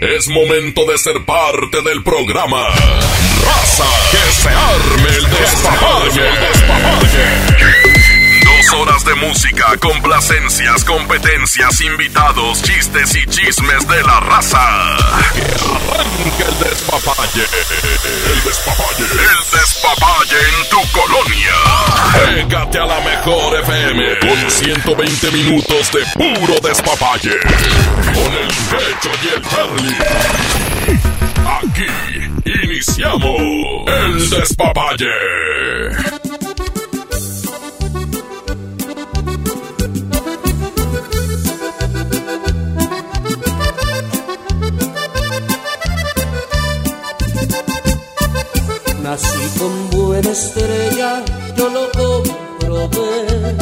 Es momento de ser parte del programa. Raza, que se arme el despapalle. Horas de música, complacencias, competencias, invitados, chistes y chismes de la raza. Que arranque el despapalle. El despapalle. El despapalle en tu colonia. Pégate a la mejor FM con 120 minutos de puro despapalle. Con el pecho y el Charlie. Aquí iniciamos el despapalle. Nací con buena estrella, yo lo comprobé.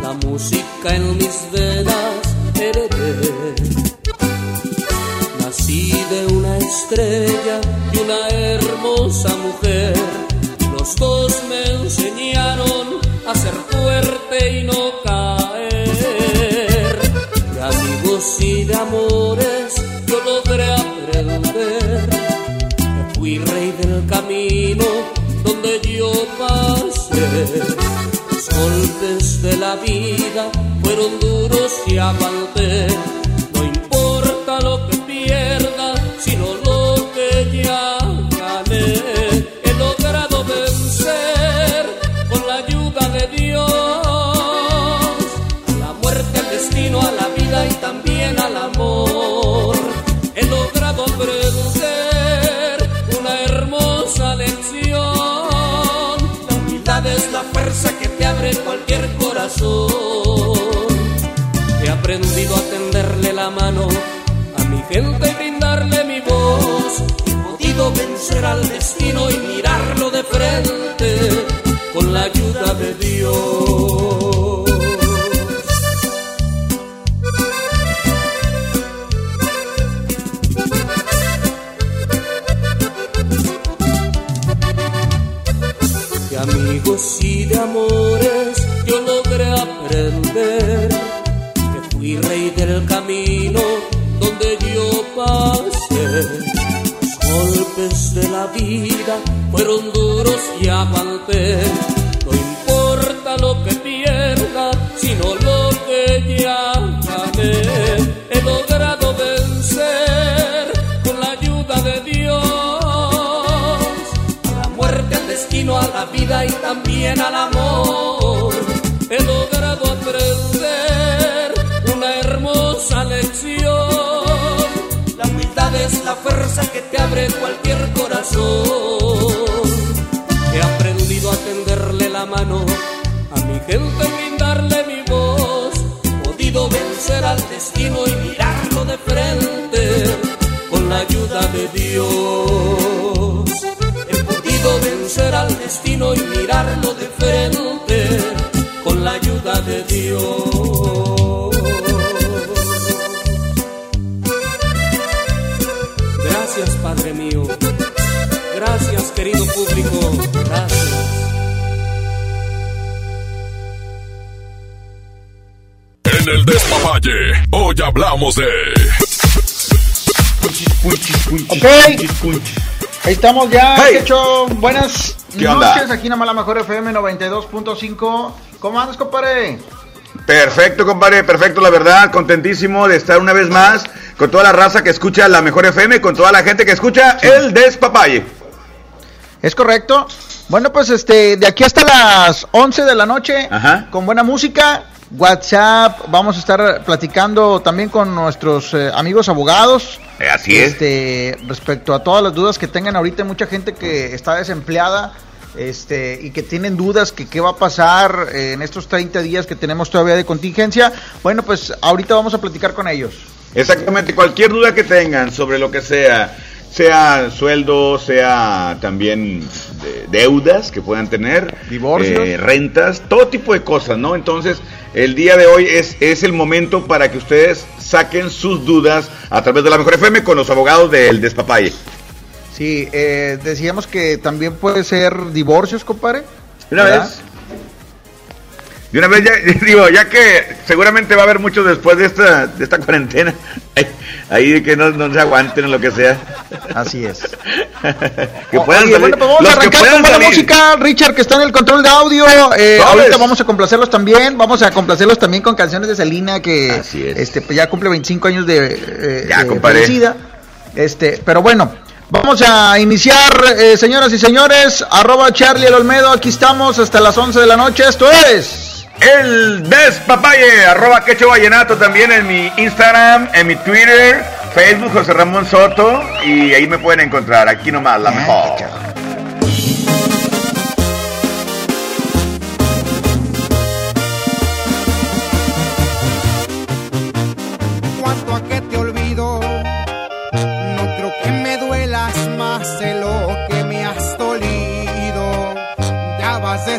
La música en mis venas heredé. Nací de una estrella y una hermosa mujer. Los dos me enseñaron a ser fuerte y no caer. Donde yo pasé. Los golpes de la vida fueron duros y aguanté. Corazón. He aprendido a tenderle la mano a mi gente y brindarle mi voz. He podido vencer al destino y mirarlo de frente con la ayuda de Dios. de amigos y de amores vida fueron duros y aguanté. No importa lo que pierda, sino lo que ya gané. He logrado vencer con la ayuda de Dios a la muerte, al destino, a la vida y también al amor. He logrado aprender una hermosa lección. La humildad es la fuerza que te abre cualquier corazón. He aprendido a tenderle la mano a mi gente y brindarle mi voz. He podido vencer al destino y mirarlo de frente con la ayuda de Dios. He podido vencer al destino y mirarlo de frente con la ayuda de Dios. Gracias, querido público. Gracias. En el despapalle, hoy hablamos de. Ok, ahí estamos ya, Hey. hecho buenas ¿Qué onda? noches aquí en la Mejor FM 92.5. ¿Cómo andas, compadre? Perfecto, compadre, perfecto, la verdad, contentísimo de estar una vez más con toda la raza que escucha la mejor FM, con toda la gente que escucha el Despapalle. ¿Es correcto? Bueno, pues este, de aquí hasta las 11 de la noche, Ajá. con buena música, WhatsApp, vamos a estar platicando también con nuestros eh, amigos abogados. Eh, así es. Este, respecto a todas las dudas que tengan ahorita, hay mucha gente que está desempleada este, y que tienen dudas que qué va a pasar eh, en estos 30 días que tenemos todavía de contingencia. Bueno, pues ahorita vamos a platicar con ellos. Exactamente, cualquier duda que tengan sobre lo que sea, sea sueldo, sea también de- deudas que puedan tener, Divorcios. eh, rentas, todo tipo de cosas, ¿no? Entonces, el día de hoy es, es el momento para que ustedes saquen sus dudas a través de la Mejor FM con los abogados del Despapalle. Sí, eh, decíamos que también puede ser divorcios, compadre. Una ¿Verdad? vez. De una vez ya, digo, ya que seguramente va a haber muchos después de esta, de esta cuarentena, ahí, ahí de que no, no se aguanten o lo que sea. Así es. que puedan oye, salir. bueno, pues vamos los a que arrancar puedan con buena salir. música. Richard, que está en el control de audio. Eh, ahorita vamos a complacerlos también. Vamos a complacerlos también con canciones de Selena, que Así es. este pues ya cumple 25 años de, eh, Ya, de compadre. fallecida. Este, pero bueno, vamos a iniciar, eh, señoras y señores. Arroba Charlie el Olmedo. Aquí estamos hasta las 11 de la noche. Esto es. El Despapalle, arroba Quecho Vallenato también en mi Instagram, en mi Twitter, Facebook José Ramón Soto y ahí me pueden encontrar, aquí nomás, la Ah, mejor. cuanto a que te olvido. No creo que me duelas más de lo que me has dolido. Ya vas de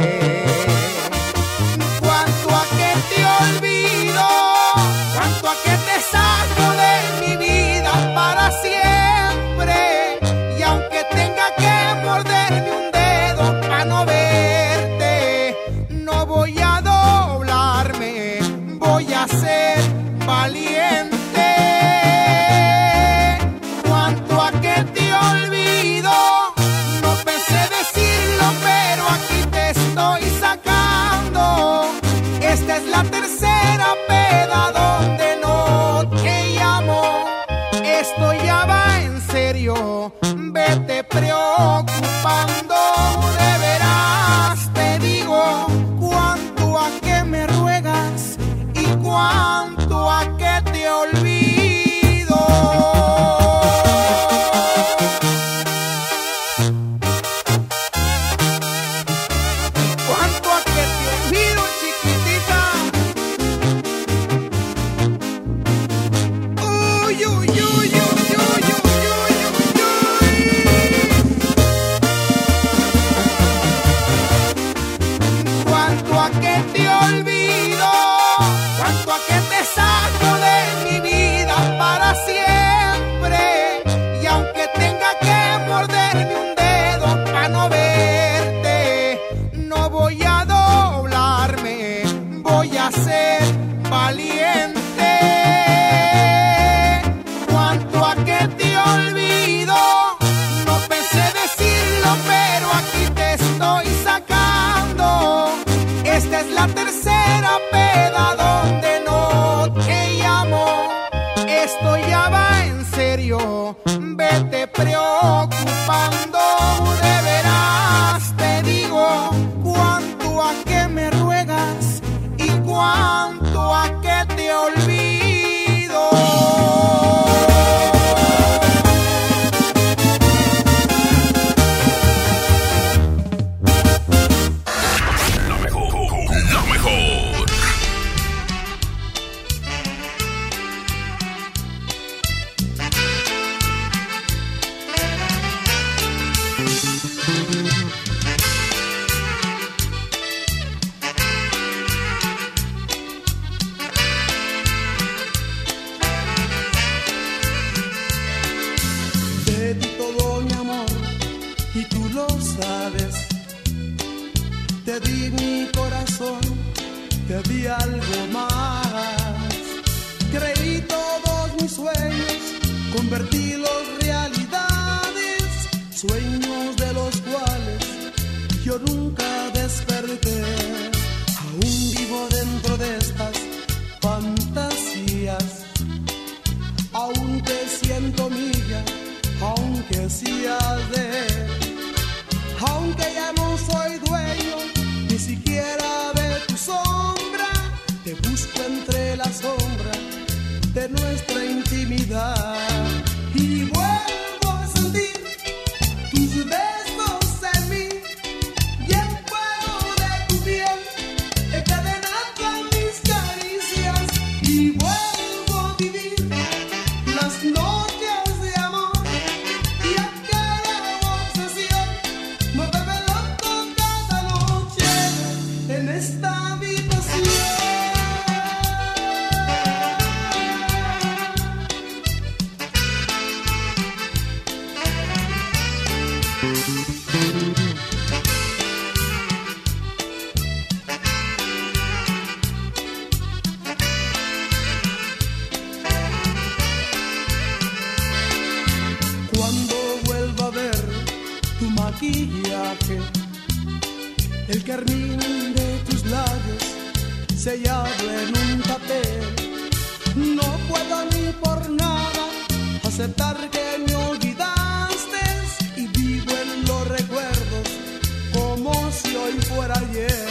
fuera ayer.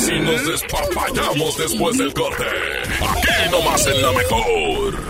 Si nos despapallamos después del corte? Aquí nomás en la mejor.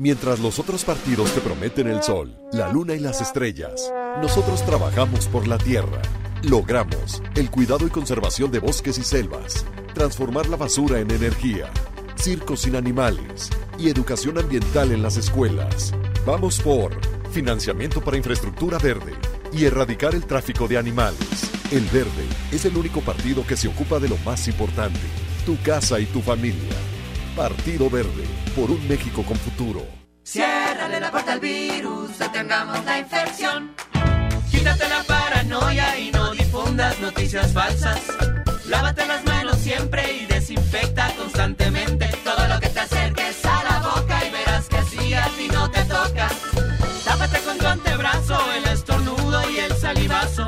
Mientras los otros partidos te prometen el sol, la luna y las estrellas, nosotros trabajamos por la tierra. Logramos el cuidado y conservación de bosques y selvas, transformar la basura en energía, circos sin animales y educación ambiental en las escuelas. Vamos por financiamiento para infraestructura verde y erradicar el tráfico de animales. El Verde es el único partido que se ocupa de lo más importante, tu casa y tu familia. Partido Verde, por un México con futuro. Ciérrale la puerta al virus, detengamos la infección. Quítate la paranoia y no difundas noticias falsas. Lávate las manos siempre y desinfecta constantemente todo lo que te acerques a la boca y verás que así a ti no te toca. Tápate con tu antebrazo el estornudo y el salivazo.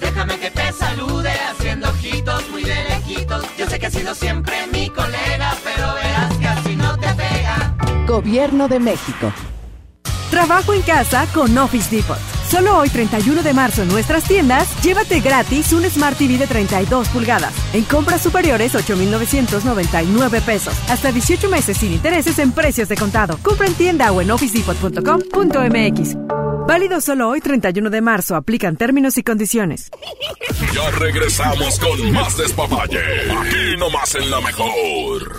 Déjame que te salude haciendo ojitos muy de lejitos. Yo sé que has sido siempre mi colega, pero Gobierno de México. Trabajo en casa con Office Depot. Solo hoy 31 de marzo en nuestras tiendas, llévate gratis un Smart TV de 32 pulgadas. En compras superiores 8.999 pesos. Hasta 18 meses sin intereses en precios de contado. Compra en tienda o en officedepot.com.mx. Válido solo hoy 31 de marzo. Aplican términos y condiciones. Ya regresamos con más despapalle. Aquí nomás en la mejor.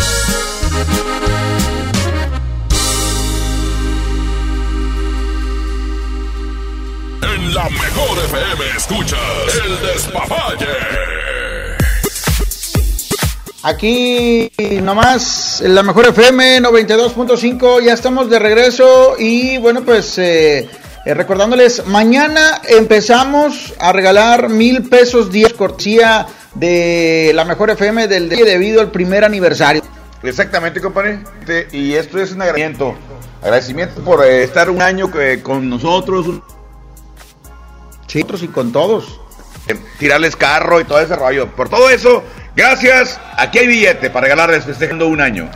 En la mejor FM escuchas el despapalle. Aquí nomás, en la mejor FM 92.5, ya estamos de regreso y bueno, pues eh, eh, recordándoles, mañana empezamos a regalar mil pesos días cortesía de la mejor FM del día debido al primer aniversario. Exactamente, compadre. Y esto es un agradecimiento. Agradecimiento por eh, estar un año eh, con nosotros. Y con todos. Eh, tirarles carro y todo ese rollo. Por todo eso, gracias. Aquí hay billete para regalarles festejando un año.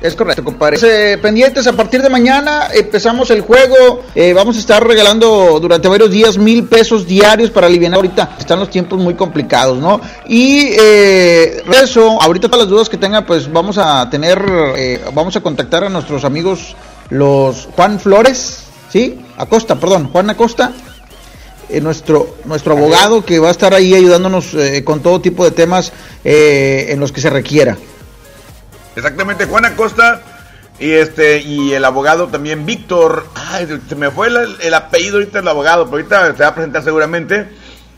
Es correcto, compadre. Eh, pendientes, a partir de mañana empezamos el juego. Eh, vamos a estar regalando durante varios días mil pesos diarios para aliviar. Ahorita están los tiempos muy complicados, ¿no? Y eh, eso, ahorita todas las dudas que tengan, pues vamos a tener, vamos a contactar a nuestros amigos, los Juan Flores, ¿sí? Acosta, perdón, Juan Acosta. Eh, nuestro nuestro abogado que va a estar ahí ayudándonos eh, con todo tipo de temas eh, en los que se requiera. Exactamente, Juan Acosta y este y el abogado también Víctor. Ay, se me fue el, el apellido ahorita del abogado, pero ahorita se va a presentar seguramente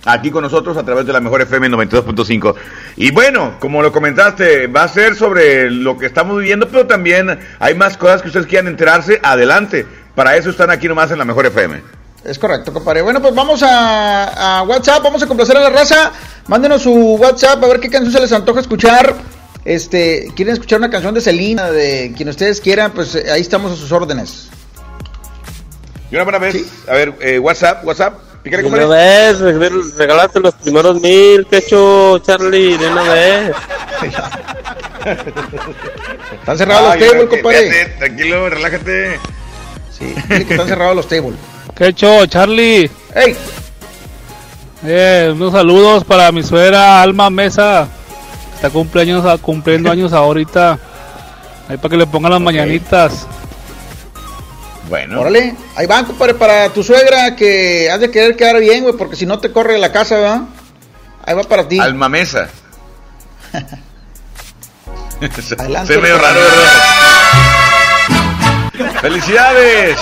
aquí con nosotros a través de la mejor FM 92.5. Y bueno, como lo comentaste, va a ser sobre lo que estamos viviendo, pero también hay más cosas que ustedes quieran enterarse, adelante. Para eso están aquí nomás en la mejor FM. Es correcto, compadre. Bueno, pues vamos a, a WhatsApp, vamos a complacer a la raza. Mándenos su WhatsApp a ver qué canción se les antoja escuchar. Este, quieren escuchar una canción de Selena, de quien ustedes quieran, pues eh, ahí estamos a sus órdenes. Y una buena vez, a ver, eh, WhatsApp, WhatsApp, pícale, De una vez, re- regalaste los primeros mil, pecho, Charlie, de una vez. Están cerrados Ay, los tables, compadre. Tranquilo, relájate. Sí, que están cerrados los tables. ¿Qué hecho, Charlie? ¡Ey! Eh, unos saludos para mi suegra Alma Mesa. Está cumpleaños, cumpliendo años ahorita. Ahí para que le pongan las mañanitas. Bueno. Órale, ahí van, compadre, para tu suegra que has de querer quedar bien, güey, porque si no te corre de la casa, ¿verdad? Ahí va para ti. Alma Mesa. Adelante, Se ve medio raro, ¿verdad? ¡Felicidades!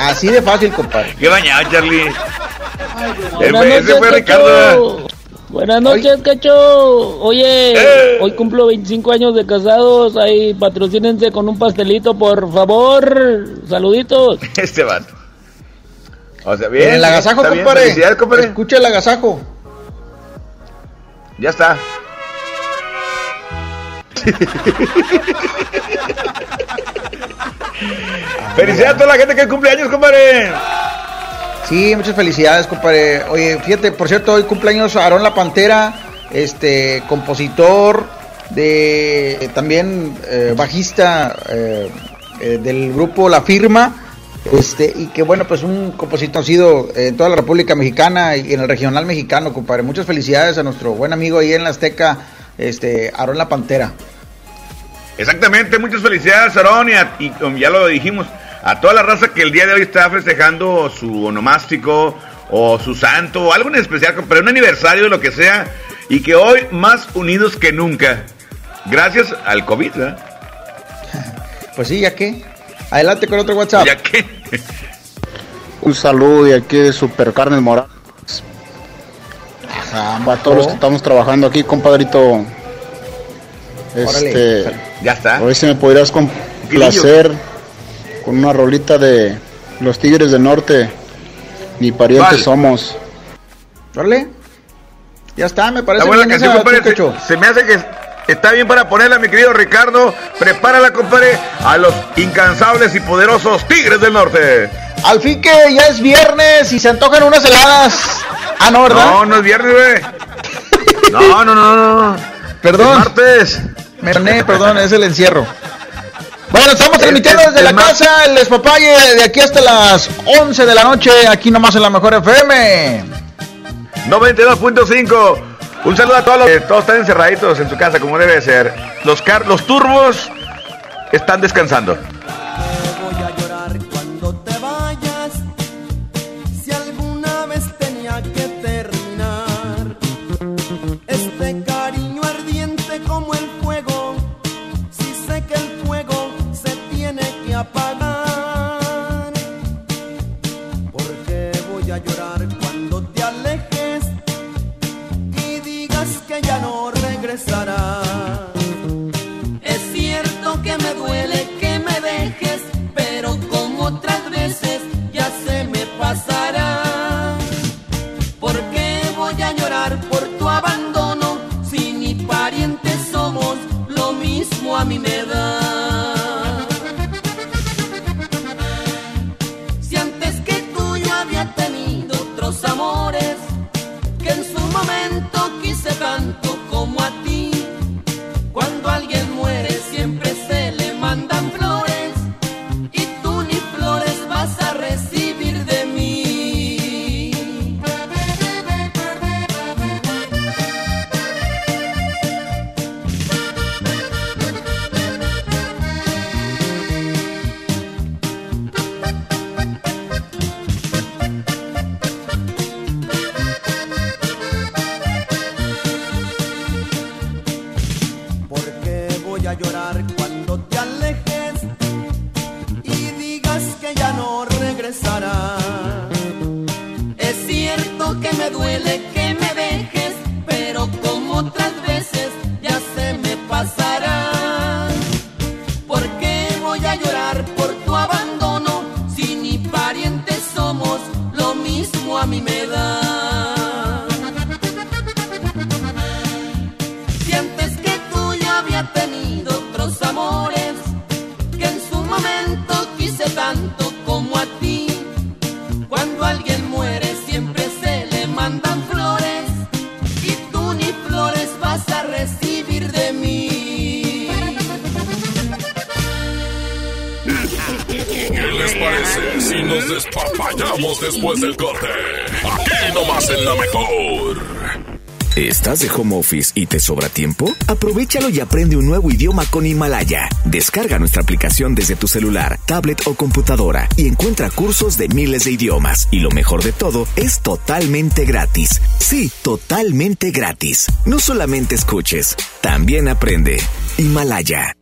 Así de fácil, compadre. ¡Qué bañado, Charlie! Buenas Ese noches, fue Cacho. Ricardo. Buenas noches, Cacho. Oye, Eh. hoy cumplo 25 años de casados. Ahí patrocínense con un pastelito, por favor. Saluditos. Este vato. O sea, bien. En el agasajo, compadre. Compadre. Escucha el agasajo. Ya está. Felicidades a toda la gente que cumple años, compadre. Sí, muchas felicidades, compadre. Oye, fíjate, por cierto, hoy cumpleaños Aarón La Pantera, este, compositor, de también eh, bajista eh, eh, del grupo La Firma, este, y que bueno, pues un compositor conocido en toda la República Mexicana y en el regional mexicano, compadre. Muchas felicidades a nuestro buen amigo ahí en la Azteca, este, Aarón La Pantera. Exactamente, muchas felicidades, Aarón, y, a- y como ya lo dijimos, a toda la raza que el día de hoy está festejando su onomástico o su santo o algo en especial, pero un aniversario de lo que sea, y que hoy más unidos que nunca, gracias al COVID, ¿verdad? Pues sí, ya que. Adelante con otro WhatsApp. Ya que. Un saludo de aquí de Super Carnes Morales. Para todos los que estamos trabajando aquí, compadrito. Este, Órale. Ya está. a ver si me podrías complacer con una rolita de Los Tigres del Norte. Ni parientes somos. Órale. Ya está, me parece Está buena la bien canción, esa, tú. Se, se me hace que está bien para ponerla, mi querido Ricardo. Prepárala, compadre, a los incansables y poderosos Tigres del Norte. Al fin que ya es viernes y se antojan unas heladas. Ah, no, ¿verdad? No, no es viernes, güey. No, no, no, no. Perdón. Es martes. Me gané, perdón, es el encierro. Bueno, estamos Es- transmitiendo es- desde es la casa, el despapalle, de aquí hasta las 11 de la noche, aquí nomás en la mejor FM. 92.5. Un saludo a todos los que todos están encerraditos en su casa como debe ser. Los, car los turbos están descansando. Mí me da. Que tú ya había tenido otros amores que en su momento quise tanto como a ti. Cuando alguien muere siempre se le mandan flores y tú ni flores vas a recibir de mí. ¿Qué les parece si nos despapallamos después del corte? Nomás en la mejor. ¿Estás de home office y te sobra tiempo? Aprovechalo y aprende un nuevo idioma con Himalaya. Descarga nuestra aplicación desde tu celular, tablet o computadora y encuentra cursos de miles de idiomas. Y lo mejor de todo, es totalmente gratis. Sí, totalmente gratis. No solamente escuches, también aprende. Himalaya.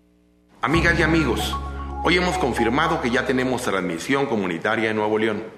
Amigas y amigos, hoy hemos confirmado que ya tenemos transmisión comunitaria en Nuevo León.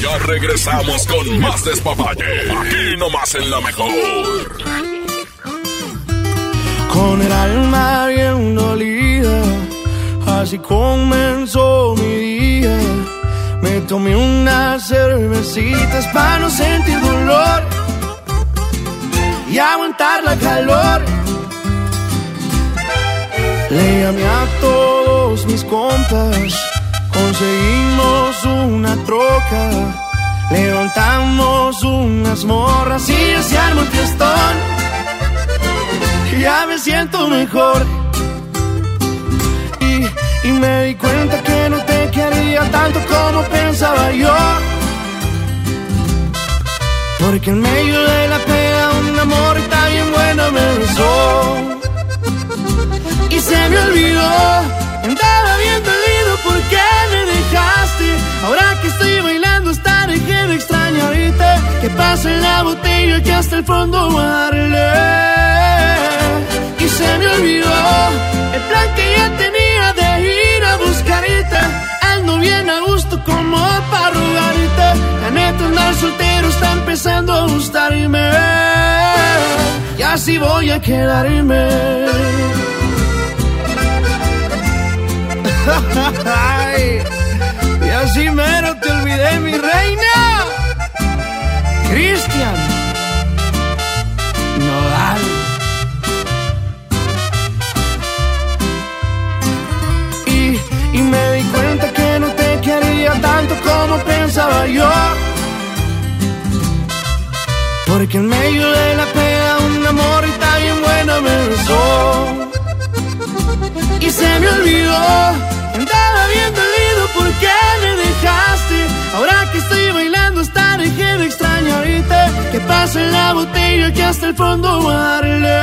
Ya regresamos con más despapalle. Aquí nomás en la mejor. Con el alma bien dolida, así comenzó mi día. Me tomé unas cervecitas para no sentir dolor y aguantar la calor. Le llamé a todos mis compas, conseguimos una troca, levantamos unas morras y ya se armó el fiestón. Ya me siento mejor y, y me di cuenta que no te quería tanto como pensaba yo. Porque en medio de la pena un amor está bien bueno me besó y se me olvidó. Andaba bien Ahora que estoy bailando, hasta dejé de extrañarte. Que pase la botella que hasta el fondo darle. Y se me olvidó el plan que ya tenía de ir a buscarte. Ando bien a gusto como para rogarte. La neta andar soltero está empezando a gustarme. Y así voy a quedarme. Y así mero te olvidé, mi reina. Cristian Nodal. Y, y me di cuenta que no te quería tanto como pensaba yo. Porque en medio de la pena un amor está bien buena me besó. Y se me olvidó, andaba me dejaste. Ahora que estoy bailando hasta dejé de extrañarte. Que pase la botella que hasta el fondo darle.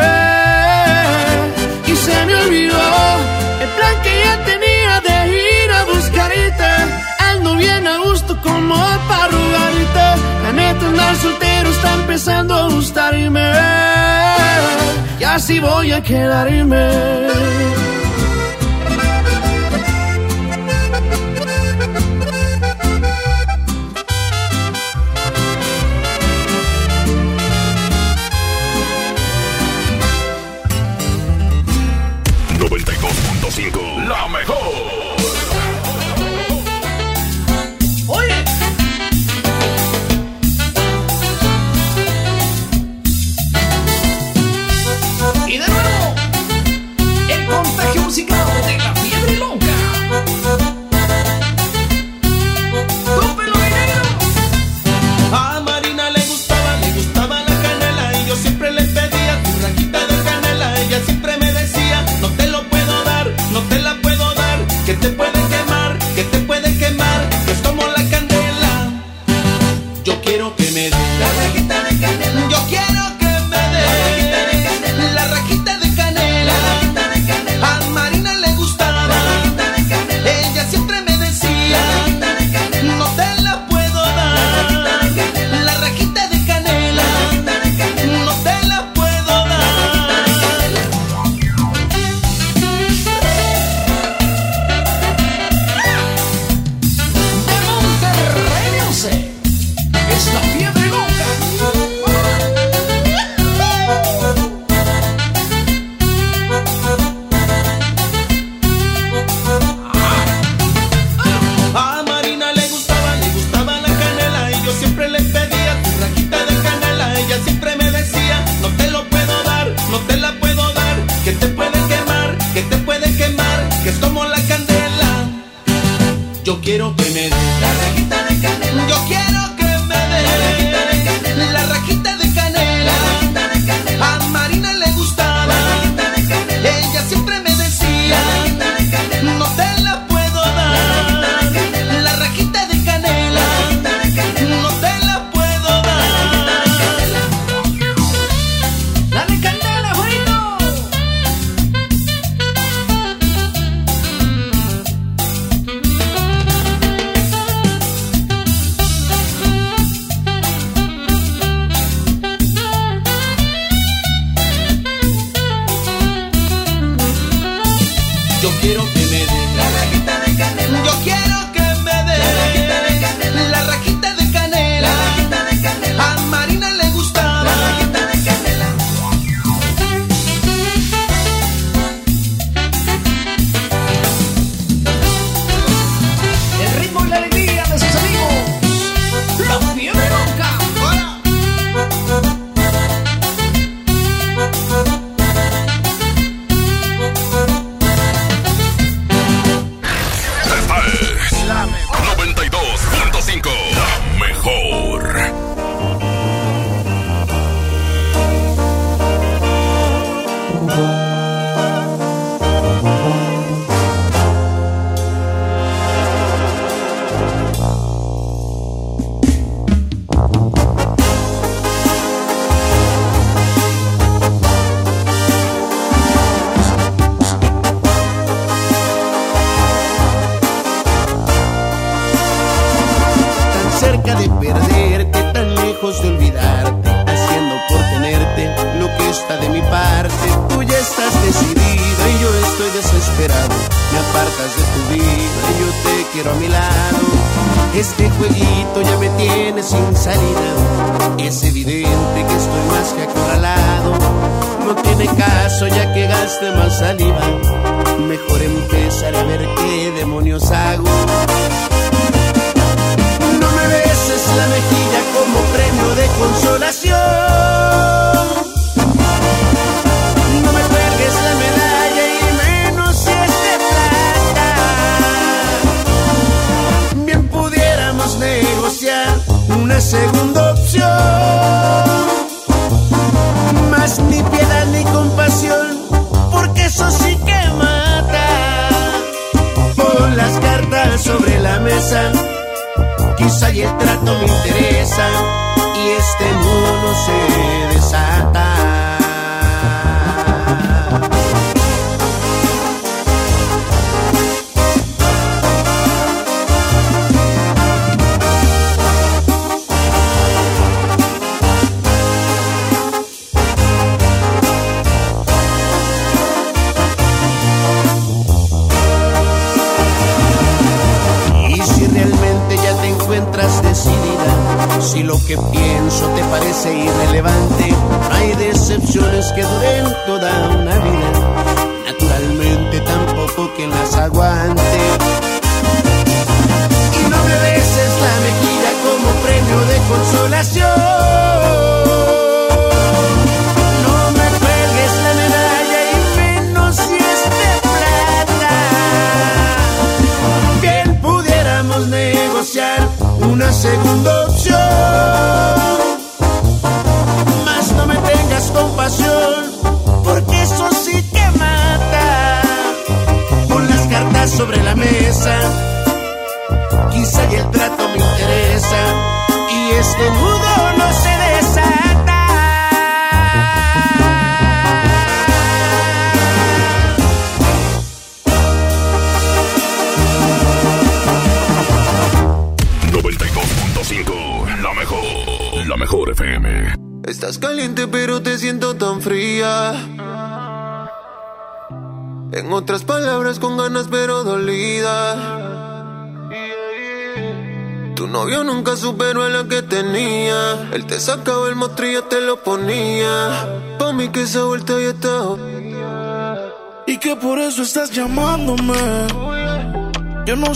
Y se me olvidó el plan que ya tenía de ir a buscarte. Ando bien a gusto como para rogarte. La neta andar soltero está empezando a gustarme. Y así voy a quedarme.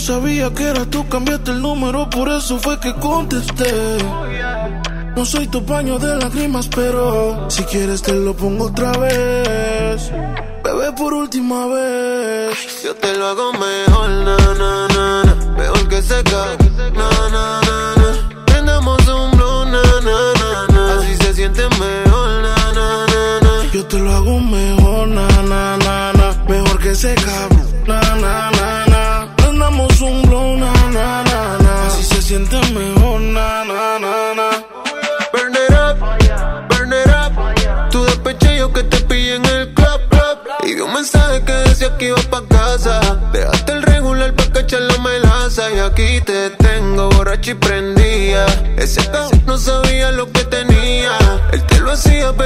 sabía que eras tú, cambiaste el número, por eso fue que contesté. No soy tu paño de lágrimas, pero si quieres te lo pongo otra vez. Bebé, por última vez. Yo te lo hago mejor, na, na, na. Mejor que seca, na, na, na, na. Prendamos un blue, na, na, na, na. Así se siente mejor, na, na, na, na. Yo te lo hago mejor, na, na, na, na. Mejor que seca, decía que iba pa' casa. Dejaste el regular pa' cachar la melaza. Y aquí te tengo borracho y prendía. Ese cabrón no sabía lo que tenía. Él te lo hacía, pero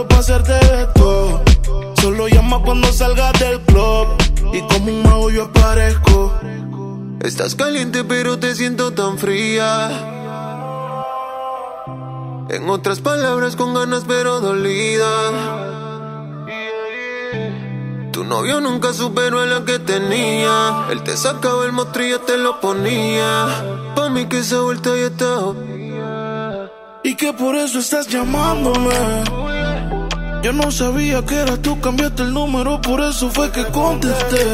listo para hacerte de todo. Solo llama cuando salgas del club. Y como un mago yo aparezco. Estás caliente, pero te siento tan fría. En otras palabras, con ganas pero dolida. Tu novio nunca superó a la que tenía. Él te sacaba el mostrillo, te lo ponía. Pa' mí que esa vuelta ya estaba. Y que por eso estás llamándome yo no sabía que eras tú, cambiaste el número, por eso fue que contesté.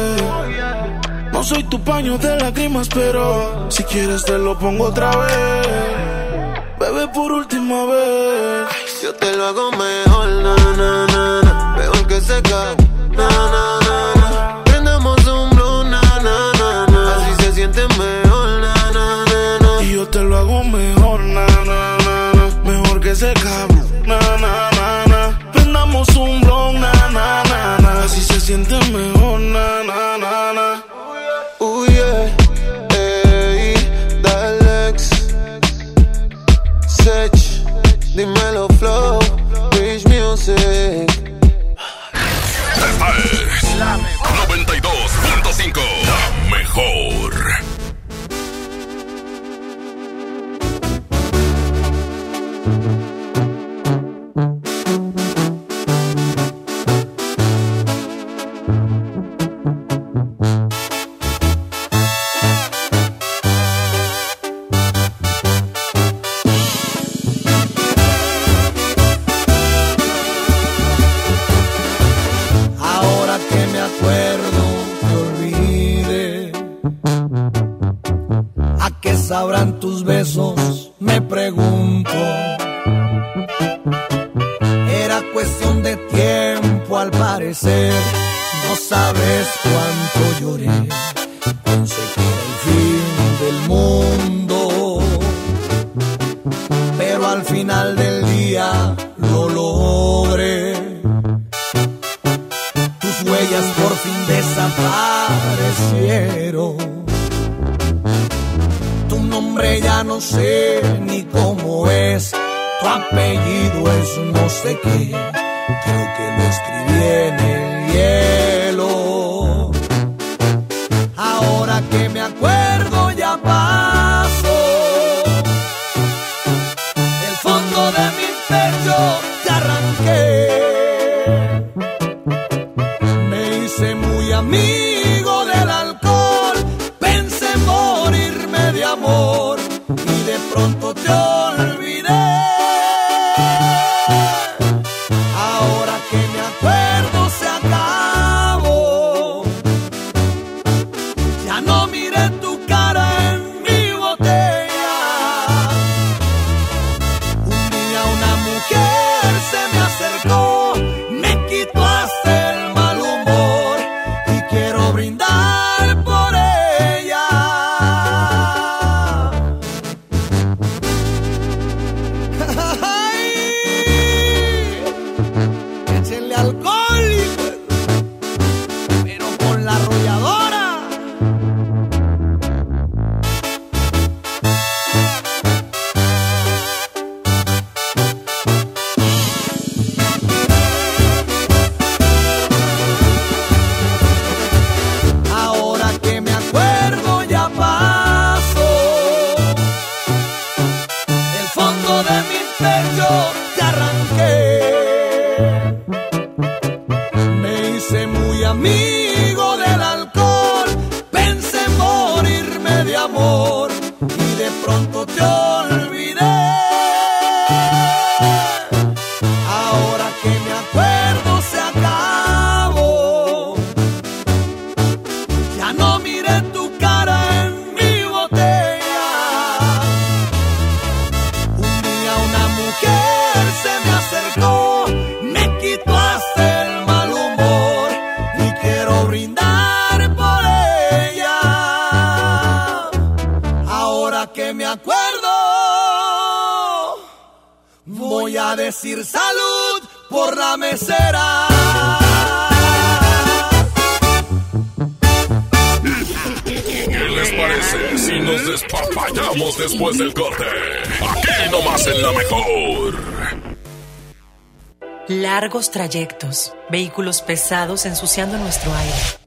No soy tu paño de lágrimas, pero si quieres te lo pongo otra vez. Bebé, por última vez. Yo te lo hago mejor, na, na, na, na. Mejor que seca, na, na, na. después del corte. Aquí nomás en la mejor. Largos trayectos, vehículos pesados ensuciando nuestro aire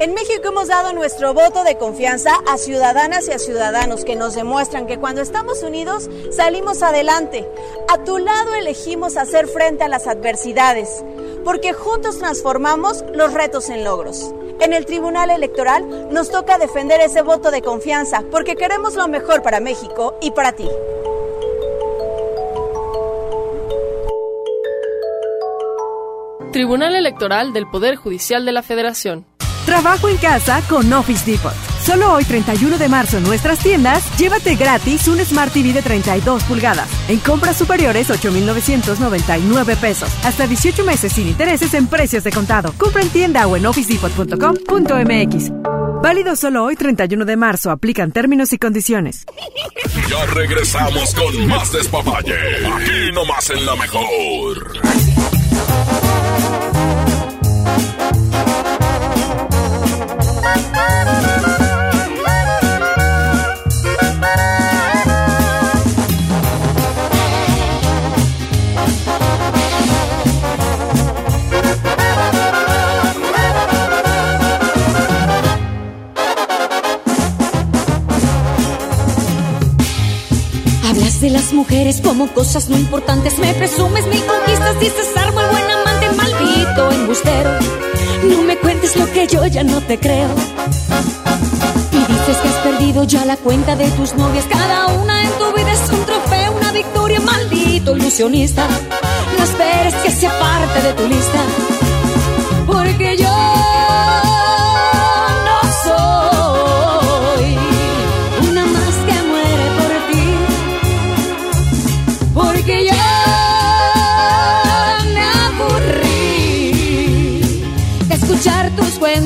En México hemos dado nuestro voto de confianza a ciudadanas y a ciudadanos que nos demuestran que cuando estamos unidos salimos adelante. A tu lado elegimos hacer frente a las adversidades, porque juntos transformamos los retos en logros. En el Tribunal Electoral nos toca defender ese voto de confianza, porque queremos lo mejor para México y para ti. Tribunal Electoral del Poder Judicial de la Federación. Trabajo en casa con Office Depot. Solo hoy 31 de marzo en nuestras tiendas, llévate gratis un Smart TV de 32 pulgadas. En compras superiores 8,999 pesos. Hasta 18 meses sin intereses en precios de contado. Compra en tienda o en officedepot.com.mx. Válido solo hoy 31 de marzo. Aplican términos y condiciones. Ya regresamos con más despapalle. Aquí nomás en la mejor. Hablas de las mujeres como cosas no importantes. Me presumes mil conquistas, dices muy buen amante, maldito embustero. No me cuentes lo que yo ya no te creo. Y dices que has perdido ya la cuenta de tus novias. Cada una en tu vida es un trofeo, una victoria, maldito ilusionista. No esperes que sea parte de tu lista. Porque yo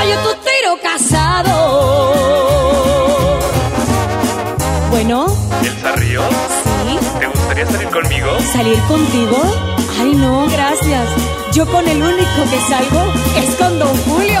Rayo tu tiro casado. Bueno, ¿Elsa Ríos? sí, ¿Te gustaría salir conmigo? ¿salir contigo? Ay, no, gracias. Yo con el único que salgo es con Don Julio.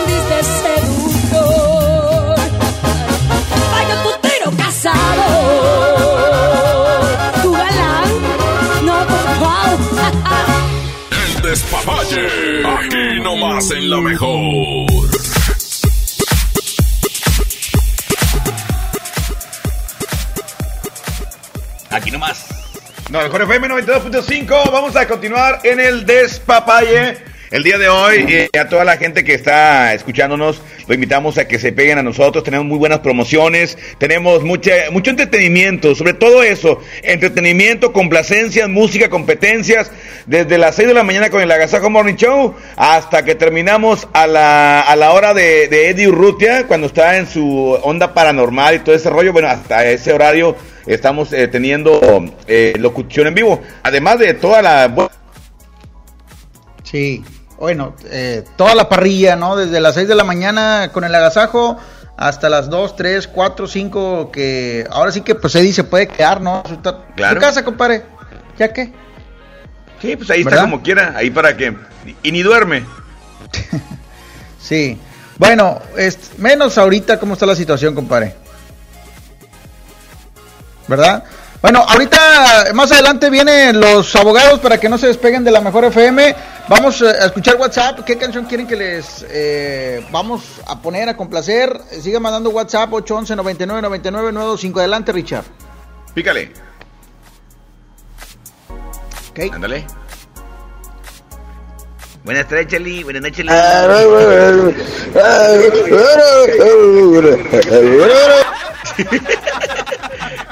nomás en la mejor. Aquí nomás. No, mejor FM 92.5. Vamos a continuar en el despapalle. El día de hoy, eh, a toda la gente que está escuchándonos, lo invitamos a que se peguen a nosotros. Tenemos muy buenas promociones, tenemos mucha, mucho entretenimiento, sobre todo eso: entretenimiento, complacencias, música, competencias, desde las 6 de la mañana con el Agasajo Morning Show hasta que terminamos a la, a la hora de, Eddie Urrutia, cuando está en su onda paranormal y todo ese rollo. Bueno, hasta ese horario estamos eh, teniendo eh, locución en vivo, además de toda la. Sí, bueno, eh, toda la parrilla, ¿no? Desde las 6 de la mañana con el agasajo hasta las 2, 3, 4, 5, que ahora sí que pues Eddie se puede quedar, ¿no? Su, Claro. su casa, compadre. ¿Ya qué? Sí, pues ahí ¿Verdad? está como quiera, ahí para que. Y ni duerme. Sí. Bueno, es, menos ahorita cómo está la situación, compadre. ¿Verdad? Bueno, ahorita más adelante vienen los abogados para que no se despeguen de la mejor FM. Vamos eh, a escuchar WhatsApp. ¿Qué canción quieren que les eh, vamos a poner a complacer? Sigue mandando WhatsApp 811 99 99 925. Adelante, Richard. Pícale. Ok. Ándale. Buenas tardes, Charlie. Buenas noches,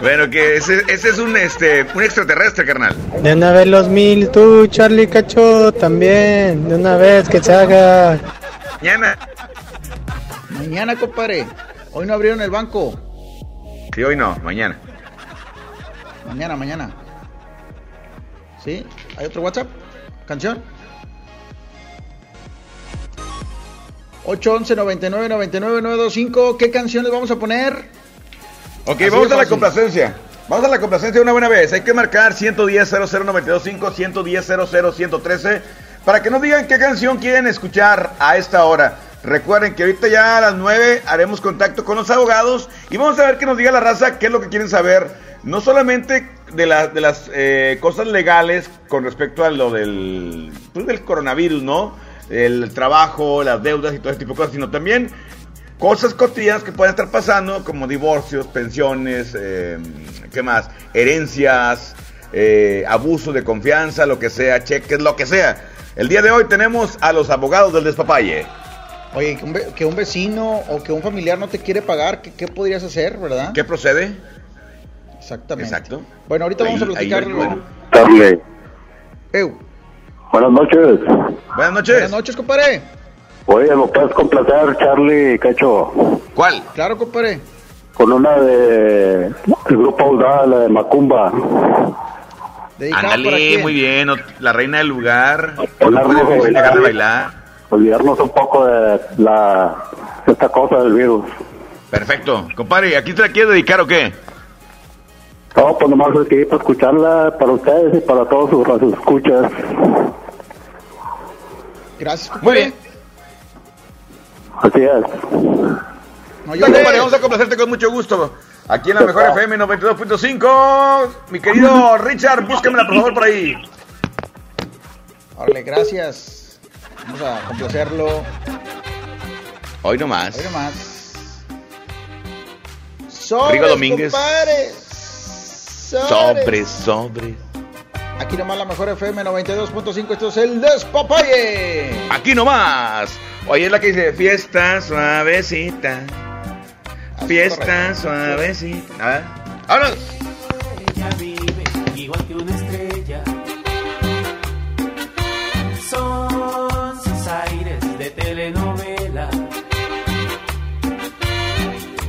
Bueno, que ese, ese es un este un extraterrestre, carnal. De una vez los mil, tú, Charlie Cacho, también. De una vez que se haga. Mañana. Mañana, compadre. Hoy no abrieron el banco. Sí, hoy no, mañana. Mañana, mañana. ¿Sí? ¿Hay otro WhatsApp? ¿Canción? 811 99 99 925. ¿Qué canción les vamos a poner? Ok, Así vamos a la complacencia. Vamos a la complacencia una buena vez. Hay que marcar 110 00925 110 113 para que nos digan qué canción quieren escuchar a esta hora. Recuerden que ahorita ya a las 9 haremos contacto con los abogados y vamos a ver que nos diga la raza qué es lo que quieren saber. No solamente de, la- de las eh, cosas legales con respecto a lo del, pues, del coronavirus, ¿no? El trabajo, las deudas y todo ese tipo de cosas, sino también cosas cotidianas que pueden estar pasando, como divorcios, pensiones, eh, ¿qué más? Herencias, eh, abuso de confianza, lo que sea, cheques, lo que sea. El día de hoy tenemos a los abogados del despapalle. Oye, que un, ve- que un vecino o que un familiar no te quiere pagar, ¿qué, qué podrías hacer, verdad? ¿Qué procede? Exactamente. Exacto. Bueno, ahorita vamos a platicar. bueno. Buenas noches. Buenas noches. Buenas noches, compadre. Oye, ¿me puedes complacer, Charlie Cacho? ¿Cuál? Claro, compadre. Con una de el grupo Audaz, la de Macumba. Ándale, muy bien. La reina del lugar. Dejar de bailar. bailar. Olvidarnos un poco de la esta cosa del virus. Perfecto. Compadre, ¿aquí te la quieres dedicar o qué? No, pues nomás es que para escucharla para ustedes y para todos sus, sus escuchas. Gracias, compadre. Muy bien. Así es. No compadre, vamos a complacerte con mucho gusto. Aquí en la mejor FM 92.5. Mi querido Richard, búscamela por favor por ahí. Órale, gracias. Vamos a complacerlo. Hoy nomás. Hoy nomás. Sobres, Rigo Domínguez. compadre. Sobres. Sobre, sobre. Aquí nomás la mejor FM 92.5. Esto es el Despapalle. Aquí nomás. Oye, es la que dice fiesta suavecita. Fiesta correcto. suavecita. A ver. ¡Vámonos! Ella vive igual que una estrella. Son sus aires de telenovela.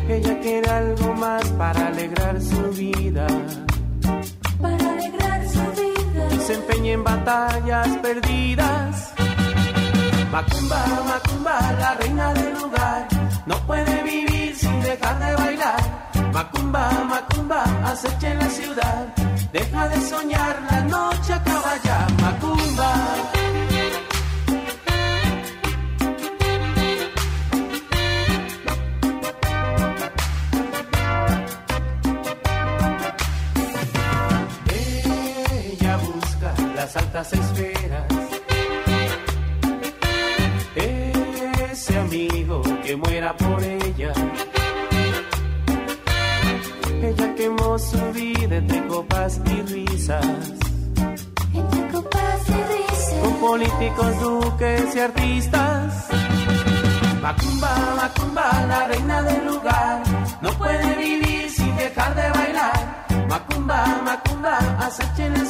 Ella quiere algo más para alegrar su vida. En batallas perdidas. Macumba, Macumba, la reina del lugar. No puede vivir sin dejar de bailar. Macumba, Macumba, acecha en la ciudad. Deja de soñar, la noche acaba ya. Macumba. Las altas esferas. Ese amigo que muera por ella. Ella quemó su vida entre copas y risas. Entre copas y risas. Con políticos, duques y artistas. Macumba, Macumba, la reina del lugar. No puede vivir sin dejar de bailar. Macumba, Macumba, acecha en la ciudad.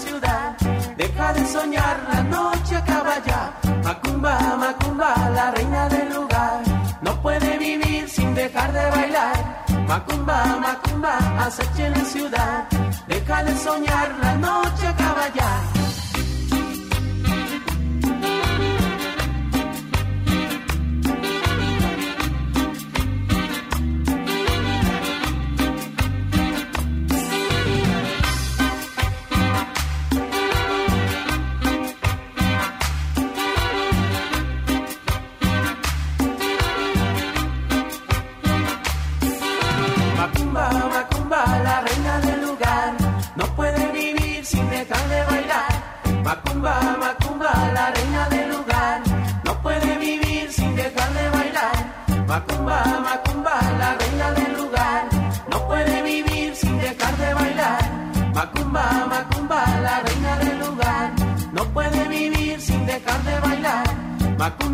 Deja de soñar, la noche acaba ya. Macumba, Macumba, la reina del lugar. No puede vivir sin dejar de bailar. Macumba, Macumba, acecha en la ciudad. Deja de soñar, la noche acaba ya.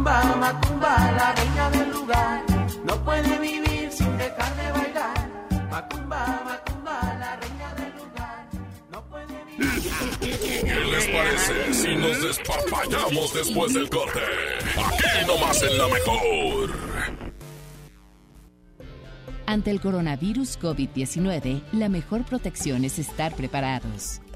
Macumba, Macumba, la reina del lugar. No puede vivir sin dejar de bailar. Macumba, Macumba, la reina del lugar. No puede vivir. ¿Qué les parece si nos despapallamos después del corte? Aquí nomás en la mejor. Ante el coronavirus COVID-19, la mejor protección es estar preparados.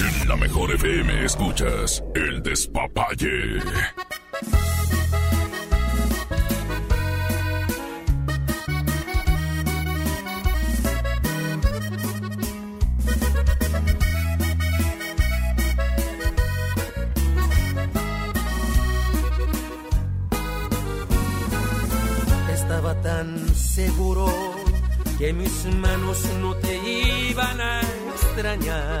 En la mejor FM escuchas El Despapalle. Estaba tan seguro que mis manos no te iban a extrañar,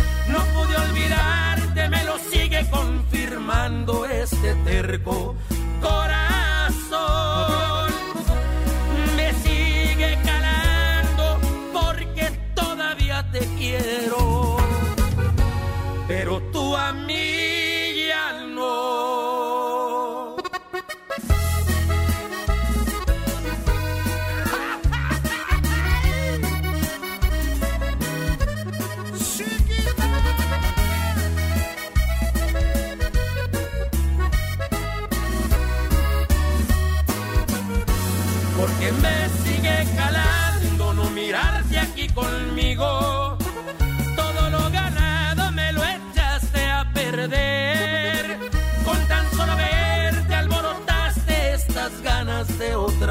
Me lo sigue confirmando este terco corazón. Me sigue calando porque todavía te quiero.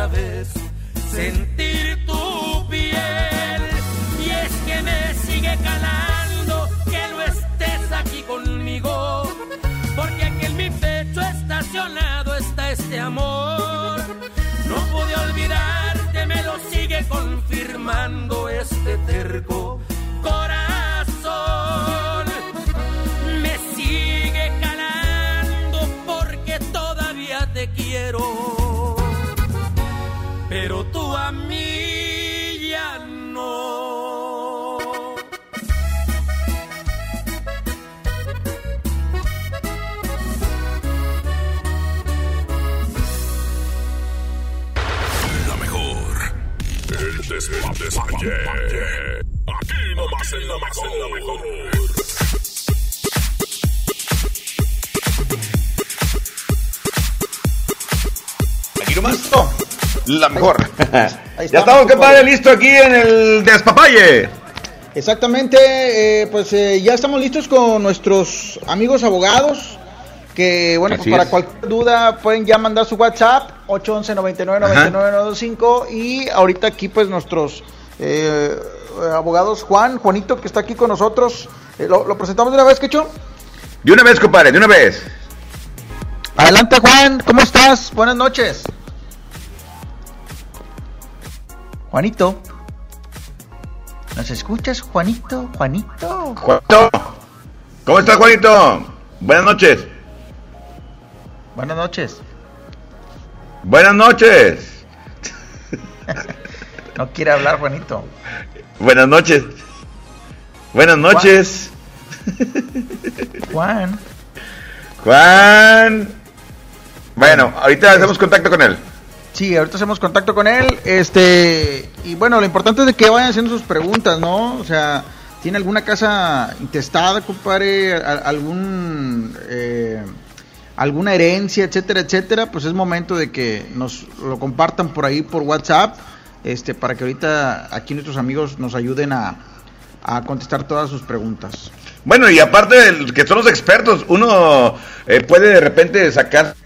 Vez sentir tu piel. Y es que me sigue calando que no estés aquí conmigo. Porque aquí en mi pecho estacionado está este amor. La mejor. ya estamos, compadre, listo aquí en el despapalle. Exactamente, eh, pues eh, ya estamos listos con nuestros amigos abogados. Que bueno, pues para es. cualquier duda pueden ya mandar su WhatsApp 811 99 99 925 y ahorita aquí pues nuestros eh, abogados Juan, Juanito que está aquí con nosotros. Eh, ¿lo, lo presentamos de una vez, Quecho? De una vez, compadre, de una vez. Adelante Juan, ¿cómo estás? Buenas noches. Juanito. ¿Nos escuchas, Juanito? Juanito. Juanito. ¿Cómo estás, Juanito? Buenas noches. Buenas noches. Buenas noches. No quiere hablar, Juanito. Buenas noches. Buenas noches. Juan. Juan. Bueno, ahorita hacemos contacto con él. Sí, ahorita hacemos contacto con él. Este, y bueno, lo importante es de que vayan haciendo sus preguntas, ¿no? O sea, ¿tiene alguna casa intestada, compadre? ¿Al- ¿Algún, eh, alguna herencia, etcétera, etcétera? Pues es momento de que nos lo compartan por ahí por WhatsApp, este, para que ahorita aquí nuestros amigos nos ayuden a, a contestar todas sus preguntas. Bueno, y aparte de que son los expertos, uno eh, puede de repente sacar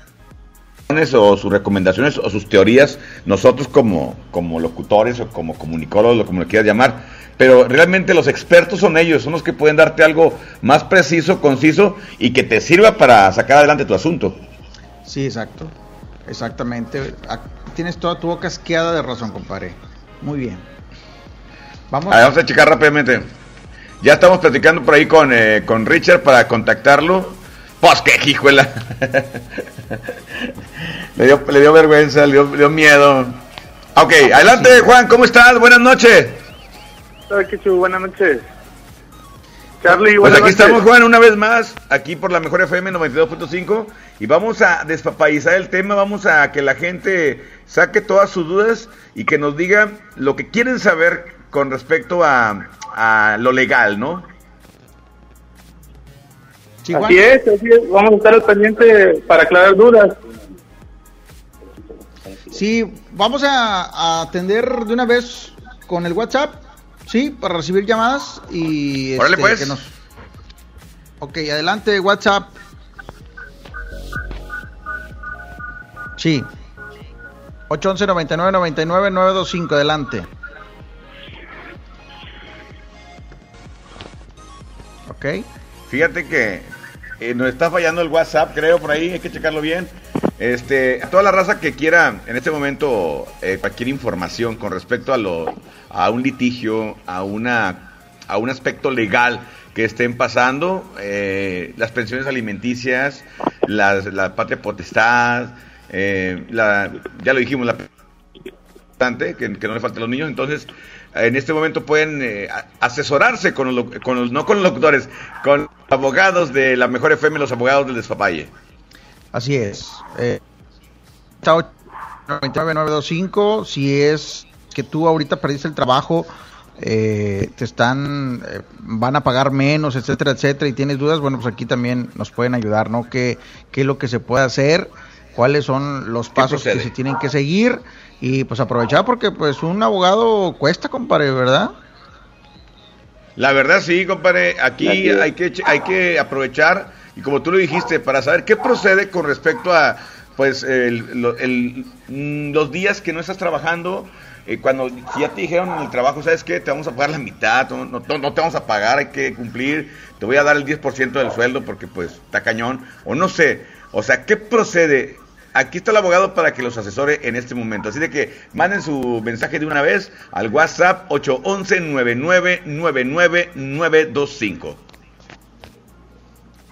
o sus recomendaciones o sus teorías, nosotros como, como locutores o como comunicólogos, o como lo quieras llamar, pero realmente los expertos son ellos, son los que pueden darte algo más preciso, conciso y que te sirva para sacar adelante tu asunto. Sí, exacto. Exactamente. Ah, Tienes toda tu boca asqueada de razón, compadre. Muy bien. Vamos. A ver, vamos a checar rápidamente. Ya estamos platicando por ahí con, eh, con Richard para contactarlo. Pues qué hijuela. le, dio, le dio vergüenza, le dio, le dio miedo. Ok, adelante Juan, ¿cómo estás? Buenas noches. Hola, Kichu, buenas noches. Charlie, Pues buenas aquí noches. estamos Juan una vez más, aquí por la mejor FM 92.5 y vamos a despapayizar el tema, vamos a que la gente saque todas sus dudas y que nos diga lo que quieren saber con respecto a, a lo legal, ¿no? Así es, así es. Vamos a estar al pendiente para aclarar dudas. Sí, vamos a, a atender de una vez con el WhatsApp, sí, para recibir llamadas y Órale, este, pues. que nos- Ok, adelante WhatsApp. Sí. 811 99 99 925, adelante. Ok. Fíjate que eh, nos está fallando el WhatsApp, creo, por ahí, hay que checarlo bien. Este, a toda la raza que quiera en este momento eh, cualquier información con respecto a lo, a un litigio, a una, a un aspecto legal que estén pasando, eh, las pensiones alimenticias, las- la patria potestad, eh, la, ya lo dijimos, la que, que no le falte a los niños. Entonces, en este momento pueden eh, asesorarse con los, lo- con los- no con los locutores, con los abogados de la Mejor FM, los abogados del Despapalle. Así es. Eh, está 99925, si es que tú ahorita perdiste el trabajo, eh, te están, eh, van a pagar menos, etcétera, etcétera, y tienes dudas, bueno, pues aquí también nos pueden ayudar, ¿no? ¿Qué, qué es lo que se puede hacer? ¿Cuáles son los pasos que se tienen que seguir? Y pues aprovechar porque pues un abogado cuesta, compadre, ¿verdad? La verdad sí, compadre, aquí hay que, hay que aprovechar y como tú lo dijiste, para saber qué procede con respecto a pues el- lo- el- mm, los días que no estás trabajando, eh, cuando si ya te dijeron en el trabajo, ¿sabes qué? Te vamos a pagar la mitad, no, no- no te vamos a pagar, hay que cumplir, te voy a dar el 10% del sueldo porque pues está cañón, o no sé, o sea, ¿qué procede? Aquí está el abogado para que los asesore en este momento. Así de que manden su mensaje de una vez al WhatsApp 811-9999-925.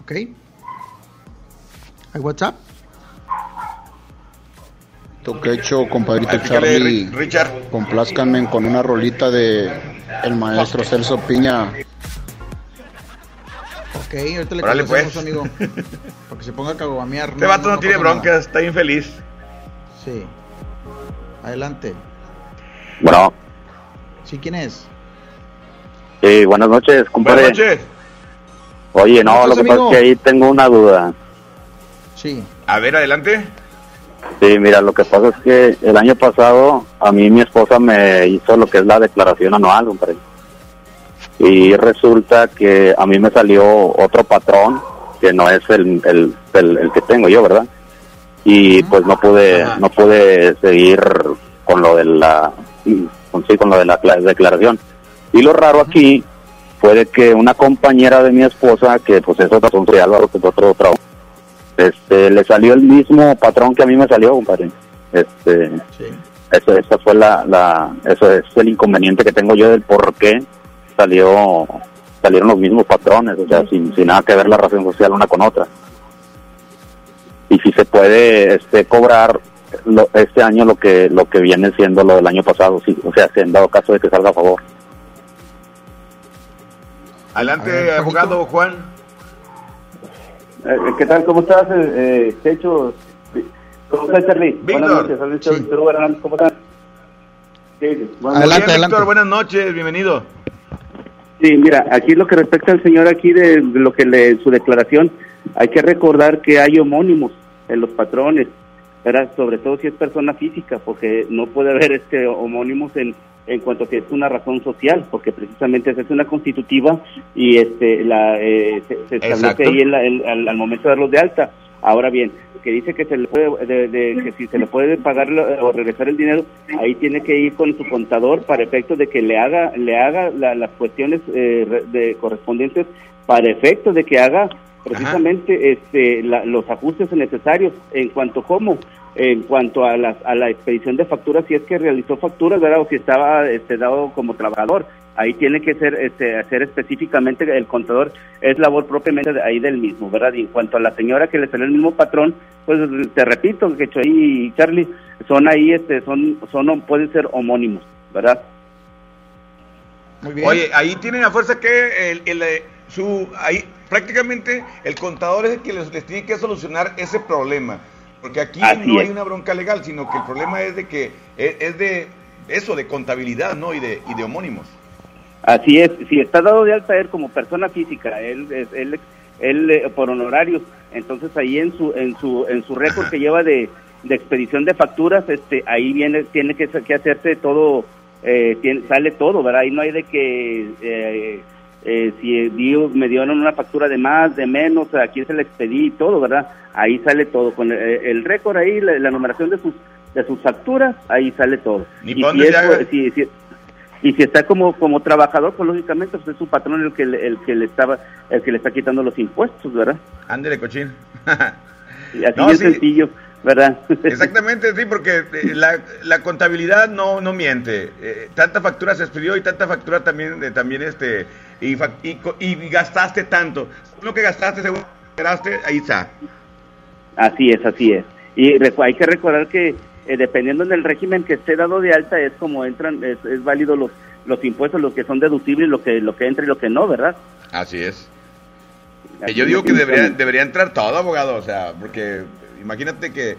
¿Ok? ¿Hay WhatsApp? Toquecho, compadrito Ay, fíjale, Charlie, Ri- Richard. complázcanme con una rolita de el maestro Celso Piña. Ok, ahorita le Órale, pues. amigo. Para que se ponga a caguamear. Este vato no, tiene nada. broncas, está infeliz. Sí. Adelante. Bueno, ¿Sí quién es? sí, buenas noches, compadre. Buenas noches. Oye, no, ¿Cómo lo que pasa es que ahí tengo una duda. Sí. A ver, adelante. Sí, mira, lo que pasa es que el año pasado a mí mi esposa me hizo lo que es la declaración anual, compadre. Y resulta que a mí me salió otro patrón que no es el, el, el, el que tengo yo, ¿verdad? Y pues no pude no pude seguir con lo de la con, sí, con lo de la cla- declaración. Y lo raro aquí fue de que una compañera de mi esposa, que pues es otra Álvaro, que es otro trabajo, este, le salió el mismo patrón que a mí me salió, compadre. Este, eso, esa fue la, la, eso es el inconveniente que tengo yo del por qué salió, salieron los mismos patrones, o sea, sin, sin nada que ver la razón social una con otra. Y si se puede, este, cobrar lo- este año lo que, lo que viene siendo lo del año pasado, sí, o sea, si en dado caso de que salga a favor. Adelante, abogado Juan. Eh, ¿Qué tal? ¿Cómo estás, eh, eh, Checho? ¿Cómo estás, Charlie? Buenas noches, Víctor- Víctor Hugo Hernández, ¿cómo estás? Sí, buenas noches. bien, Víctor, buenas noches, bienvenido. Sí, mira, aquí lo que respecta al señor aquí de lo que le su declaración, hay que recordar que hay homónimos en los patrones, ¿verdad? Sobre todo si es persona física, porque no puede haber este homónimos en en cuanto a que es una razón social, porque precisamente hace una constitutiva y este la eh, se, se establece ahí en la- en- al, al momento de darlos de alta. Ahora bien, que dice que se le puede de- de- que si se le puede pagar lo- o regresar el dinero, ahí tiene que ir con su contador para efectos de que le haga le haga la- las cuestiones eh, de correspondientes para efectos de que haga precisamente este la- los ajustes necesarios. En cuanto cómo en cuanto a la, a la expedición de facturas si es que realizó facturas verdad o si estaba este dado como trabajador. Ahí tiene que ser este hacer específicamente el contador es labor propiamente de ahí del mismo verdad y en cuanto a la señora que le salió el mismo patrón pues te repito que Choy y Charlie son ahí este son son pueden ser homónimos verdad Oye, ahí tienen a fuerza que el, el, eh, su, ahí prácticamente el contador es el que les, les tiene que solucionar ese problema. Porque aquí Así no es. hay una bronca legal, sino que el problema es de que es, es de eso, de contabilidad, ¿no? Y de, y de homónimos. Así es, si está dado de alta él como persona física, él, es- él, él eh, por honorarios, entonces ahí en su en su en su récord que lleva de, de expedición de facturas, este ahí viene tiene que, que hacerse todo, eh, tiene- sale todo, ¿verdad? Ahí no hay de que eh, eh, si dio, me dieron una factura de más, de menos, a quién se la expedí y todo, ¿verdad? Ahí sale todo, con el, el récord ahí, la, la numeración de sus de sus facturas, ahí sale todo. Ni Y si es, si- si- y si está como como trabajador pues lógicamente pues es su patrón el que le, el que le estaba el que le está quitando los impuestos verdad Ándele, cochín. y así No, es sí. sencillo verdad Exactamente, sí, porque eh, la, la contabilidad no, no miente. Eh, tanta factura se expidió y tanta factura también, eh, también este, y, y, y gastaste tanto. Lo que gastaste, según gastaste, ahí está. así es así es y hay que recordar que eh, dependiendo del régimen que esté dado de alta es como entran es, es válido los los impuestos los que son deducibles lo que lo que entra y lo que no verdad Así es. Así yo digo que debería, debería entrar todo, abogado, o sea, porque imagínate que,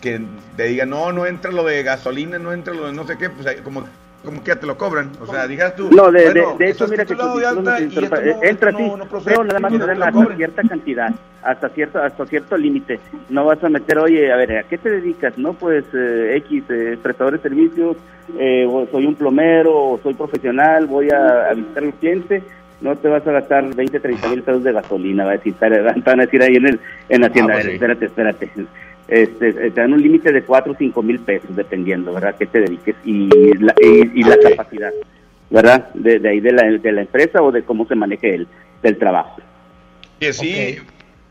que te diga, no, no entra lo de gasolina, no entra lo de no sé qué, pues como como que ya te lo cobran. O sea, dijeras tú. No, de, bueno, de, de hecho, mira que tu de título alta no y esto no- entra no- así, no procede, pero nada más y te no dan te lo hasta cierta cantidad, hasta cierto, hasta cierto límite. No vas a meter, oye, a ver, ¿a qué te dedicas? No, pues eh, X, eh, prestador de servicios, eh, o soy un plomero, o soy profesional, voy a, a visitar al cliente. No te vas a gastar 20, 30 mil pesos de gasolina, va a decir, van a decir ahí en, el, en la tienda, Ah, pues sí. espérate, espérate. Este, eh, te dan un límite de 4 o 5 mil pesos, dependiendo, ¿verdad? Que te dediques y la, y, y la capacidad, ¿verdad? De, de ahí de la, de la empresa o de cómo se maneje el del trabajo. Que sí. eh,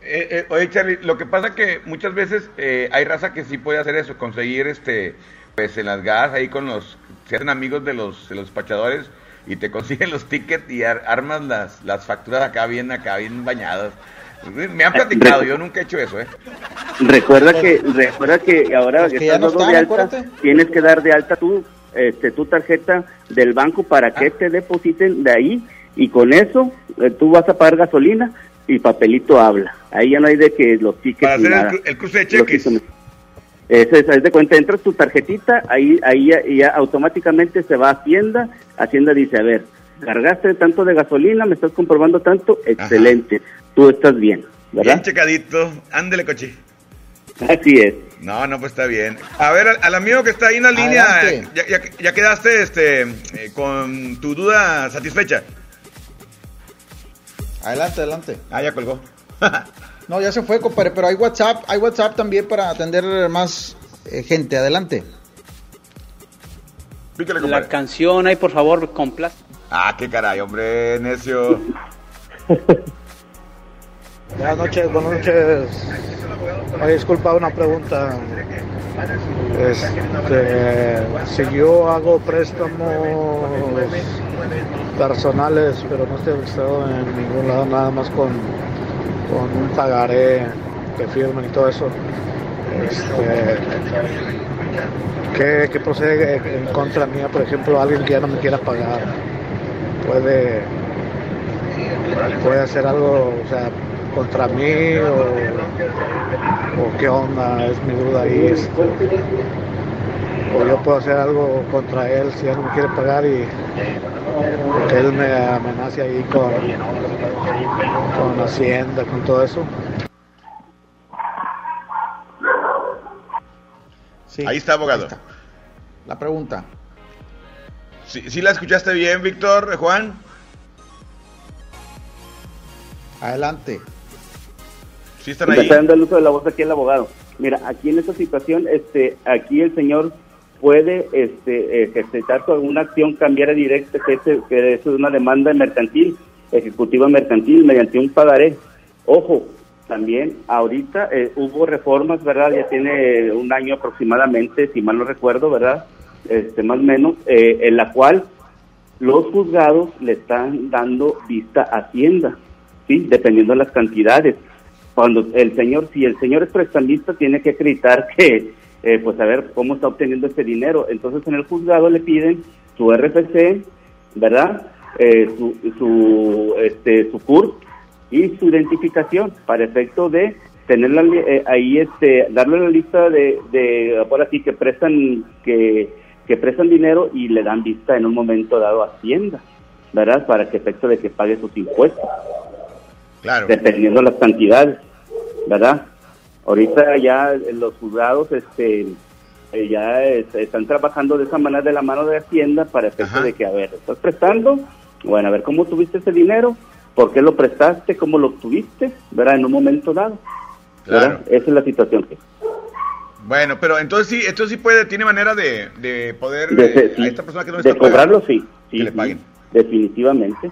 eh, oye, Charlie, lo que pasa que muchas veces eh, hay raza que sí puede hacer eso, conseguir este, pues en las gas ahí con los, se hacen amigos de los, de los despachadores y te consiguen los tickets y ar- armas las, las facturas acá bien, acá bien bañadas. Me han platicado, yo nunca he hecho eso, ¿eh? Recuerda que recuerda que ahora que que estás no dando de alta, acuérdate. tienes que dar de alta tu, este, tu tarjeta del banco para que te depositen de ahí y con eso eh, tú vas a pagar gasolina y papelito habla. Ahí ya no hay de que los tickets Para hacer el, nada. cru- el cruce de cheques. Eso es, haz de cuenta, entras tu tarjetita, ahí, ahí ya, ya automáticamente se va a Hacienda, Hacienda dice, a ver, cargaste tanto de gasolina, me estás comprobando tanto, excelente, tú estás bien, Bien ¿verdad? checadito. Ándele, coche. Así es. No, no, pues está bien. A ver, al, al amigo que está ahí en la línea, ya, ya, ya quedaste este, eh, con tu duda satisfecha. Adelante, adelante. Ah, ya colgó. No, ya se fue, compadre, pero hay WhatsApp, hay WhatsApp también para atender más eh, gente. Adelante. La canción, ahí por favor, complace. Ah, qué caray, hombre, necio. Buenas noches, buenas noches. Disculpa una pregunta. Este, si yo hago préstamos personales, pero no estoy registrado en ningún lado, nada más con, con un pagaré que firmen y todo eso. Este, ¿qué, qué procede en contra mía? Por ejemplo, alguien que ya no me quiera pagar. Puede, puede hacer algo, o sea, contra mí o, o qué onda, es mi duda ahí. este, o yo puedo hacer algo contra él si no me quiere pagar y que él me amenace ahí con, con Hacienda, con todo eso. ahí está, abogado. La pregunta. ¿Sí, sí la escuchaste bien, Víctor, Juan? Adelante. Están ahí. está dando el uso de la voz aquí el abogado. Mira, aquí en esta situación, este, aquí el señor puede este, ejercitar su- una acción cambiaria directa, que es, que es una demanda mercantil, ejecutiva mercantil, mediante un pagaré. Ojo, también ahorita eh, hubo reformas, ¿verdad? Ya tiene un año aproximadamente, si mal no recuerdo, ¿verdad? Este, más o menos, eh, en la cual los juzgados le están dando vista a Hacienda, ¿sí? Dependiendo de las cantidades. Cuando el señor, si el señor es prestamista, tiene que acreditar que, eh, pues a ver cómo está obteniendo ese dinero. Entonces en el juzgado le piden su RFC, ¿verdad? Eh, su, su, este, su CURP y su identificación para efecto de tener la li- eh, ahí este darle la lista de, de por así que prestan que, que prestan dinero y le dan vista en un momento dado a Hacienda verdad para que efecto de que pague sus impuestos Claro. dependiendo las cantidades verdad ahorita ya los juzgados este eh, ya es- están trabajando de esa manera de la mano de Hacienda para efecto de que a ver estás prestando bueno a ver cómo tuviste ese dinero por qué lo prestaste cómo lo obtuviste verdad en un momento dado ¿verdad? esa es la situación que Bueno, pero entonces sí, entonces sí puede, tiene manera de, de poder De- eh, sí, a esta persona que no de está cobrarlo pagando, sí, sí, que le paguen. definitivamente.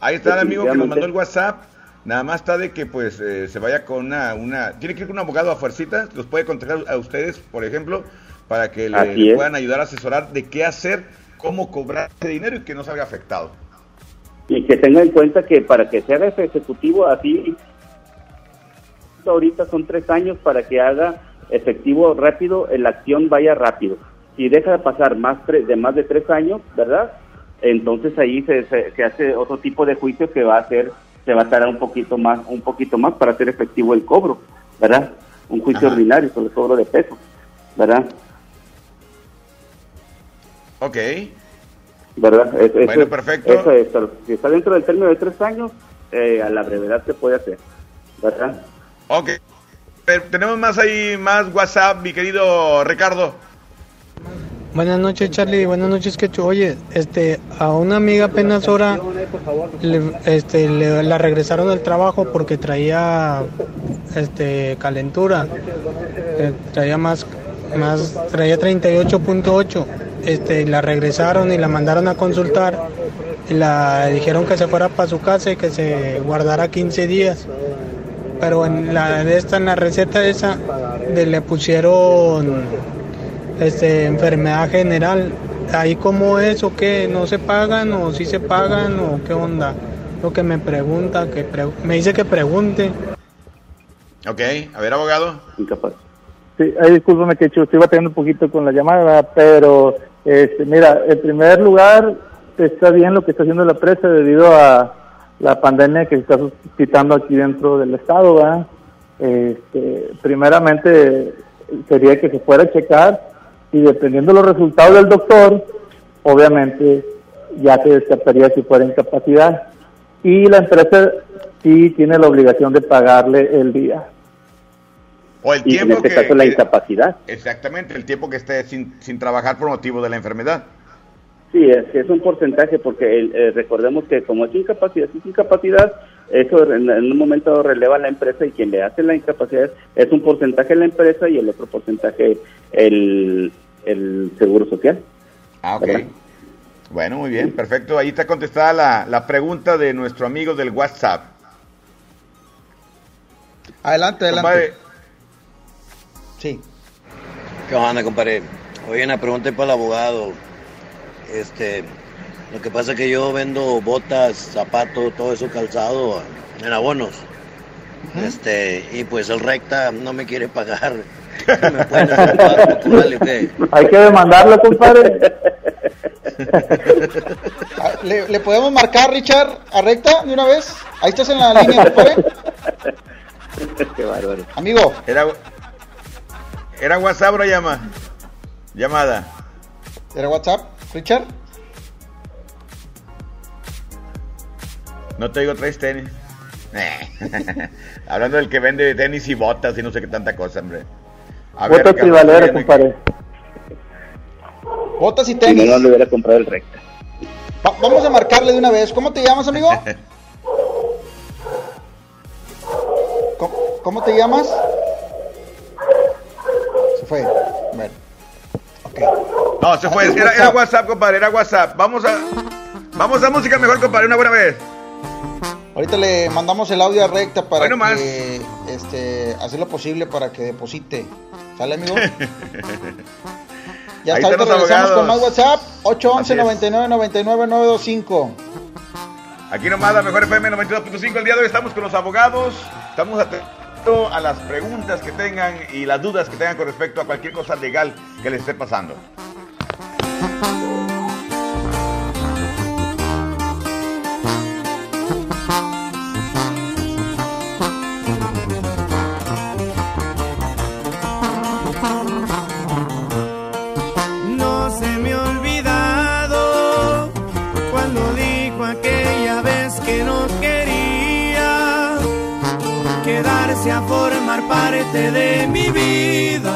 Ahí está el amigo que nos mandó el WhatsApp. Nada más está de que pues eh, se vaya con una, una... Tiene que ir con un abogado a fuercitas. Los puede contactar a ustedes, por ejemplo, para que le, puedan ayudar a asesorar de qué hacer, cómo cobrar ese dinero y que no salga afectado. y que tenga en cuenta que para que se haga ese ejecutivo así ahorita son tres años para que haga efectivo rápido la acción vaya rápido si deja de pasar más de más de tres años verdad entonces ahí se, se, se hace otro tipo de juicio que va a hacer se va a tardar un poquito más un poquito más para hacer efectivo el cobro verdad un juicio Ajá. ordinario sobre el cobro de pesos verdad Ok. ¿verdad? Es- eso Bueno, es- perfecto. Eso es, si está dentro del término de tres años, eh, a la brevedad se puede hacer, ¿verdad? Ok. Tenemos más ahí, más WhatsApp, mi querido Ricardo. Buenas noches, Charlie. Buenas noches, Quechu. Oye, este, a una amiga apenas ahora le, este, la regresaron al trabajo porque traía este, calentura. Eh, traía más, más, traía 38.8. Este, la regresaron y la mandaron a consultar. La dijeron que se fuera para su casa y que se guardara 15 días. Pero en la de esta, en la receta esa, le pusieron este, enfermedad general. ¿Ahí cómo es o qué? ¿No se pagan o sí se pagan o qué onda? Lo que me pregunta, que pre- me dice que pregunte. Ok, a ver, abogado. Incapaz. Sí, ay, discúlpame que estoy batallando un poquito con la llamada, pero este, mira, en primer lugar está bien lo que está haciendo la empresa debido a la pandemia que se está suscitando aquí dentro del estado, ¿verdad? Este, primeramente sería que se fuera a checar y dependiendo de los resultados del doctor, obviamente ya se descartaría si fuera incapacidad. Y la empresa sí tiene la obligación de pagarle el día. O el Y en tiempo este que, caso la incapacidad. Exactamente, el tiempo que esté sin, sin trabajar por motivo de la enfermedad. Sí, es, es un porcentaje porque el- eh, recordemos que como es incapacidad, es incapacidad, eso en, en un momento releva la empresa y quien le hace la incapacidad es un porcentaje la empresa y el otro porcentaje el, el seguro social. Ah, ok. ¿Verdad? Bueno, muy bien, perfecto. Ahí está contestada la, la pregunta de nuestro amigo del WhatsApp. Adelante, adelante. Compadre, Sí. ¿Qué onda, compadre? Oye, una pregunta para el abogado. Este, lo que pasa es que yo vendo botas, zapatos, todo eso calzado en abonos. Este, y pues el recta no me quiere pagar. Hay que demandarlo, compadre. Ah, ¿Le, le podemos marcar, Richard, a recta de una vez? Ahí estás en la línea, compadre. Qué bárbaro. Amigo. Era, era WhatsApp o llama. Llamada. ¿Era WhatsApp, Richard? No te digo, traes tenis. Hablando del que vende tenis y botas y no sé qué tanta cosa, hombre. A ver, Botas y valera, compadre. Botas y Si tenis. no, no le hubiera comprado el recta. Va- vamos a marcarle de una vez. ¿Cómo te llamas, amigo? ¿Cómo, cómo te llamas? Se fue. Bueno. No, se fue. Era, era WhatsApp, compadre, era WhatsApp. Vamos a. Vamos a música mejor, compadre, una buena vez. Ahorita le mandamos el audio a recta para Bueno, más. que este, hacer lo posible para que deposite. ¿Sale, amigo? Ya Ahí está, ahorita regresamos con más abogados. WhatsApp. Así 811 es. 99 99 925. Aquí nomás la mejor FM 92.5. El día de hoy estamos con los abogados. Estamos atentos a las preguntas que tengan y las dudas que tengan con respecto a cualquier cosa legal que les esté pasando. De mi vida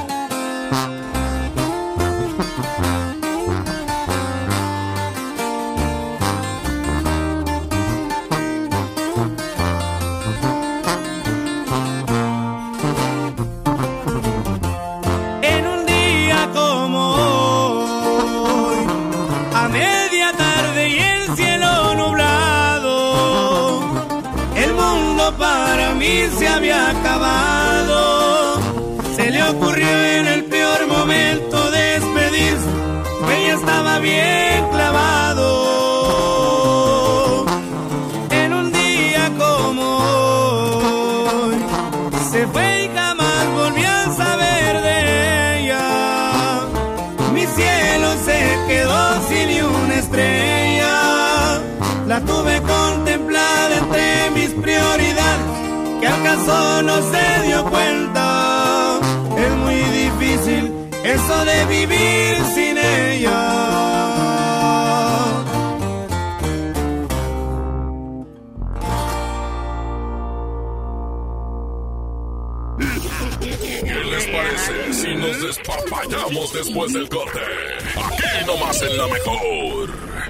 Mí acaso no se dio cuenta. Es muy difícil eso de vivir sin ella. ¿Qué les parece si nos despapallamos después del corte? Aquí nomás en la mejor.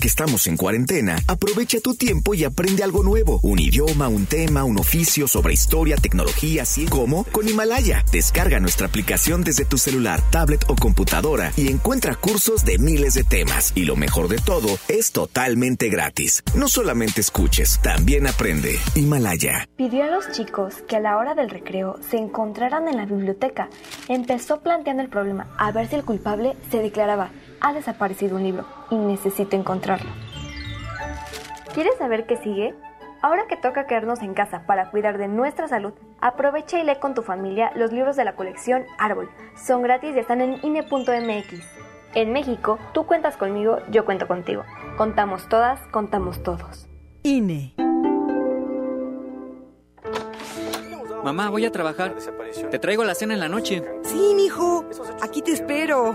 Que estamos en cuarentena, aprovecha tu tiempo y aprende algo nuevo. Un idioma, un tema, un oficio sobre historia, tecnología, así como con Himalaya. Descarga nuestra aplicación desde tu celular, tablet o computadora y encuentra cursos de miles de temas. Y lo mejor de todo, es totalmente gratis. No solamente escuches, también aprende. Himalaya. Pidió a los chicos que a la hora del recreo se encontraran en la biblioteca. Empezó planteando el problema a ver si el culpable se declaraba, ha desaparecido un libro y necesito encontrarlo. ¿Quieres saber qué sigue? Ahora que toca quedarnos en casa para cuidar de nuestra salud, aprovecha y lee con tu familia los libros de la colección Árbol. Son gratis y están en INE.mx. En México, tú cuentas conmigo, yo cuento contigo. Contamos todas, contamos todos. INE. Mamá, voy a trabajar. Te traigo la cena en la noche. Sí, mijo. Aquí te espero.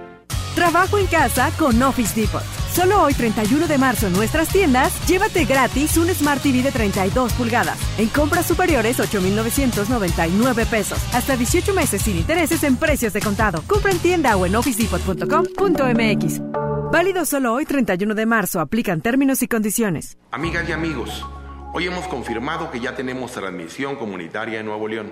Trabajo en casa con Office Depot. Solo hoy 31 de marzo en nuestras tiendas, llévate gratis un Smart TV de 32 pulgadas. En compras superiores 8.999 pesos. Hasta 18 meses sin intereses en precios de contado. Compra en tienda o en officedepot.com.mx. Válido solo hoy 31 de marzo. Aplican términos y condiciones. Amigas y amigos, hoy hemos confirmado que ya tenemos transmisión comunitaria en Nuevo León.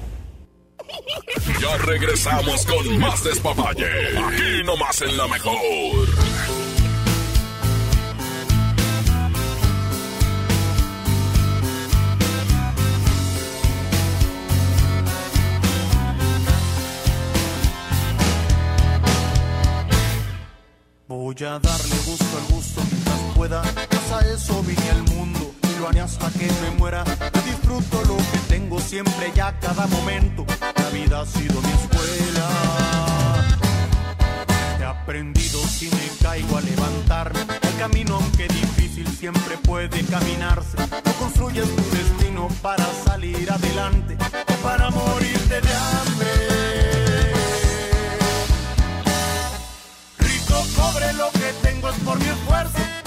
Ya regresamos con más despapalle. Aquí nomás en la mejor. Voy a darle gusto al gusto mientras pueda. Pues a eso vine al mundo lo haré hasta que me muera. Disfruto lo que tengo siempre ya cada momento. La vida ha sido mi escuela. He aprendido si me caigo a levantarme. El camino, aunque difícil, siempre puede caminarse. No construyes tu destino para salir adelante o para morirte de hambre. Rico, pobre, lo que tengo es por mi esfuerzo.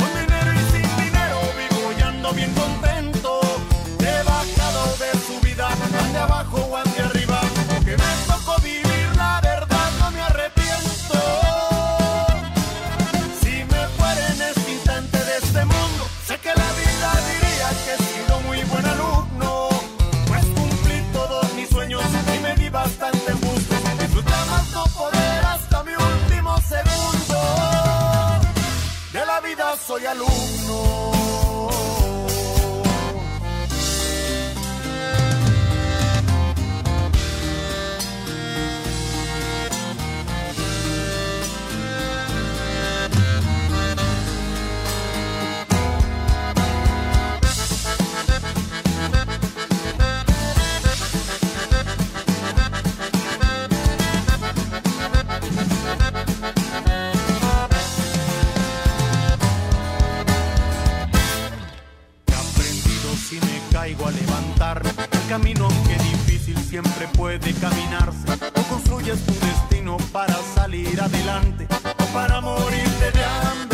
Soy alumno. Caigo a levantarme. El camino aunque difícil siempre puede caminarse. O construyes tu destino para salir adelante o para morirte de hambre.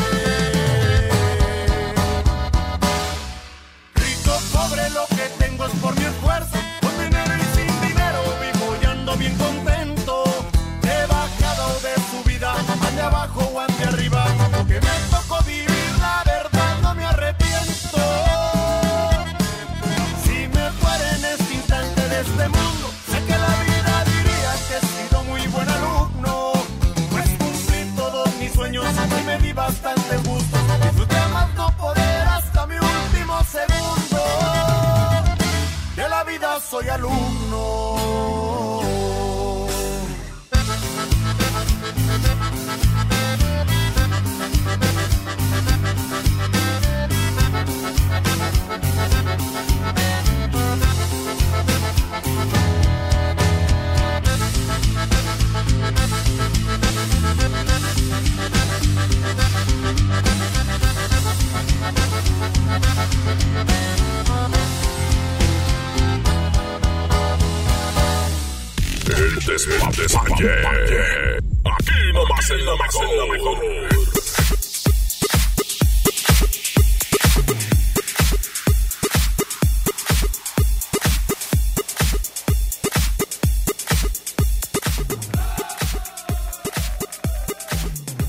Despapalle. Aquí nomás en la mejor.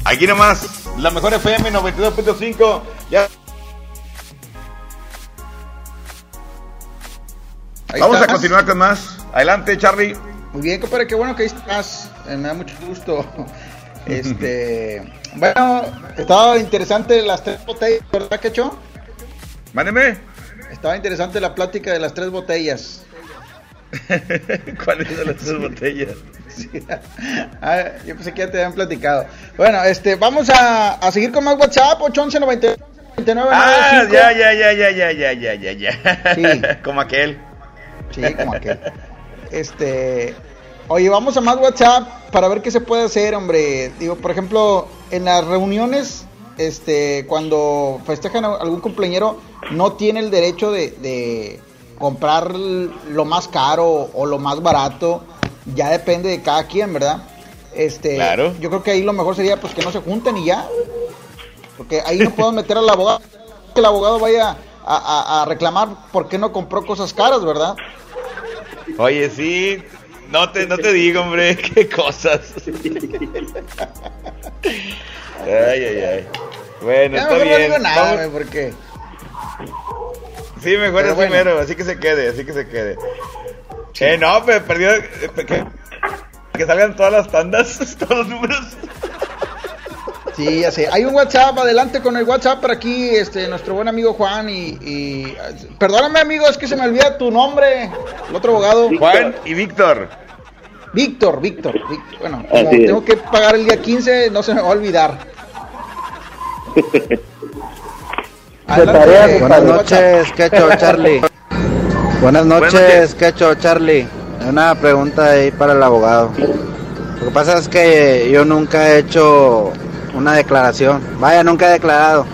Aquí nomás, la mejor FM 92.5. Ya. Ahí Vamos a estás. continuar con más. Adelante, Charlie. Muy bien, compadre, qué bueno que ahí estás. Eh, me da mucho gusto. Este, bueno, estaba interesante las tres botellas, ¿verdad, Quecho? Mándeme. Estaba interesante la plática de las tres botellas. ¿Cuáles son las tres botellas? Ah, yo pensé que ya te habían platicado. Bueno, este, vamos a, a seguir con más WhatsApp, 811 99 Ah, ya, ya, ya, ya, ya, ya, ya, ya, ya. Sí. Como aquel. Sí, como aquel. Este, oye, vamos a más WhatsApp para ver qué se puede hacer, hombre. Digo, por ejemplo, en las reuniones, este, cuando festejan a algún cumpleañero, no tiene el derecho de, de comprar lo más caro o lo más barato. Ya depende de cada quien, ¿verdad? Este, Claro. yo creo que ahí lo mejor sería pues que no se junten y ya. Porque ahí no puedo meter al abogado, que el abogado vaya a, a- a reclamar por qué no compró cosas caras, ¿verdad? Oye, sí. No te, no te digo, hombre. Qué cosas. Ay, ay, ay. Bueno, Ya está mejor no bien. digo nada, güey, porque Sí, mejor es bueno. primero, así que se quede, así que se quede. Eh, no, pero perdió. eh, Que, que salgan todas las tandas, todos los números. Sí, ya sé. Hay un WhatsApp, adelante con el WhatsApp por aquí, este, nuestro buen amigo Juan y, y- perdóname amigo, es que se me olvida tu nombre, el otro abogado. Juan y Víctor. Víctor, Víctor, Víctor. Bueno, como tengo que pagar el día 15, no se me va a olvidar. Adelante, Buenas WhatsApp. noches, Quecho, Charlie. Buenas noches, Quecho, Charlie. Una pregunta ahí para el abogado. Lo que pasa es que yo nunca he hecho una declaración. Vaya, nunca he declarado.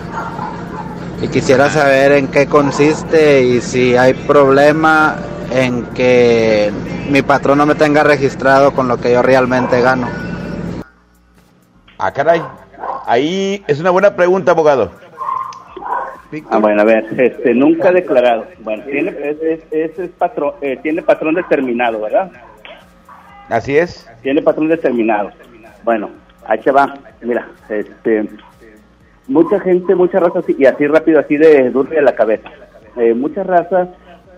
Y quisiera saber en qué consiste y si hay problema en que mi patrón no me tenga registrado con lo que yo realmente gano. Ah, caray. Ahí es una buena pregunta, abogado. Ah, bueno, a ver, este, nunca declarado. Bueno, tiene, es, es, es- es patrón, eh, tiene patrón determinado, ¿verdad? Así es. Tiene patrón determinado. Bueno, ahí se va. Mira, este, mucha gente, mucha raza, y así rápido, así de duro la cabeza. Eh, muchas razas,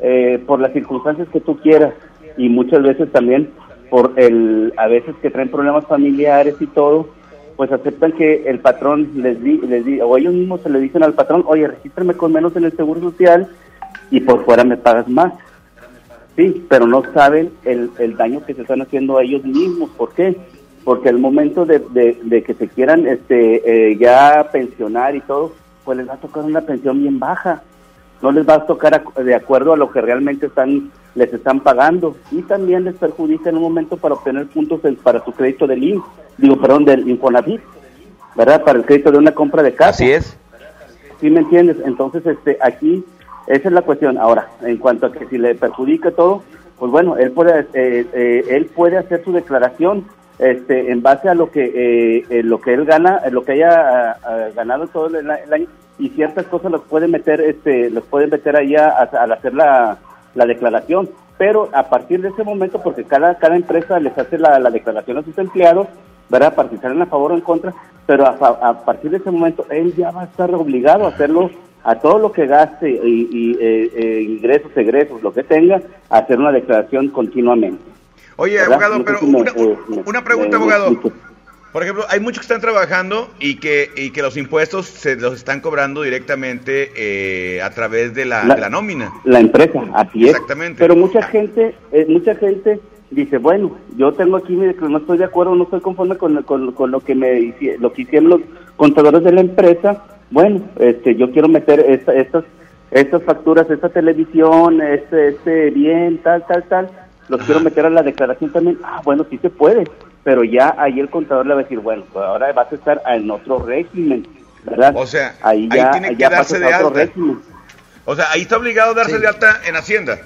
eh, por las circunstancias que tú quieras, y muchas veces también por el, a veces que traen problemas familiares y todo, pues aceptan que el patrón les di, les di, o ellos mismos se le dicen al patrón, oye, regístrame con menos en el seguro social y por fuera me pagas más. Sí, pero no saben el, el daño que se están haciendo a ellos mismos. ¿Por qué? Porque al momento de, de- de que se quieran este, eh, ya pensionar y todo, pues les va a tocar una pensión bien baja. No les va a tocar de acuerdo a lo que realmente están les están pagando y también les perjudica en un momento para obtener puntos en- para su crédito del IN, digo, perdón, del Infonavit, ¿verdad? Para el crédito de una compra de casa. Así es. ¿Sí me entiendes? Entonces, este, aquí, esa es la cuestión. Ahora, en cuanto a que si le perjudica todo, pues bueno, él puede, eh, eh, él puede hacer su declaración este, en base a lo que, eh, eh, lo que él gana, eh, lo que haya ah, ah, ganado todo el, el año y ciertas cosas los puede meter, este, los puede meter ahí a- al hacer la, la declaración. Pero a partir de ese momento, porque cada, cada empresa les hace la, la declaración a sus empleados, ¿verdad? Para si salen a favor o en contra, pero a partir de ese momento él ya va a estar obligado a hacerlo a todo lo que gaste y, y, eh, eh, ingresos, egresos, lo que tenga, a hacer una declaración continuamente. Oye, ¿Verdad? abogado, No pero si una, me- una pregunta, me- abogado. Por ejemplo, hay muchos que están trabajando y que, y que los impuestos se los están cobrando directamente eh, a través de la, La- de la nómina. La empresa, así es. Exactamente. Pero mucha gente, eh, mucha gente dice, bueno, yo tengo aquí, no estoy de acuerdo, no estoy conforme con, con, con lo que me lo que hicieron los contadores de la empresa. Bueno, este, yo quiero meter esta- estas estas facturas, esta televisión, este este bien, tal, tal, tal, los quiero meter a la declaración también. Ah, bueno, sí se puede, pero ya ahí el contador le va a decir, bueno, pues ahora vas a estar en otro régimen, ¿verdad? O sea, ahí ahí ya, tiene que ya darse de otro alta. régimen. O sea, ahí está obligado a darse Sí. de alta en Hacienda.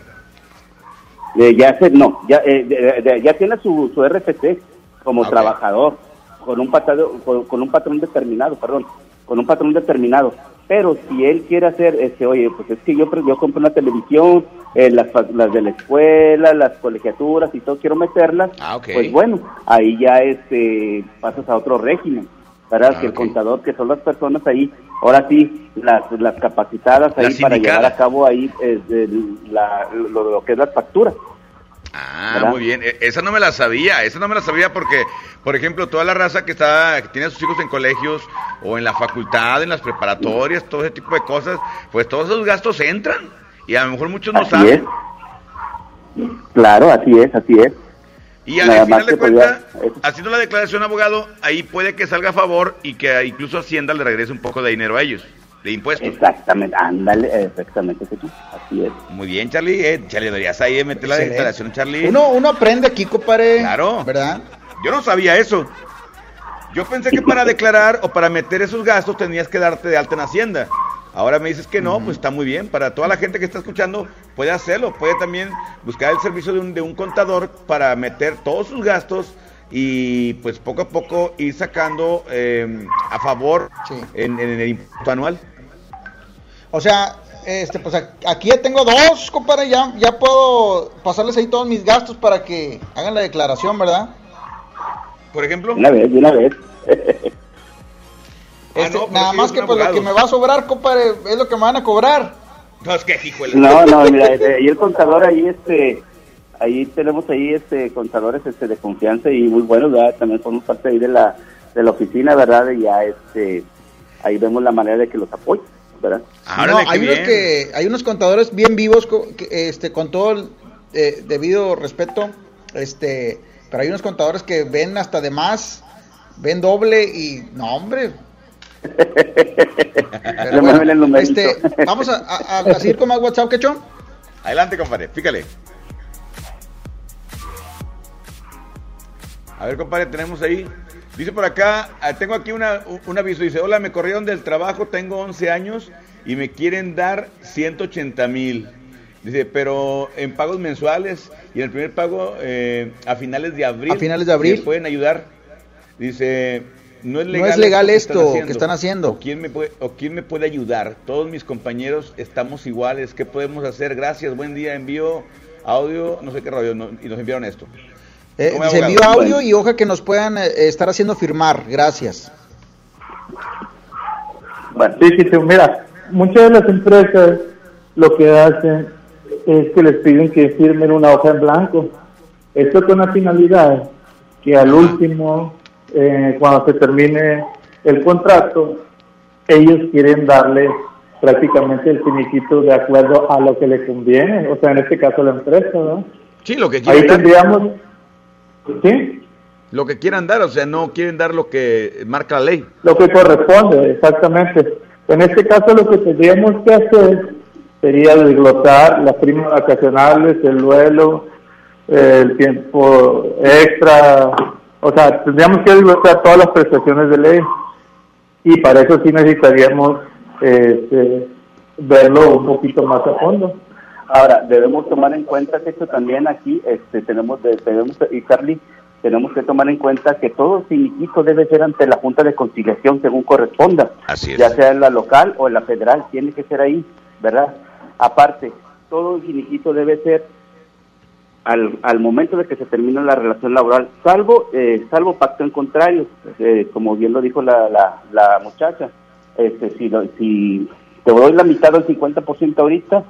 Eh, ya se, no, ya, eh, de- de- ya tiene su, su RFC como trabajador, con un, patado, con, con un patrón determinado, perdón, con un patrón determinado. Pero si él quiere hacer, este, oye, pues es que yo, yo compré una televisión, eh, las, las de la escuela, las colegiaturas y todo, quiero meterlas, Ah, pues bueno, ahí ya este, pasas a otro régimen, ¿verdad? Ah, que el contador, que son las personas ahí, ahora sí, las, las capacitadas ahí Las para llevar a cabo ahí eh, el- la- lo, lo que es las facturas. Ah, ¿Verdad? muy bien. E- Esa no me la sabía. Esa no me la sabía porque, por ejemplo, toda la raza que está, que tiene a sus hijos en colegios o en la facultad, en las preparatorias, todo ese tipo de cosas, pues todos esos gastos entran y a lo mejor muchos no Así saben. es. Claro, así es, así es. Y al Nada final de cuentas, haciendo la declaración abogado, ahí puede que salga a favor y que incluso Hacienda le regrese un poco de dinero a ellos, de impuestos. Exactamente, ándale, exactamente, sí, así es. Muy bien, Charlie. Eh, Charlie, deberías ahí meter la declaración, Charlie. Uno, uno aprende aquí, compadre. Claro. ¿Verdad? Yo no sabía eso. Yo pensé que para declarar o para meter esos gastos tenías que darte de alta en Hacienda. Ahora me dices que no, pues está muy bien. Para toda la gente que está escuchando, puede hacerlo. Puede también buscar el servicio de un, de un contador para meter todos sus gastos y pues poco a poco ir sacando eh, a favor en, en el impuesto anual. O sea, este, pues aquí ya tengo dos, compadre, ya, ya puedo pasarles ahí todos mis gastos para que hagan la declaración, ¿verdad? Por ejemplo. Una vez, una vez. Este, no, pero nada sí, más que pues lo que me va a sobrar, compadre, es lo que me van a cobrar. No, es que. No, no, mira, eh, y el contador ahí, este, ahí tenemos ahí, este, contadores, este, de confianza y muy buenos, ¿verdad? También formamos parte ahí de la, de la oficina, ¿verdad? Y ya, este, ahí vemos la manera de que los apoyen, ¿verdad? no, hay unos que hay unos contadores bien vivos que, este con todo el eh, debido respeto, este, pero hay unos contadores que ven hasta de más, ven doble y no, hombre. Pero bueno, este, vamos a, a- a seguir con más WhatsApp, Quechón. Adelante, compadre, pícale. A ver, compadre, tenemos ahí. Dice por acá, ah, tengo aquí una, un aviso. Dice, hola, me corrieron del trabajo, tengo 11 años y me quieren dar 180 mil. Dice, pero en pagos mensuales y en el primer pago eh, a finales de abril. A finales de abril. ¿Me pueden ayudar? Dice, no es legal, No es legal esto están que están haciendo. ¿O quién, me puede, ¿O quién me puede ayudar? Todos mis compañeros estamos iguales. ¿Qué podemos hacer? Gracias, buen día. Envío audio, no sé qué rollo, no- y nos enviaron esto. Eh, ¿Cómo me se envió audio y hoja que nos puedan eh, estar haciendo firmar. Gracias. Bueno, sí, sí, sí, mira, muchas de las empresas lo que hacen es que les piden que firmen una hoja en blanco. Esto con la finalidad que al último, eh, cuando se termine el contrato, ellos quieren darle prácticamente el finiquito de acuerdo a lo que le conviene, o sea, en este caso la empresa, ¿no? Sí, lo que Ahí quieren dar. tendríamos, ¿sí? Lo que quieran dar, o sea, no quieren dar lo que marca la ley. Lo que corresponde, exactamente. En este caso lo que tendríamos que hacer sería desglosar las primas vacacionales, el duelo, eh, el tiempo extra, o sea, tendríamos que desglosar todas las prestaciones de ley y para eso sí necesitaríamos este, verlo un poquito más a fondo. Ahora, debemos tomar en cuenta que esto también aquí, este, tenemos, de- debemos, y Carly, tenemos que tomar en cuenta que todo finiquito debe ser ante la Junta de Conciliación según corresponda. Así es. Ya sea en la local o en la federal, tiene que ser ahí, ¿verdad? Aparte, todo finiquito debe ser al, al momento de que se termine la relación laboral, salvo eh, salvo pacto en contrario, eh, como bien lo dijo la, la, la muchacha, este, si, lo- si te doy la mitad del 50% ahorita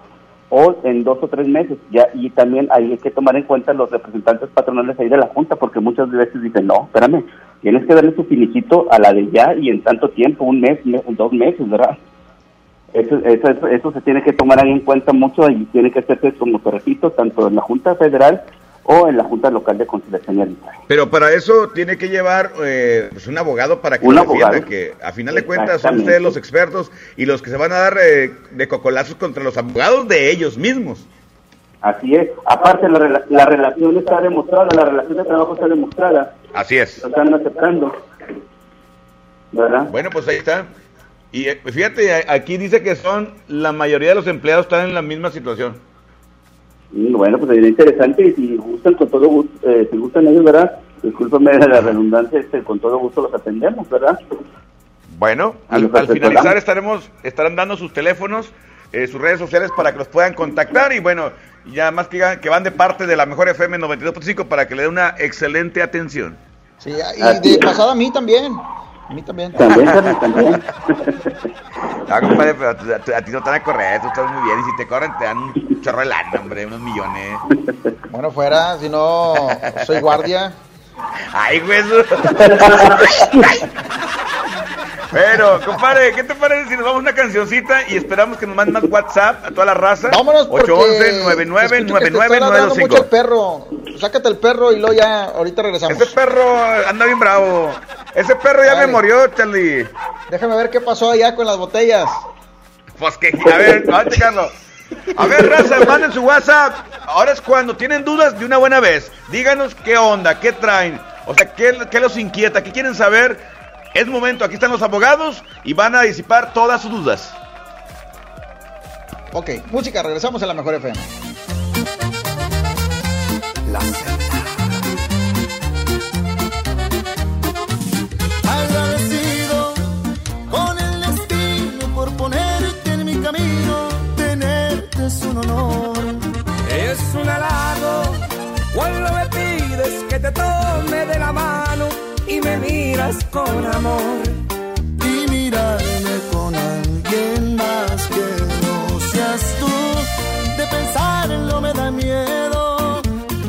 o en dos o tres meses, ya y también hay que tomar en cuenta los representantes patronales ahí de la Junta, porque muchas veces dicen, no, espérame, tienes que darle su finiquito a la de ya y en tanto tiempo, un mes, me- dos meses, ¿verdad? Eso, eso, eso, eso se tiene que tomar en cuenta mucho y tiene que hacerse, como te repito, tanto en la Junta Federal o en la Junta Local de Conciliación y Arbitraje. Pero para eso tiene que llevar eh, pues un abogado para que Un lo defienda, abogado. que a final de cuentas son ustedes los expertos y los que se van a dar eh, de cocolazos contra los abogados de ellos mismos. Así es. Aparte, la, rela- la relación está demostrada, la relación de trabajo está demostrada. Así es. Lo están aceptando. ¿Verdad? Bueno, pues ahí está. Y eh, fíjate, aquí dice que son, la mayoría de los empleados están en la misma situación. Y bueno, pues sería interesante y si gustan, con todo gusto, eh, si gustan ellos, ¿verdad? Discúlpame de la redundancia, este, con todo gusto los atendemos, ¿verdad? Bueno, al, finalizar estaremos, estarán dando sus teléfonos, eh, sus redes sociales para que los puedan contactar y bueno, ya más que van de parte de la mejor FM 92.5 para que le dé una excelente atención. Sí, y de pasada a mí también. A mí también. También, también. Ah, compadre, pero a ti no te van a correr, tú estás muy bien. Y si te corren, te dan un chorro de lana, hombre, unos millones. Bueno, fuera, si no, soy guardia. Ay, güey. eso- Bueno, compadre, ¿qué te parece si nos vamos a una cancioncita y esperamos que nos manden más WhatsApp a toda la raza? Vámonos porque 811 escucho que te está ladrando mucho el 99 perro. Sácate el perro y luego ya, ahorita regresamos. Ese perro anda bien bravo. Ese perro ya Dale. me murió, Charlie. Déjame ver qué pasó allá con las botellas. Pues que, a ver, a ver, Carlos. A ver, raza, manden su WhatsApp. Ahora es cuando tienen dudas de una buena vez. Díganos qué onda, qué traen. O sea, qué, qué los inquieta, qué quieren saber. Es momento, aquí están los abogados y van a disipar todas sus dudas. Ok, música, regresamos a la mejor FM. La con amor. Y mirarme con alguien más que no seas tú, de pensarlo me da miedo.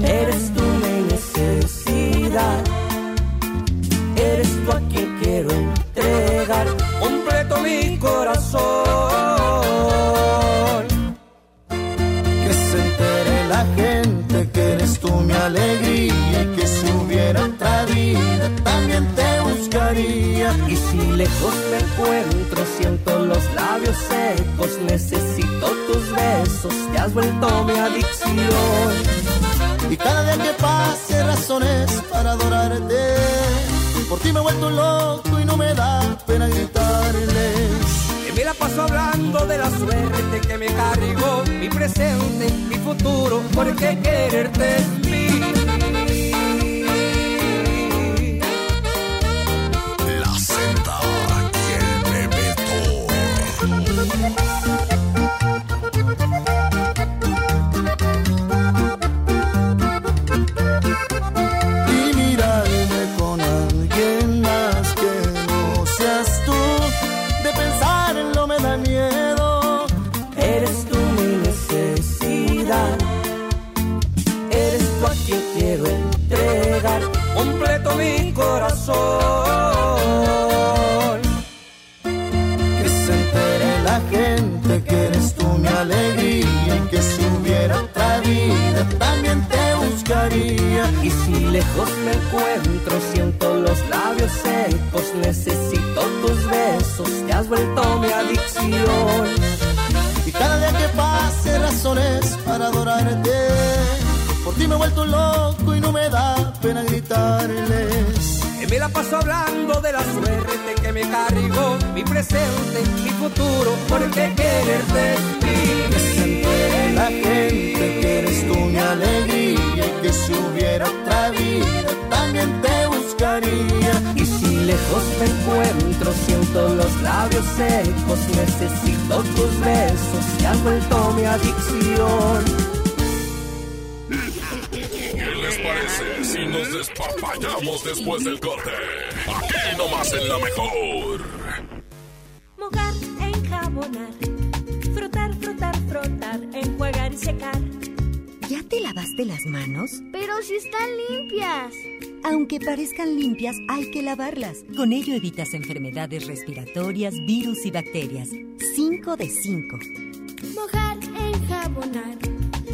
Eres tú mi necesidad. Eres tú a quien quiero entregar completo mi corazón. Que se entere la gente que eres tú mi alegría Y si lejos me encuentro, siento los labios secos, necesito tus besos, te has vuelto mi adicción. Y cada día que pase razones para adorarte. Por ti me he vuelto loco y no me da pena gritarles. Mi Me la paso hablando de la suerte que me cargó mi presente, mi futuro, porque quererte lejos me encuentro, siento los labios secos, necesito tus besos, te has vuelto mi adicción. Y cada día que pase razones para adorarte. Por ti me he vuelto loco y no me da pena gritarles. Y me la paso hablando de la suerte que me cargó mi presente, mi futuro, porque quererte Que se entere la gente que eres tú mi alegría y que si hubiera vida también te buscaría. Y si lejos me encuentro, siento los labios secos, necesito tus besos, te has vuelto mi adicción. ¿Qué les parece si nos despapallamos después del corte? Aquí nomás en la mejor. Mojar, enjabonar, frotar, frotar, frotar, enjuagar y secar. ¿Ya te lavaste las manos? Pero si están limpias. Aunque parezcan limpias, hay que lavarlas. Con ello evitas enfermedades respiratorias, virus y bacterias. 5 de 5. Mojar, enjabonar,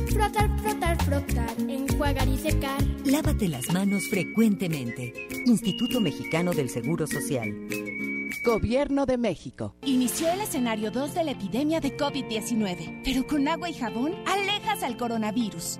frotar, frotar, frotar, enjuagar y secar. Lávate las manos frecuentemente. Instituto Mexicano del Seguro Social. Gobierno de México. Inició el escenario 2 de la epidemia de COVID-19, pero con agua y jabón alejas al coronavirus.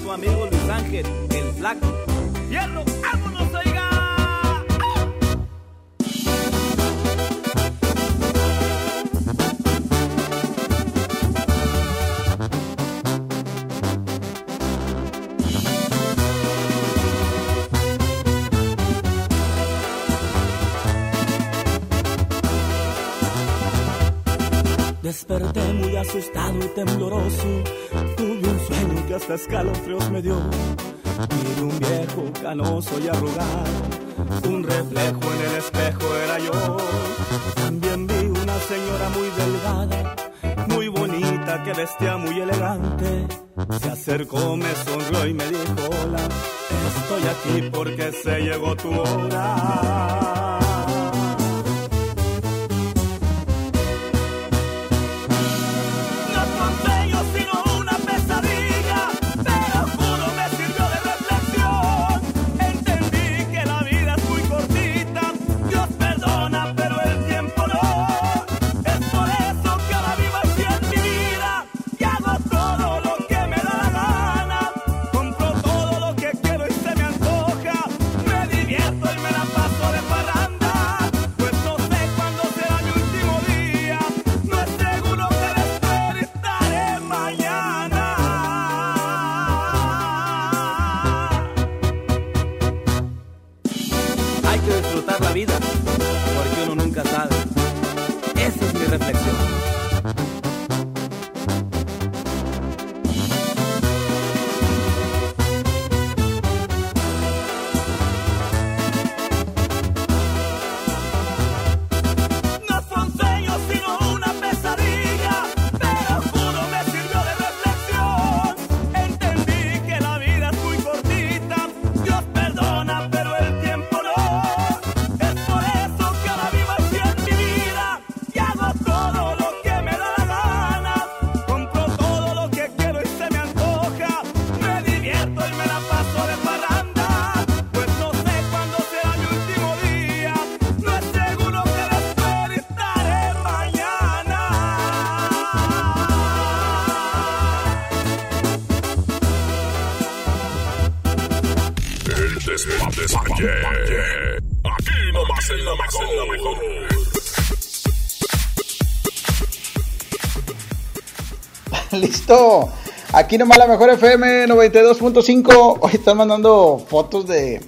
Su amigo Luis Ángel, el flaco. ¡Fierro! ¡Vámonos, oiga! Desperté muy asustado y tembloroso. Hasta escalofríos me dio. Vi un viejo canoso y arrugado. Un reflejo en el espejo era yo. También vi una señora muy delgada, muy bonita, que vestía muy elegante. Se acercó, me sonrió y me dijo: Hola, estoy aquí porque se llegó tu hora. Aquí nomás la mejor FM 92.5. Hoy están mandando fotos de,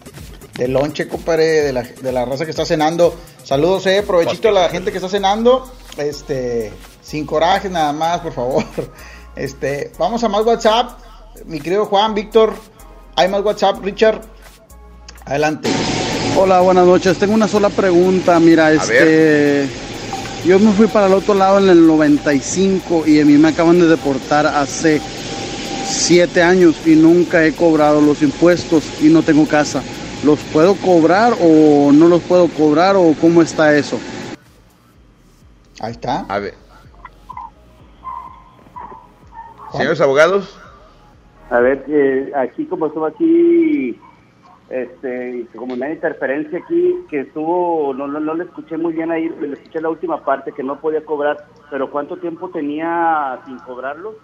de lonche, compadre, de la, de la raza que está cenando. Saludos, eh, provechito a la gente que está cenando. Este, sin coraje nada más, por favor. Este, vamos a más WhatsApp. Mi querido Juan, Víctor, hay más WhatsApp, Richard. Adelante. Hola, buenas noches. Tengo una sola pregunta. Mira, este. Yo me fui para el otro lado en el 95 y a mí me acaban de deportar hace 7 años y nunca he cobrado los impuestos y no tengo casa. ¿Los puedo cobrar o no los puedo cobrar o cómo está eso? Ahí está. A ver. Señores abogados. A ver, eh, aquí como estuvo aquí, este, como una interferencia aquí, que estuvo, no, no, no le escuché muy bien ahí, le escuché la última parte, que no podía cobrar, pero ¿cuánto tiempo tenía sin cobrarlo?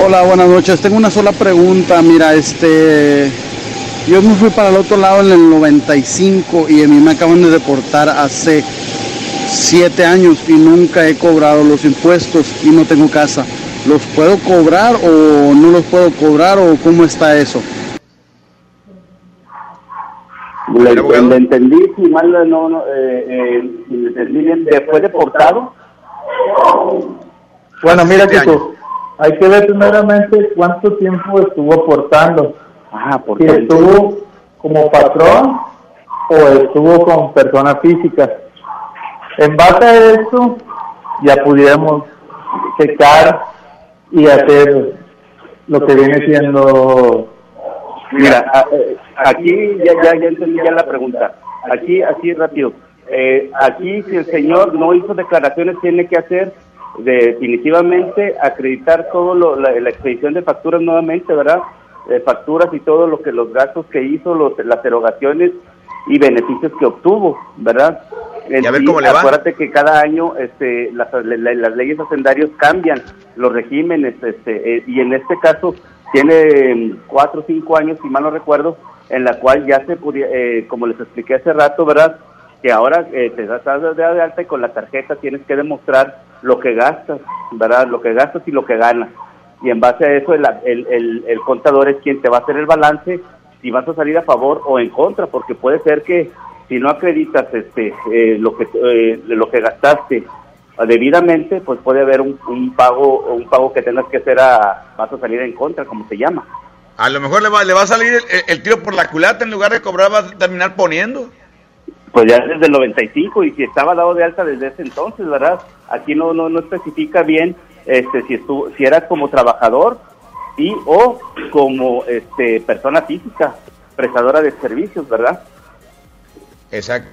Hola, buenas noches. Tengo una sola pregunta. Mira, este. Yo me fui para el otro lado en el 95 y a mí me acaban de deportar hace 7 años y nunca he cobrado los impuestos y no tengo casa. ¿Los puedo cobrar o no los puedo cobrar o cómo está eso? Le, le entendí, si mal no, no eh, eh, si le entendí bien, ¿fue deportado? Bueno, mira que tú, hay que ver primeramente cuánto tiempo estuvo aportando. Ah, Si estuvo como patrón o estuvo con persona física. En base a eso, ya pudiéramos checar y hacer lo que viene siendo Mira, eh, aquí ya, ya, ya entendí ya la pregunta. Aquí, así rápido. Eh, aquí, si el señor no hizo declaraciones, tiene que hacer definitivamente acreditar todo lo, la, la expedición de facturas nuevamente, ¿verdad? Eh, facturas y todo lo que los gastos que hizo, los, las erogaciones y beneficios que obtuvo, ¿verdad? En Y a ver sí, cómo le va. Acuérdate que cada año este, las, la- las leyes hacendarios cambian, los regímenes, este, eh, y en este caso tiene mm, cuatro o cinco años, si mal no recuerdo, en la cual ya se eh, como les expliqué hace rato, ¿verdad? Que ahora eh, te de, de alta y con la tarjeta tienes que demostrar lo que gastas, ¿verdad? Lo que gastas y lo que ganas. Y en base a eso, el, el, el, el contador es quien te va a hacer el balance si vas a salir a favor o en contra, porque puede ser que si no acreditas este eh, lo que eh, lo que gastaste debidamente, pues puede haber un, un pago un pago que tengas que hacer a vas a salir en contra, como se llama. A lo mejor le va, le va a salir el, el- tiro por la culata en lugar de cobrar, va a terminar poniendo. Pues ya desde el 95 y si estaba dado de alta desde ese entonces, ¿verdad? Aquí no no no especifica bien este si estuvo si era como trabajador y o como este persona física prestadora de servicios, ¿verdad? Exacto.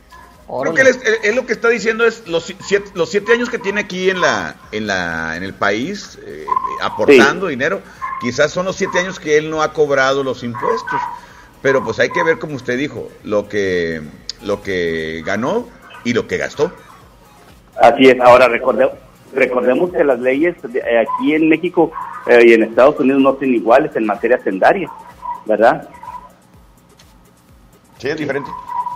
Creo que él es, él- él lo que está diciendo es los si- siete, los siete años que tiene aquí en la en la en el país eh, aportando dinero, quizás son los siete años que él no ha cobrado los impuestos, pero pues hay que ver como usted dijo lo que lo que ganó y lo que gastó. Así es. Ahora recordemos, recordemos que las leyes de- eh, aquí en México eh, y en Estados Unidos no son iguales en materia sendaria, ¿verdad? Sí, es diferente,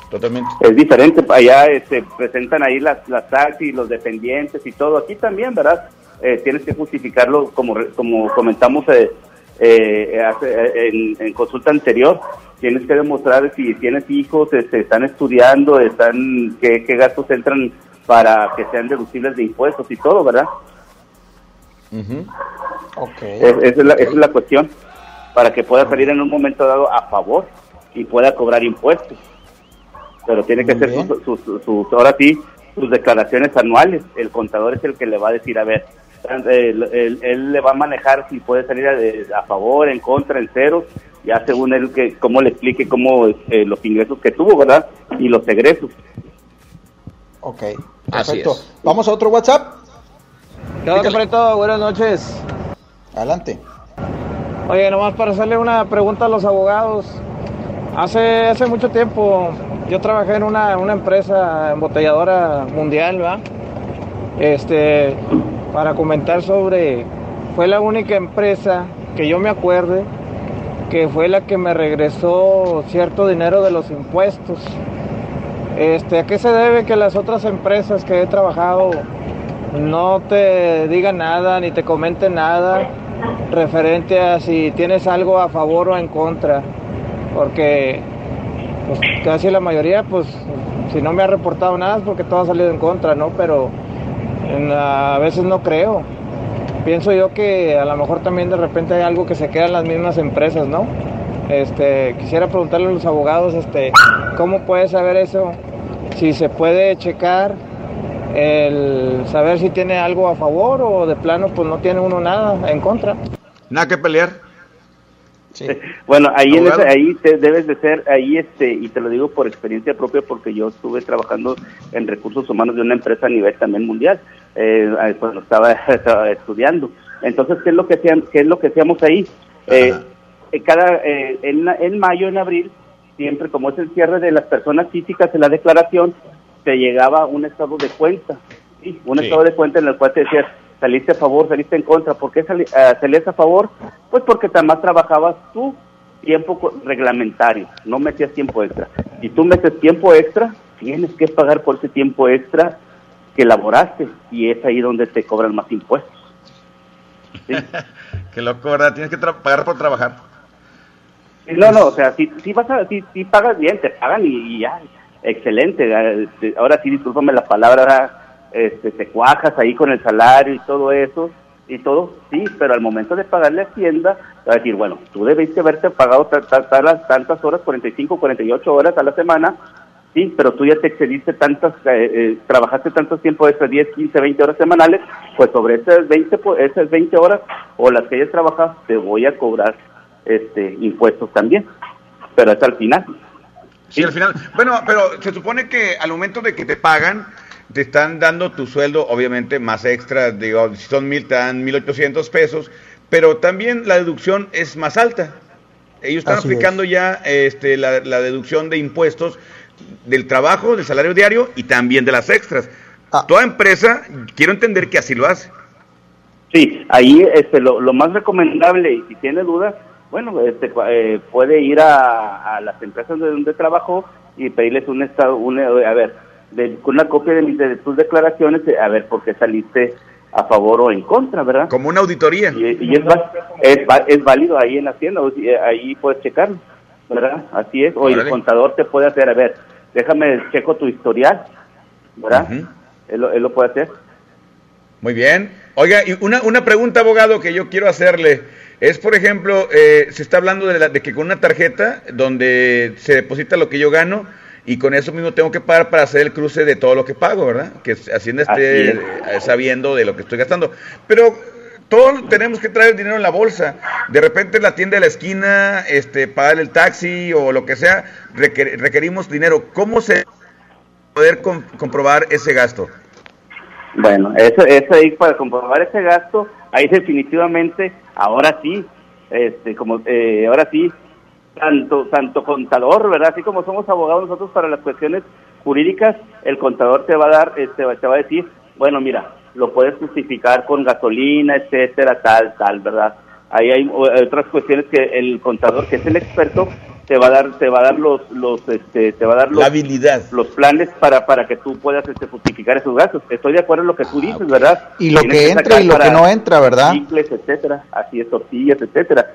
totalmente. Es diferente. Allá se presentan ahí las, las taxis, los dependientes y todo. Aquí también, ¿verdad? Eh, tienes que justificarlo como, como comentamos eh, eh, hace- eh, en, en consulta anterior. Tienes que demostrar si tienes hijos, este, están estudiando, están qué, qué gastos entran para que sean deducibles de impuestos y todo, ¿verdad? Ok. Es- esa, es la, esa es la cuestión, para que pueda salir en un momento dado a favor y pueda cobrar impuestos. Pero tiene que bien. sus, sus, sus- sus- ahora sí, sus declaraciones anuales. El contador es el que le va a decir, a ver, él, él- él le va a manejar si puede salir a, a favor, en contra, en ceros, ya según él, que cómo le explique cómo eh, los ingresos que tuvo, ¿verdad? Y los egresos. Ok, Así perfecto. es. Vamos a otro WhatsApp. ¿Qué onda, Preto? Buenas noches. Adelante. Oye, nomás para hacerle una pregunta a los abogados. Hace, hace mucho tiempo yo trabajé en una, una empresa embotelladora mundial, ¿va? Este, para comentar sobre, fue la única empresa que yo me acuerde que fue la que me regresó cierto dinero de los impuestos. Este, ¿A qué se debe que las otras empresas que he trabajado no te digan nada ni te comenten nada referente a si tienes algo a favor o en contra? Porque pues, casi la mayoría, pues si no me ha reportado nada es porque todo ha salido en contra, ¿no? Pero a veces no creo. Pienso yo que a lo mejor también de repente hay algo que se queda en las mismas empresas, ¿no? Este, quisiera preguntarle a los abogados, este, ¿cómo puede saber eso? Si se puede checar el saber si tiene algo a favor o de plano pues no tiene uno nada en contra. Nada que pelear. Bueno, ahí en ahí te debes de ser, ahí este, y te lo digo por experiencia propia porque yo estuve trabajando en recursos humanos de una empresa a nivel también mundial, eh, cuando estaba, estaba estudiando. Entonces, ¿qué es lo que hacían, qué es lo que hacíamos ahí? Eh, eh, cada, eh, en, en mayo, en abril, siempre como es el cierre de las personas físicas en la declaración, te llegaba un estado de cuenta, ¿sí? un Sí. estado de cuenta en el cual te decías, saliste a favor, saliste en contra, ¿por qué sali- ah, salías a favor? Pues porque además trabajabas tú tiempo reglamentario, no metías tiempo extra. Si tú metes tiempo extra, tienes que pagar por ese tiempo extra que elaboraste y es ahí donde te cobran más impuestos. Qué loco, ¿verdad? Tienes que pagar por trabajar. Sí, No, no, o sea, si, si vas a, si, si pagas bien, te pagan y, y ya, excelente. este, Ahora sí, discúlpame la palabra, este, te cuajas ahí con el salario y todo eso, y todo, sí, pero al momento de pagarle a Hacienda, va a decir, bueno, tú debiste haberte pagado ta- ta- ta- tantas horas, 45, 48 horas a la semana, sí, pero tú ya te excediste tantas, eh, eh, trabajaste tanto tiempo extra, 10, 15, 20 horas semanales, pues sobre esas 20, po- esas 20 horas o las que hayas trabajado, te voy a cobrar este impuestos también, pero es al final. Sí, al final. Bueno, pero se supone que al momento de que te pagan, te están dando tu sueldo, obviamente, más extra, digo, si son mil, te dan mil ochocientos pesos, pero también la deducción es más alta. Ellos están Así aplicando ya este, la, la deducción de impuestos del trabajo, del salario diario y también de las extras. Toda empresa, quiero entender que así lo hace. Sí, ahí este, lo, lo más recomendable, y si tiene dudas, bueno, este, eh, puede ir a, a las empresas de donde trabajó y pedirles un estado, un, a ver, de, con una copia de, mis- de tus declaraciones, eh, a ver por qué saliste a favor o en contra, ¿verdad? Como una auditoría. Y, y es, es, es válido ahí en Hacienda, o si- eh, ahí puedes checarlo, ¿verdad? Así es, o el contador te puede hacer, a ver, déjame checo tu historial, ¿verdad? él, lo, él lo puede hacer. Muy bien. Oiga, y una, una pregunta, abogado, que yo quiero hacerle. Es, por ejemplo, eh, se está hablando de, la- de que con una tarjeta donde se deposita lo que yo gano y con eso mismo tengo que pagar para hacer el cruce de todo lo que pago, ¿verdad? Que Hacienda esté eh, sabiendo de lo que estoy gastando. Pero todos tenemos que traer dinero en la bolsa. De repente en la tienda de la esquina, este, pagar el taxi o lo que sea, requer- requerimos dinero. ¿Cómo se poder com- comprobar ese gasto? Bueno, eso, eso ahí para comprobar ese gasto, ahí definitivamente, ahora sí, este, como, eh, ahora sí, tanto, tanto contador, ¿verdad? Así como somos abogados nosotros para las cuestiones jurídicas, el contador te va a dar, este, te va a decir, bueno, mira, lo puedes justificar con gasolina, etcétera, tal, tal, ¿verdad? Ahí hay otras cuestiones que el contador, que es el experto, te va a dar, te va a dar los, los, este, te va a dar los, La habilidad. los planes para, para que tú puedas este, justificar esos gastos. Estoy de acuerdo en lo que tú dices, ¿verdad? Ah, Y lo Tienes que entra y lo que no entra, ¿verdad? Chicles, etcétera, así es, tortillas, etcétera.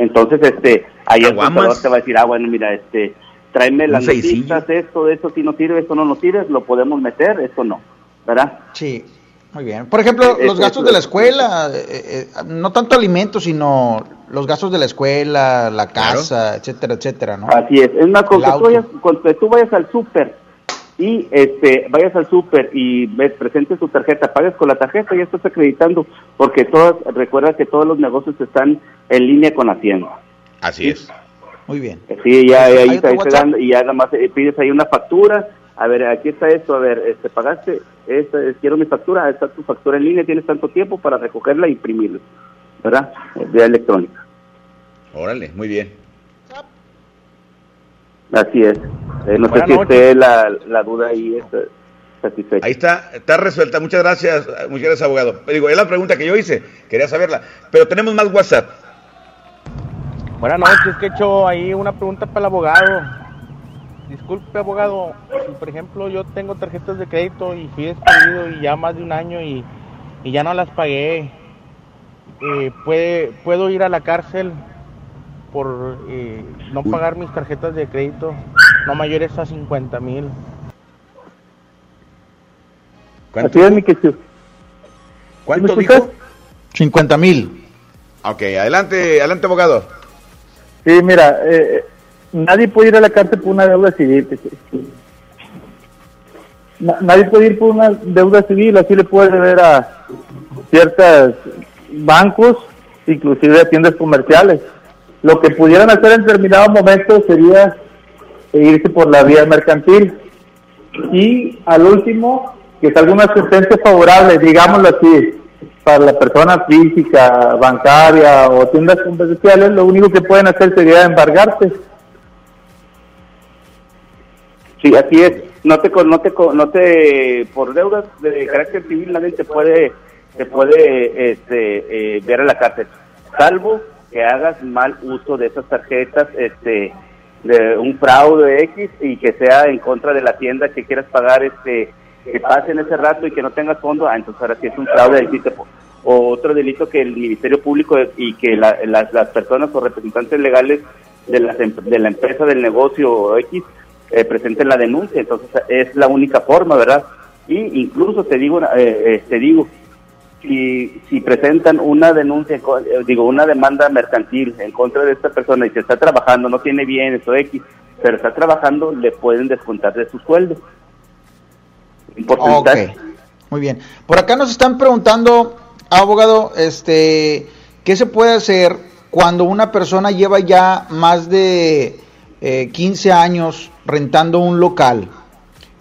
Entonces, este, ahí el contador te va a decir, ah, bueno, mira, este, tráeme las noticias, esto, esto sí no sirve, esto no nos sirve, lo podemos meter, esto no, ¿verdad? Sí, muy bien. Por ejemplo, Eh, los gastos eso de la es- escuela, eh, eh, no tanto alimentos, sino los gastos de la escuela, la casa, etcétera, etcétera, ¿no? Así es. Es más, con que, tú vayas, con que tú vayas al súper y este vayas al súper y ves, presentes tu tarjeta, pagues con la tarjeta, ya estás acreditando, porque todas, recuerda que todos los negocios están en línea con Hacienda. Así es. Muy bien. Sí, ya ahí, ¿Hay te, otro ahí te dan, y ya nada más eh, pides ahí una factura, a ver, aquí está esto, a ver, este, pagaste, esta, quiero mi factura, está tu factura en línea, tienes tanto tiempo para recogerla e imprimirla, ¿verdad? Vía electrónica. Órale, muy bien. Así es. Eh, no sé si esté la, la duda ahí es, eh, satisfecha. Ahí está, está resuelta. Muchas gracias, muchas gracias, abogado. Digo, es la pregunta que yo hice, quería saberla. Pero tenemos más WhatsApp. Buenas noches, que he hecho ahí una pregunta para el abogado. Disculpe, abogado, si por ejemplo yo tengo tarjetas de crédito y fui despedido y ya más de un año y, y ya no las pagué, eh, ¿puede, ¿puedo ir a la cárcel por eh, no pagar mis tarjetas de crédito no mayores a 50 mil? Así es, mi. ¿Cuánto ¿Me dijo? escuchas? 50 mil. Ok, adelante, adelante, abogado. Sí, mira, eh, nadie puede ir a la cárcel por una deuda civil. Na- nadie puede ir por una deuda civil, así le puede deber a ciertos bancos, inclusive a tiendas comerciales. Lo que pudieran hacer en determinado momento sería irse por la vía mercantil. Y al último, que salga una sentencia favorable, digámoslo así, para la persona física, bancaria o tiendas comerciales, lo único que pueden hacer sería embargarte. Sí, así es. No te, no te, no te, por deudas de carácter civil nadie te puede, te puede, este, eh, ver a la cárcel, salvo que hagas mal uso de esas tarjetas, este, de un fraude X y que sea en contra de la tienda que quieras pagar, este, que pase en ese rato y que no tengas fondo, ah, entonces ahora sí es un fraude, o otro delito que el Ministerio Público y que la- las, las personas o representantes legales de, las em- de la empresa del negocio X eh, presenten la denuncia, entonces es la única forma, ¿verdad? Y incluso te digo, eh, eh, te digo, si, si presentan una denuncia, eh, digo, una demanda mercantil en contra de esta persona y se está trabajando, no tiene bienes o X, pero está trabajando, le pueden descontar de su sueldo. Un porcentaje. Ok, muy bien. Por acá nos están preguntando, abogado, este, ¿qué se puede hacer cuando una persona lleva ya más de eh, 15 años rentando un local?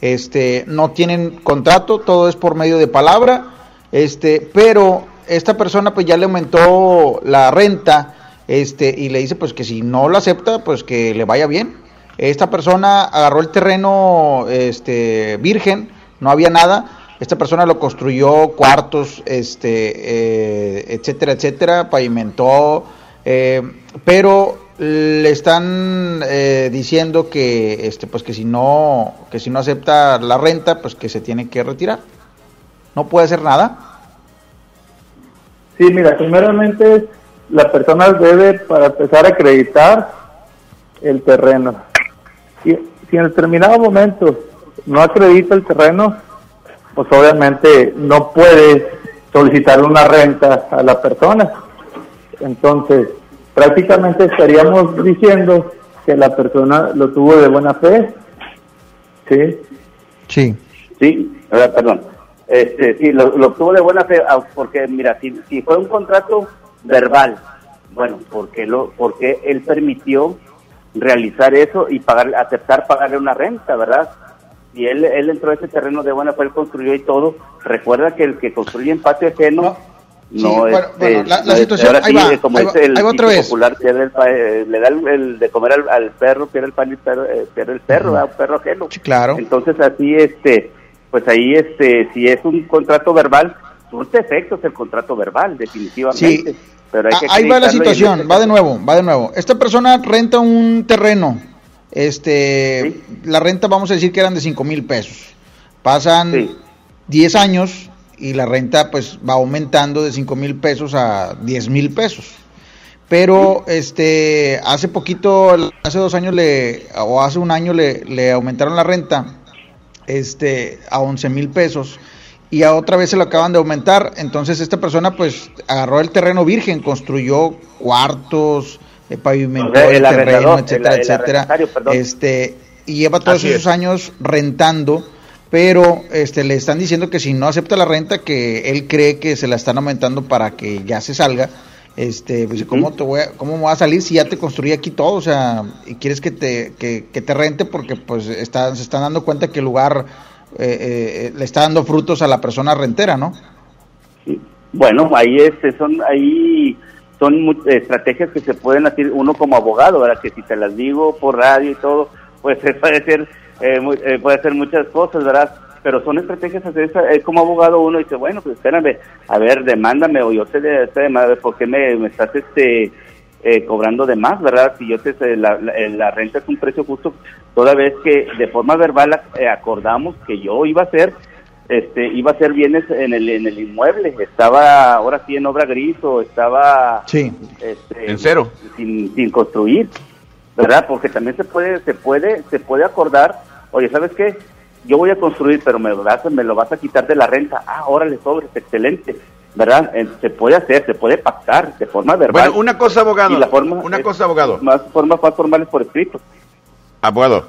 Este, no tienen contrato, todo es por medio de palabra, este, pero esta persona pues ya le aumentó la renta, este, y le dice pues que si no lo acepta, pues que le vaya bien. Esta persona agarró el terreno este, virgen, no había nada. Esta persona lo construyó, cuartos, este, eh, etcétera, etcétera, pavimentó, eh, pero le están eh, diciendo que, este, pues que si no, que si no acepta la renta, pues que se tiene que retirar. No puede hacer nada. Sí, mira, primeramente la persona debe, para empezar a acreditar el terreno. Si, si en determinado momento no acredita el terreno, pues obviamente no puede solicitar una renta a la persona. Entonces, prácticamente estaríamos diciendo que la persona lo tuvo de buena fe. Sí. Sí. Sí, perdón. Este, sí, lo, lo obtuvo de buena fe, ah, porque mira, si, si fue un contrato verbal, bueno, porque lo, porque él permitió realizar eso y pagar, aceptar pagarle una renta, ¿verdad? Y él, él entró a ese terreno de buena fe, él construyó y todo. Recuerda que el que construye en patio ajeno Sí, no bueno, este, bueno, la- la no es- situación- ahora ahí sí, va, como ahí va, dice el ahí va otra vez. popular, pierde el eh, le da el, el de comer al, al perro, pierde el pan y el perro, eh, pierde el perro, ¿verdad? un perro ajeno. claro. Entonces así, este, pues ahí, este, si es un contrato verbal, surte efectos el contrato verbal, definitivamente. Pero hay que Ah, Ahí va la situación, va de nuevo, va de nuevo. Esta persona renta un terreno, este, la renta vamos a decir que eran de 5 mil pesos. Pasan 10 años y la renta pues va aumentando de 5 mil pesos a 10 mil pesos. Pero este, hace poquito, hace dos años le, o hace un año le, le aumentaron la renta este, a 11 mil pesos y a otra vez se lo acaban de aumentar. Entonces esta persona pues agarró el terreno virgen, construyó cuartos, eh, pavimentó El el, terreno, etcétera, el- el etcétera. Este, y lleva todos Así esos es. años rentando, pero este le están diciendo que si no acepta la renta, que él cree que se la están aumentando para que ya se salga. Este, pues, ¿cómo, te voy a, ¿cómo me voy a salir si ya te construí aquí todo? O sea, y quieres que te, que, que te rente porque pues está, se están dando cuenta que el lugar eh, eh, le está dando frutos a la persona rentera, ¿no? Bueno, ahí este, son ahí son estrategias que se pueden hacer uno como abogado, ¿verdad? Que si te las digo por radio y todo, pues eh, puede ser eh, eh, puede hacer muchas cosas, ¿verdad? Pero son estrategias así, eh, como abogado uno dice, bueno, pues espérame, a ver, demándame o yo te, de- te demando, ¿por qué me, me estás este eh, cobrando de más, ¿verdad? Si yo te, la, la, la renta es un precio justo, toda vez que de forma verbal eh, acordamos que yo iba a hacer este iba a hacer bienes en el en el inmueble estaba ahora sí en obra gris o estaba sí. este, en cero sin, sin construir verdad porque también se puede se puede se puede acordar oye sabes qué yo voy a construir pero me vas me lo vas a quitar de la renta ah órale sobres excelente verdad Eh, se puede hacer se puede pactar de forma verbal Bueno, una cosa, abogado. Y la forma una es- cosa, abogado. más formas más formales por escrito Abogado,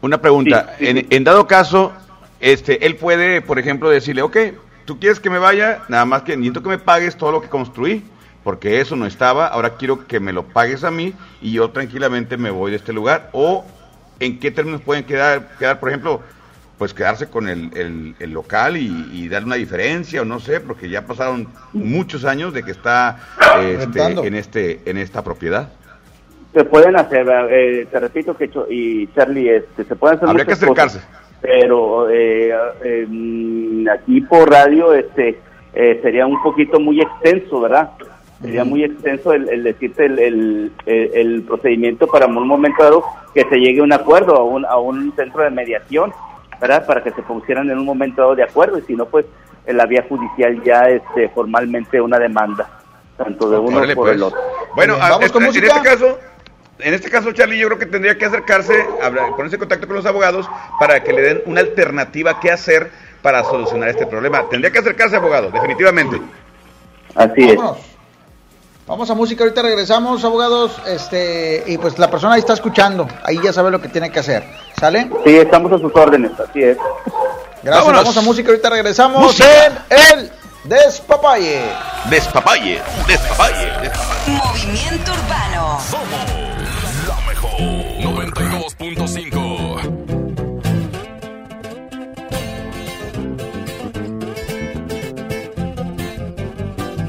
una pregunta. En, en dado caso, este, él puede, por ejemplo, decirle, ok, tú quieres que me vaya, nada más que necesito que me pagues todo lo que construí, porque eso no estaba, ahora quiero que me lo pagues a mí y yo tranquilamente me voy de este lugar. O, ¿en qué términos pueden quedar, quedar por ejemplo, pues quedarse con el, el- el local y, y dar una diferencia, o no sé, porque ya pasaron muchos años de que está este, en, este, en esta propiedad? se pueden hacer, eh, te repito que Cho- y Charlie, este, se pueden hacer Habría que cosas, acercarse. pero eh, aquí por radio este eh, sería un poquito muy extenso, ¿verdad? Sería muy extenso el, el decirte el, el, el- el procedimiento para en un momento dado que se llegue a un acuerdo, a un, a un centro de mediación, ¿verdad? Para que se pusieran en un momento dado de acuerdo y si no, pues en la vía judicial ya este, formalmente una demanda, tanto de uno Órale, por pues. el otro. Bueno, ¿Vamos este- con en música? este caso, en este caso, Charlie, yo creo que tendría que acercarse, hablar- ponerse en contacto con los abogados para que le den una alternativa qué hacer para solucionar este problema. Tendría que acercarse, abogado, definitivamente. Así Vámonos. Vamos a música, ahorita regresamos, abogados. Este, y pues la persona ahí está escuchando, ahí ya sabe lo que tiene que hacer. ¿Sale? Sí, estamos a sus órdenes, así es. Gracias, Vámonos. vamos a música, ahorita regresamos Música. en el Despapalle. Despapalle, despapalle, despapalle. Movimiento Urbano. La mejor 92.5.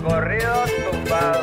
Corridos tumbados.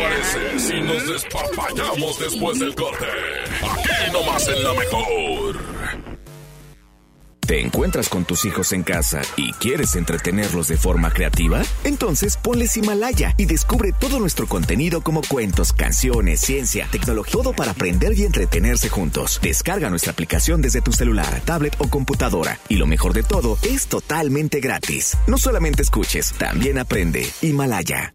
Parece si nos despapallamos después del corte? Aquí nomás en la mejor. ¿Te encuentras con tus hijos en casa y quieres entretenerlos de forma creativa? Entonces ponles Himalaya y descubre todo nuestro contenido como cuentos, canciones, ciencia, tecnología, todo para aprender y entretenerse juntos. Descarga nuestra aplicación desde tu celular, tablet o computadora y lo mejor de todo es totalmente gratis. No solamente escuches, también aprende. Himalaya.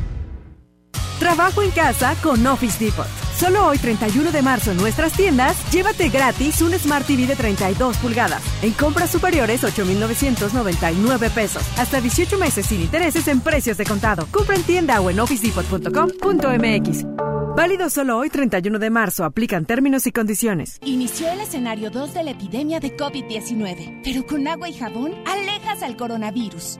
Trabajo en casa con Office Depot. Solo hoy 31 de marzo en nuestras tiendas, llévate gratis un Smart TV de 32 pulgadas. En compras superiores 8,999 pesos. Hasta 18 meses sin intereses en precios de contado. Compra en tienda o en officedepot.com.mx. Válido solo hoy 31 de marzo. Aplican términos y condiciones. Inició el escenario 2 de la epidemia de COVID-19, pero con agua y jabón alejas al coronavirus.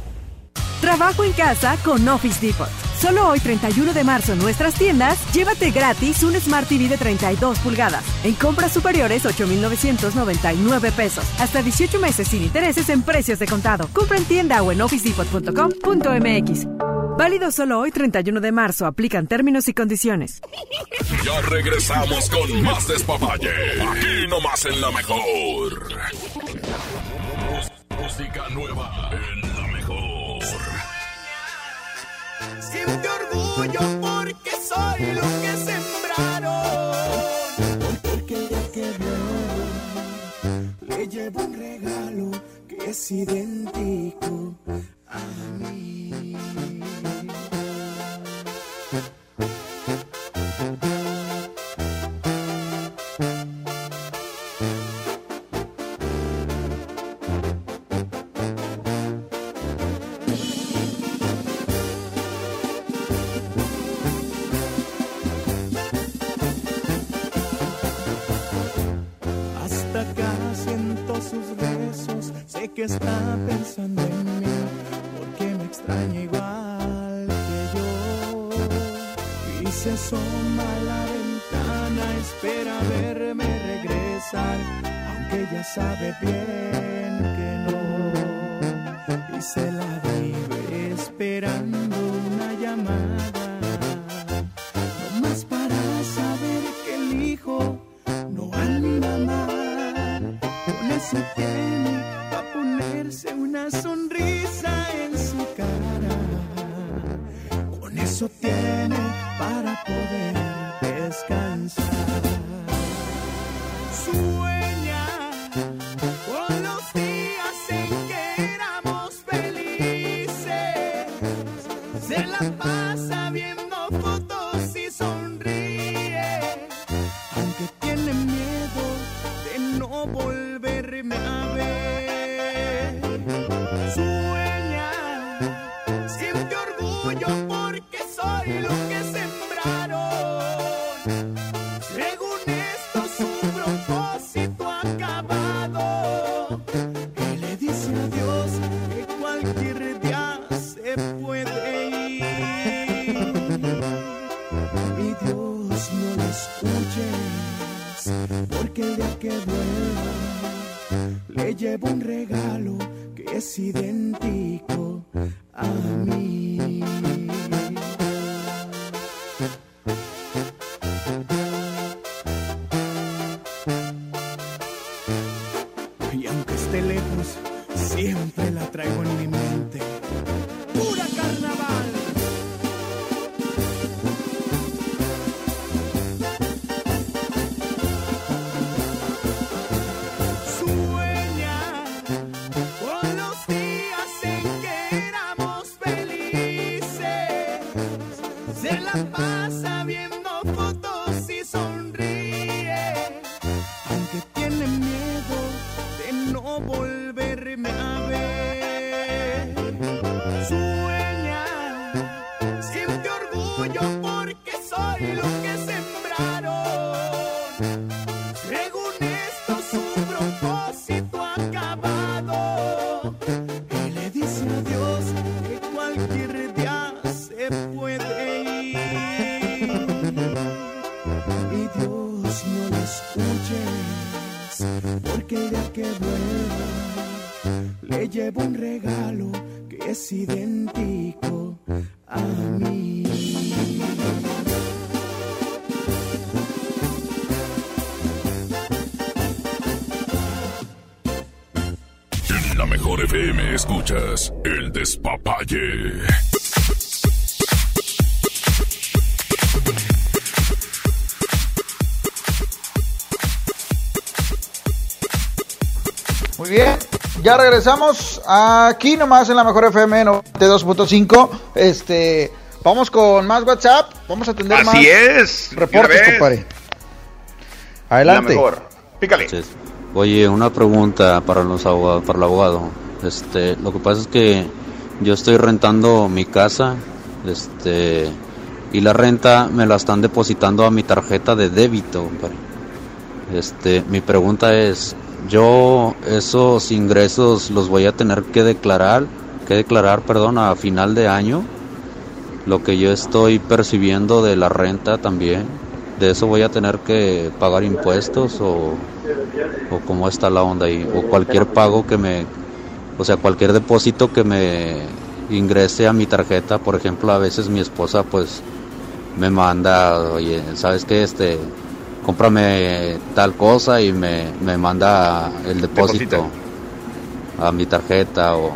Trabajo en casa con Office Depot. Solo hoy 31 de marzo en nuestras tiendas, llévate gratis un Smart TV de 32 pulgadas. En compras superiores 8,999 pesos. Hasta 18 meses sin intereses en precios de contado. Compra en tienda o en officedepot.com.mx. Válido solo hoy 31 de marzo. Aplican términos y condiciones. Ya regresamos con más despapalle. Aquí nomás en la mejor. Música nueva Siente orgullo porque soy lo que sembraron. Porque el día que veo le llevo un regalo que es idéntico a mí. Está pensando en mí, porque me extraña igual que yo. Y se asoma a la ventana, espera verme regresar, aunque ya sabe bien escuchas el despapalle. Muy bien, ya regresamos aquí nomás en la mejor FM 92.5. Este, vamos con más WhatsApp, vamos a atender Así más es. reportes, compadre. Adelante. La mejor. Pícale. Oye, una pregunta para los abogados, para el abogado. Este, lo que pasa es que yo estoy rentando mi casa, este, y la renta me la están depositando a mi tarjeta de débito. Este, mi pregunta es, yo esos ingresos los voy a tener que declarar, que declarar, perdón, a final de año, lo que yo estoy percibiendo de la renta también. De eso voy a tener que pagar impuestos o, o cómo está la onda ahí, o cualquier pago que me, o sea, cualquier depósito que me ingrese a mi tarjeta, por ejemplo, a veces mi esposa pues me manda, oye, ¿sabes qué? Este, cómprame tal cosa y me, me manda el depósito a mi tarjeta o,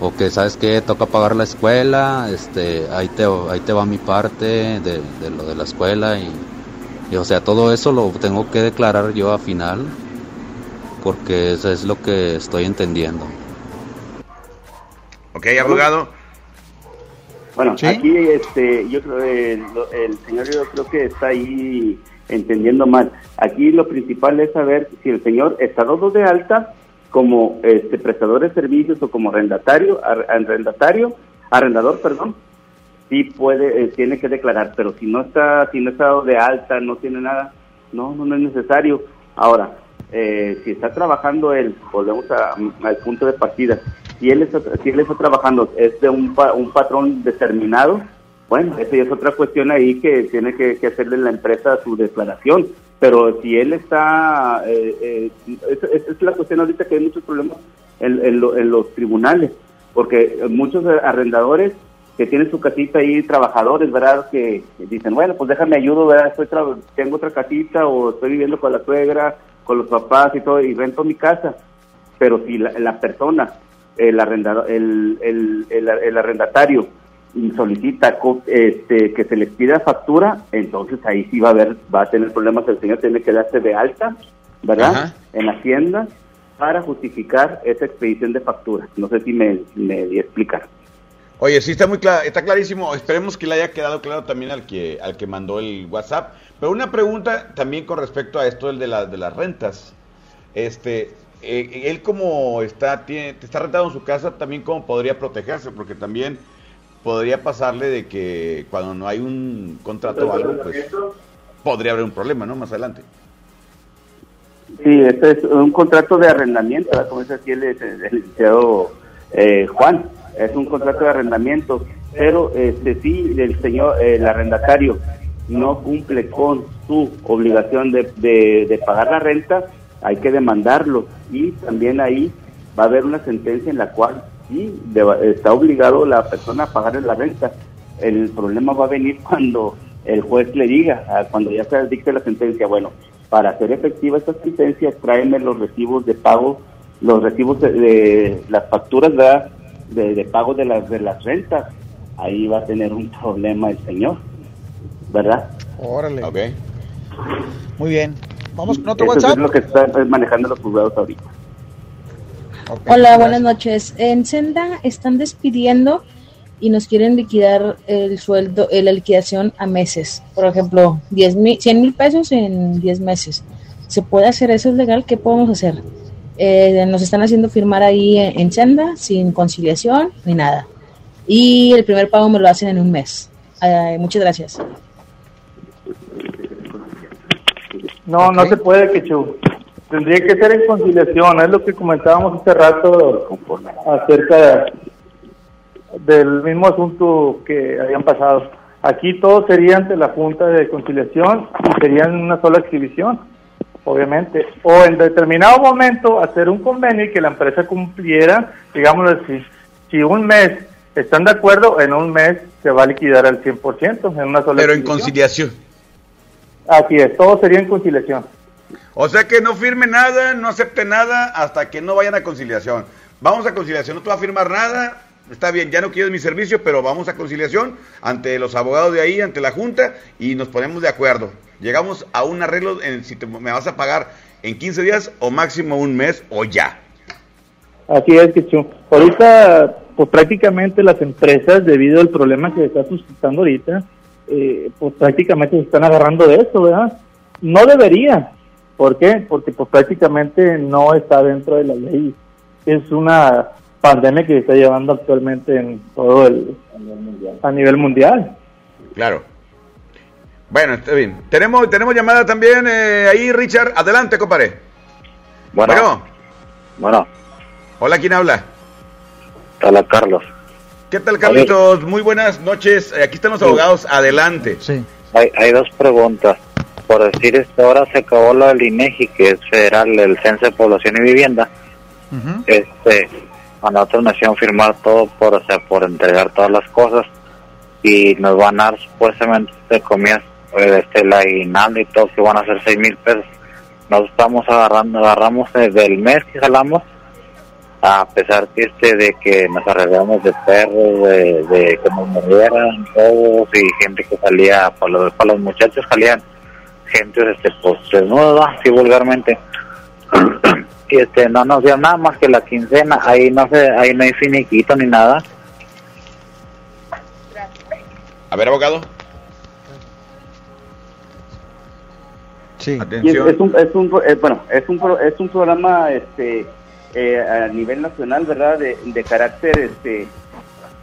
o que sabes qué toca pagar la escuela este ahí te ahí te va mi parte de, de lo de la escuela y, y, o sea todo eso lo tengo que declarar yo a final porque eso es lo que estoy entendiendo Ok, abogado. Bueno, aquí este, yo creo el, el señor yo creo que está ahí entendiendo mal. Aquí lo principal es saber si el señor está dado de alta como este prestador de servicios o como arrendatario, ar- arrendatario, arrendador, perdón, sí puede, eh, tiene que declarar, pero si no está, si no está dado de alta, no tiene nada, no, no, no es necesario. Ahora, eh, si está trabajando él, volvemos a- al punto de partida, si él está, si él está trabajando, es de un, un patrón determinado, bueno, esa es otra cuestión ahí que tiene que, hacerle la empresa su declaración. Pero si él está, eh, eh, es, la cuestión ahorita que hay muchos problemas en, lo- en los tribunales, porque muchos arrendadores que tienen su casita ahí, trabajadores, ¿verdad? Que dicen, bueno, pues déjame ayudo, ¿verdad? Estoy tra- tengo otra casita o estoy viviendo con la suegra, con los papás y todo, y rento mi casa. Pero si la persona, el, arrendado, el, el, el, el arrendatario, solicita este, que se les pida factura, entonces ahí sí va a haber, va a tener problemas, el señor tiene que darse de alta, ¿verdad? Ajá. En Hacienda para justificar esa expedición de factura. No sé si me, me explicar. Oye, sí está muy claro, está clarísimo. Esperemos que le haya quedado claro también al que al que mandó el WhatsApp. Pero una pregunta también con respecto a esto el de las de las rentas. Este, eh, él como está tiene está rentado en su casa, también cómo podría protegerse, porque también podría pasarle de que cuando no hay un contrato o algo, pues podría haber un problema, ¿no? Más adelante. Sí, este es un contrato de arrendamiento, ¿verdad? como dice aquí el, licenciado eh, Juan, es un contrato de arrendamiento, pero este el señor, el arrendatario no cumple con su obligación de, de pagar la renta, hay que demandarlo y también ahí va a haber una sentencia en la cual sí deba- está obligado la persona a pagar la renta. El problema va a venir cuando el juez le diga, ah, cuando ya se dicte la sentencia, bueno, para hacer efectiva esta sentencia, tráeme los recibos de pago, los recibos de, de las facturas ¿verdad? de, de pago de las, de las rentas. Ahí va a tener un problema el señor, ¿verdad? Órale. Ok. Muy bien. Vamos con otro Eso WhatsApp. es lo que están manejando los juzgados ahorita. Hola, gracias. buenas noches. En Senda están despidiendo y nos quieren liquidar el sueldo, eh, la liquidación a meses. Por ejemplo, 10 mil, 100 mil pesos en 10 meses. ¿Se puede hacer eso? ¿Es legal? ¿Qué podemos hacer? Eh, nos están haciendo firmar ahí en, en senda, sin conciliación ni nada. Y el primer pago me lo hacen en un mes. Eh, muchas gracias. No, no se puede, Quechu. Tendría que ser en conciliación, es lo que comentábamos hace rato acerca del mismo asunto que habían pasado. Aquí todo sería ante la Junta de Conciliación y sería en una sola exhibición, obviamente. O en determinado momento hacer un convenio y que la empresa cumpliera, digámoslo así, si un mes están de acuerdo, en un mes se va a liquidar al 100% en una sola Pero en conciliación. Así es, todo sería en conciliación. O sea que no firme nada, no acepte nada hasta que no vayan a conciliación. Vamos a conciliación, no te va a firmar nada. Está bien, ya no quieres mi servicio, pero vamos a conciliación ante los abogados de ahí, ante la Junta, y nos ponemos de acuerdo. Llegamos a un arreglo en si te- me vas a pagar en 15 días o máximo un mes o ya. Así es, Kichu. Ahorita, pues prácticamente las empresas, debido al problema que se está suscitando ahorita, eh, pues prácticamente se están agarrando de esto, ¿verdad? No debería. ¿Por qué? Porque pues prácticamente no está dentro de la ley. Es una pandemia que se está llevando actualmente en todo el... a nivel mundial. Claro. Bueno, está bien. Tenemos, tenemos llamada también eh, ahí, Richard. Adelante, compadre. Bueno. Bueno. Hola, ¿quién habla? Hola, Carlos. ¿Qué tal, Carlitos? Muy buenas noches. Eh, Aquí están los abogados. Adelante. Sí. Hay, hay dos preguntas. Por decir esto, ahora se acabó lo del INEGI, que es federal, el Censo de Población y Vivienda. Este, a nosotros nos hicieron firmar todo por, o sea, por entregar todas las cosas y nos van a dar supuestamente de comidas, eh, este, el aguinaldo y todo, que van a ser seis mil pesos. Nos estamos agarrando, agarramos desde el mes que jalamos, a pesar que este de que nos arreglamos de perros, de, de que nos murieran todos y gente que salía, para los, para los muchachos salían gente este pues desnuda, así vulgarmente. y este no nos dio nada más que la quincena, ahí no se, ahí no hay finiquito ni nada. A ver, abogado. Sí. Y es, es un, es un, eh, bueno, es un, pro- es un programa este, eh, a nivel nacional, ¿verdad? De, de carácter, este,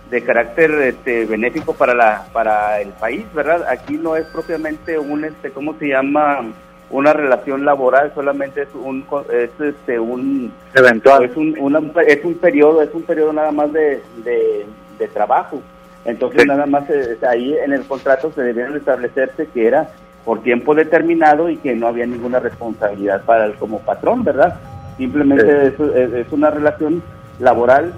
de carácter este, benéfico para la, para el país, ¿verdad? Aquí no es propiamente un, este, ¿cómo se llama? Una relación laboral, solamente es un, es este, un Eventual. Es un, una- es un periodo, es un periodo nada más de, de, de trabajo. Entonces Sí. nada más eh, ahí en el contrato se debieron establecerse que era por tiempo determinado y que no había ninguna responsabilidad para él como patrón, ¿verdad? Simplemente es, es- es una relación laboral,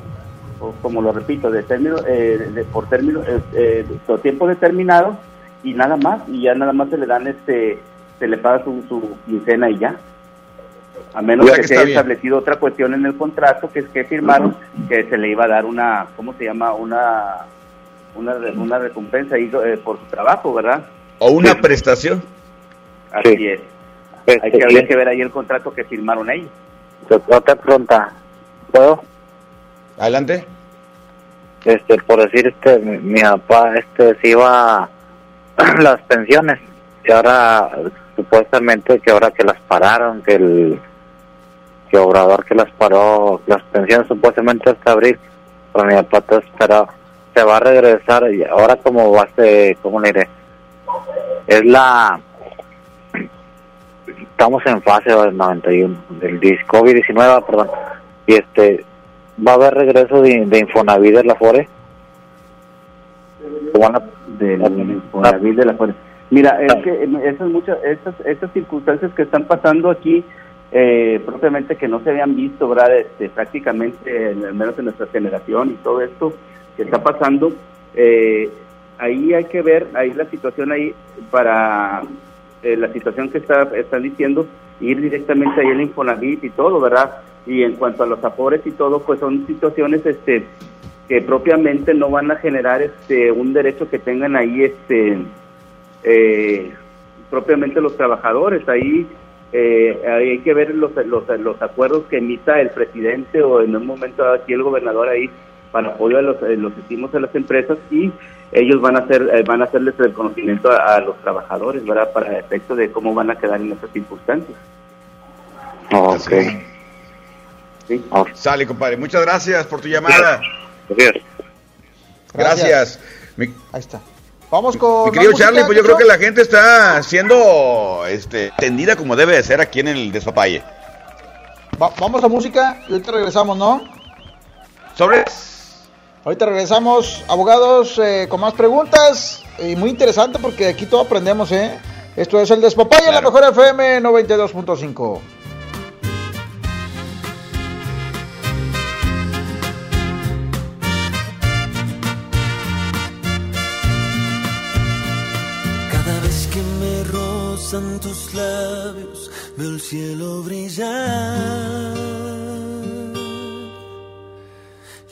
o como lo repito, de término, eh, de- por término, eh, eh, por tiempo determinado y nada más, y ya nada más se le dan este, se le paga su, su quincena y ya. A menos O sea que que se haya bien. establecido otra cuestión en el contrato que es que firmaron que se le iba a dar una, ¿cómo se llama? Una, una, re- una recompensa ahí, eh, por su trabajo, ¿verdad? O una prestación. Así es. Hay que, habría que ver ahí el contrato que firmaron ellos. Otra pregunta, ¿puedo? Adelante. Este, por decir, este, mi, mi papá, este, se iba a las pensiones y ahora supuestamente que ahora que las pararon, que el que Obrador que las paró, las pensiones supuestamente hasta abril, pero mi papá está esperado, se va a regresar y ahora como va a ser, ¿cómo le diré? Es la, estamos en fase del 91, del dis- COVID-19, perdón, y este, va a haber regreso de, de Infonavit de la FORE. Del Infonavit de la Fuerza. Mira, es que em, esas muchas, esas, esas circunstancias que están pasando aquí, eh, propiamente que no se habían visto, ¿verdad? Este, prácticamente, en- al menos en nuestra generación y todo esto que está pasando, eh, ahí hay que ver, ahí la situación ahí para eh, la situación que está, están diciendo, ir directamente ahí al Infonavit y todo, ¿verdad? Y en cuanto a los afores y todo, pues son situaciones, este, que propiamente no van a generar este un derecho que tengan ahí este eh, propiamente los trabajadores ahí eh, hay que ver los, los, los acuerdos que emita el presidente o en un momento aquí el gobernador ahí para apoyo a los, eh, los estímulos a las empresas y ellos van a hacer eh, van a hacerles el conocimiento a, a los trabajadores, ¿verdad? Para efecto de cómo van a quedar en estas circunstancias. Ok. Sale, compadre. Muchas gracias por tu llamada. Gracias. Gracias. Mi, Ahí está. Vamos con. mi querido Charlie, pues yo creo que la gente está siendo este, tendida como debe de ser aquí en el despapalle. Va- vamos a música y ahorita regresamos, ¿no? Sobre. Ahorita regresamos, abogados, eh, con más preguntas. Y muy interesante porque aquí todo aprendemos, ¿eh? Esto es el Despapalle, la mejor FM 92.5. Cada vez que me rozan tus labios, veo el cielo brillar.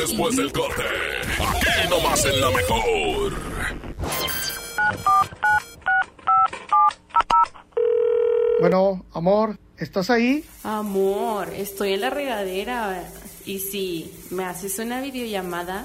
Después del corte. Aquí nomás en la mejor. Bueno, amor, ¿estás ahí? Amor, estoy en la regadera. Y si me haces una videollamada.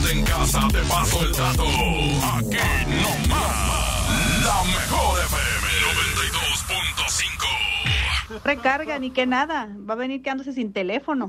Quédate en casa, te paso el dato. Aquí no más. La mejor FM 92.5. Recarga, ni que nada. Va a venir quedándose sin teléfono.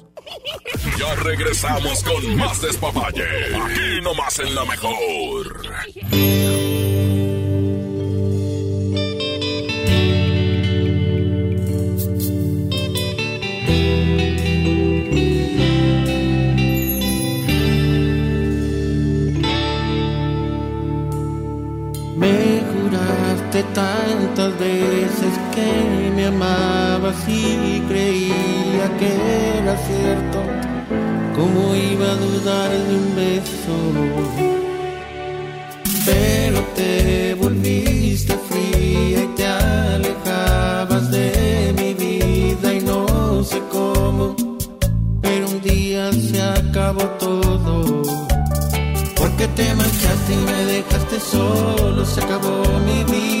Ya regresamos con más despapalle. Aquí nomás en la mejor. Tantas veces que me amabas y creía que era cierto. ¿Cómo iba a dudar de un beso? Pero te volviste fría y te alejabas de mi vida y no sé cómo. Pero un día se acabó todo. Porque te marchaste y me dejaste solo, se acabó mi vida,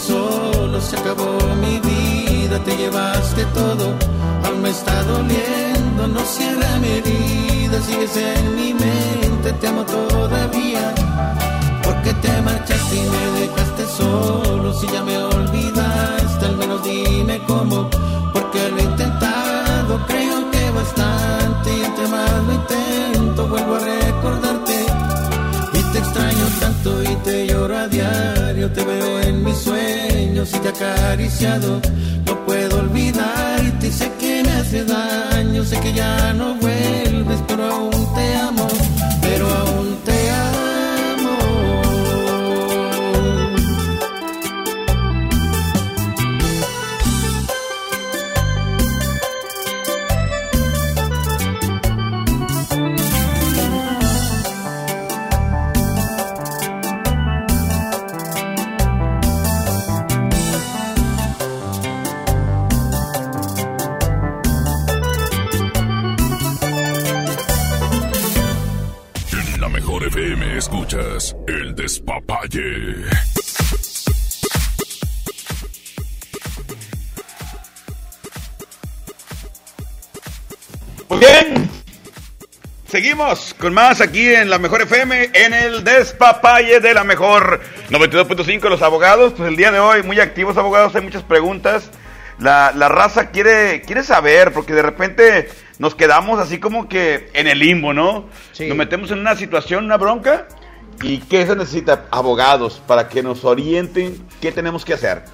Solo, se acabó mi vida, te llevaste todo, aún me está doliendo, no cierra mi herida, sigues en mi mente, te amo todavía. Porque te marchaste y me dejaste solo, si ya me olvidaste, al menos dime cómo, porque lo he intentado, creo que bastante, y entre más lo intento, vuelvo a recordarte. Y te extraño tanto y te lloro a diario, te veo en mis sueños y te he acariciado. No puedo olvidarte y sé que me hace daño, sé que ya no vuelves, pero aún te amo, pero aún te amo. Escuchas el despapalle. Muy bien. Seguimos con más aquí en la mejor FM, en el despapalle de la mejor. 92.5 los abogados, pues el día de hoy muy activos abogados, hay muchas preguntas. La, la raza quiere, quiere saber, porque de repente nos quedamos así como que en el limbo, ¿no? Nos metemos en una situación, una bronca, y ¿qué se necesita? Abogados, para que nos orienten qué tenemos que hacer.